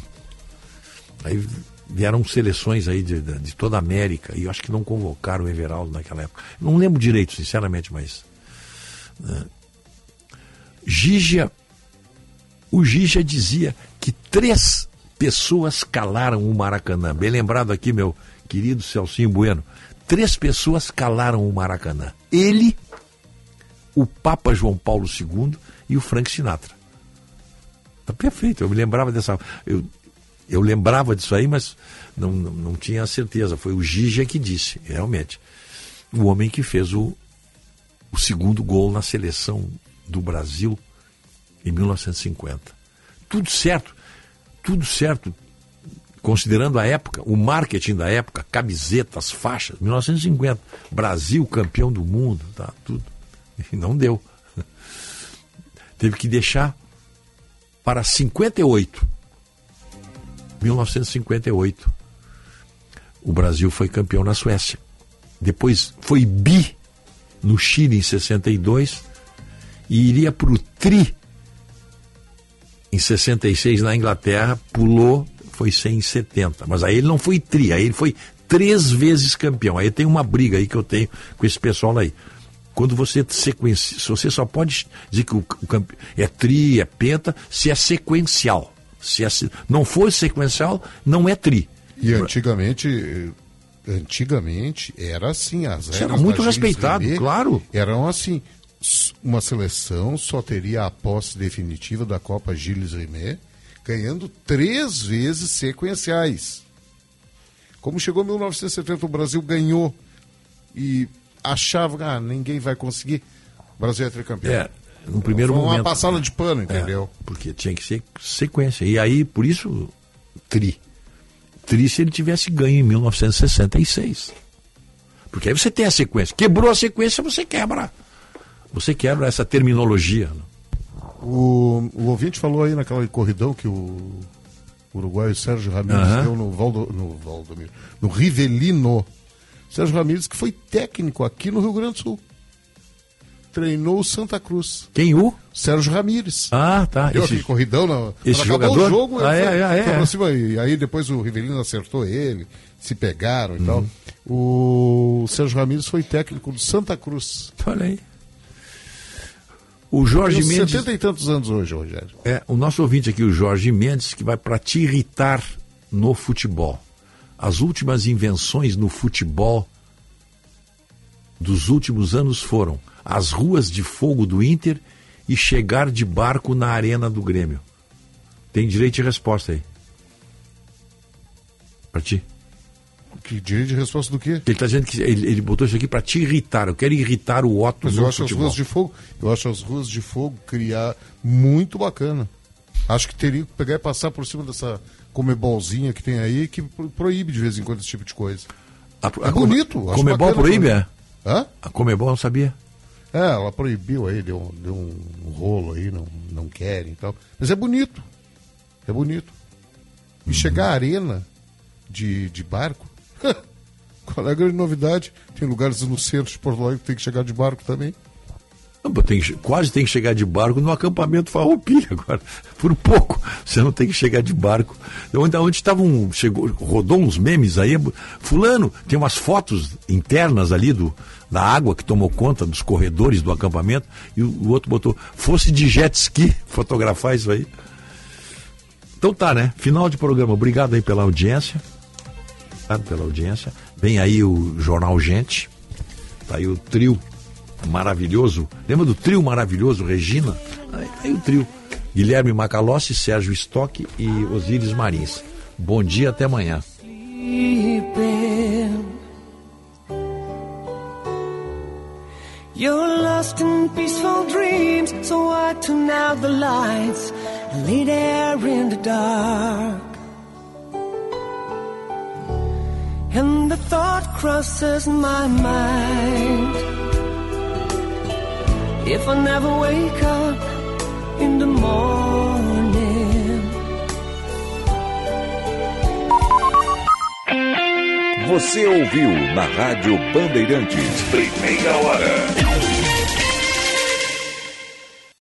Aí vieram seleções aí de, de, toda a América e eu acho que não convocaram o Everaldo naquela época. Não lembro direito, sinceramente, mas. Né? Gigia, o Gigia dizia que três pessoas calaram o Maracanã. Bem lembrado aqui, meu querido Celcinho Bueno. Três pessoas calaram o Maracanã. Ele, o Papa João Paulo II e o Frank Sinatra. Tá perfeito, eu me lembrava dessa. Eu, eu lembrava disso aí, mas não, não, não tinha certeza. Foi o Gigia que disse, realmente. O homem que fez o, o segundo gol na seleção do Brasil em 1950. Tudo certo, tudo certo, considerando a época, o marketing da época, camisetas, faixas, 1950, Brasil campeão do mundo, tá, tudo. E não deu. Teve que deixar para 58 1958. O Brasil foi campeão na Suécia. Depois foi bi no Chile em 62 e iria para o tri em 66 na Inglaterra, pulou, foi 100 em 70. Mas aí ele não foi tri, aí ele foi três vezes campeão. Aí tem uma briga aí que eu tenho com esse pessoal aí. Quando você sequencia, você só pode dizer que o, o é tri, é penta, se é sequencial. Se não for sequencial, não é tri. E antigamente, antigamente era assim, as regras era muito respeitado, claro. Eram assim, uma seleção só teria a posse definitiva da Copa Gilles Rimet, ganhando três vezes sequenciais. Como chegou 1970, o Brasil ganhou e achava, ah, ninguém vai conseguir. O Brasil é tricampeão. É, no primeiro Foi uma momento. Uma passada de pano, entendeu? É, porque tinha que ser sequência. E aí, por isso, tri. triste se ele tivesse ganho em 1966. Porque aí você tem a sequência. Quebrou a sequência, você quebra. Você quebra essa terminologia. né? O, o ouvinte falou aí naquela corridão que o uruguaio Sérgio Ramírez Aham. deu no, Valdo, no Valdomiro, no Rivelino. Sérgio Ramírez, que foi técnico aqui no Rio Grande do Sul. Treinou o Santa Cruz. Quem o? Sérgio Ramírez. Ah, tá. Deu Esse- aquele corridão. Na, esse jogador? o jogo, Ah, foi, é, é, é. foi cima, e aí depois o Rivelino acertou ele, se pegaram e Uhum. tal. O Sérgio Ramírez foi técnico do Santa Cruz. Olha aí. O Jorge Mendes. 70 e tantos anos hoje, Rogério. É, o nosso ouvinte aqui, o Jorge Mendes, que vai para te irritar no futebol. As últimas invenções no futebol dos últimos anos foram as ruas de fogo do Inter e chegar de barco na arena do Grêmio. Tem direito de resposta aí. Pra ti. Que direito de resposta do quê? Ele está dizendo que ele, ele botou isso aqui para te irritar. Eu quero irritar o Otto Mas eu acho as futebol. ruas de fogo, eu acho as ruas de fogo criar muito bacana. Acho que teria que pegar e passar por cima dessa comebolzinha que tem aí que pro- proíbe de vez em quando esse tipo de coisa. A, É bonito, acho Comebol bacana proíbe, é? Hã? A Comebol não sabia. É, ela proibiu aí, deu, deu um rolo aí, não, não querem e tal. Mas é bonito. É bonito. E chegar à arena de, de barco, qual é a grande novidade? Tem lugares no centro de Porto Alegre que tem que chegar de barco também. Não, tem quase tem que chegar de barco no acampamento Farroupilha agora. Por pouco. Você não tem que chegar de barco. Onde onde estava um. Chegou, rodou uns memes aí. Fulano, tem umas fotos internas ali do, da água que tomou conta dos corredores do acampamento. E o, o outro botou, fosse de jet ski fotografar isso aí. Então tá, né? Final de programa. Obrigado aí pela audiência. Obrigado pela audiência. Vem aí o Jornal Gente. Tá aí o trio maravilhoso. Lembra do trio maravilhoso, Regina? Aí, aí o trio. Guilherme Macalossi, Sérgio Stock e Osíris Marins. Bom dia, até amanhã. You're lost in peaceful dreams, so I tune out the lights and lay there in the dark. And the thought crosses my mind. If I never wake up in the morning. Você ouviu na Rádio Bandeirantes. Primeira hora.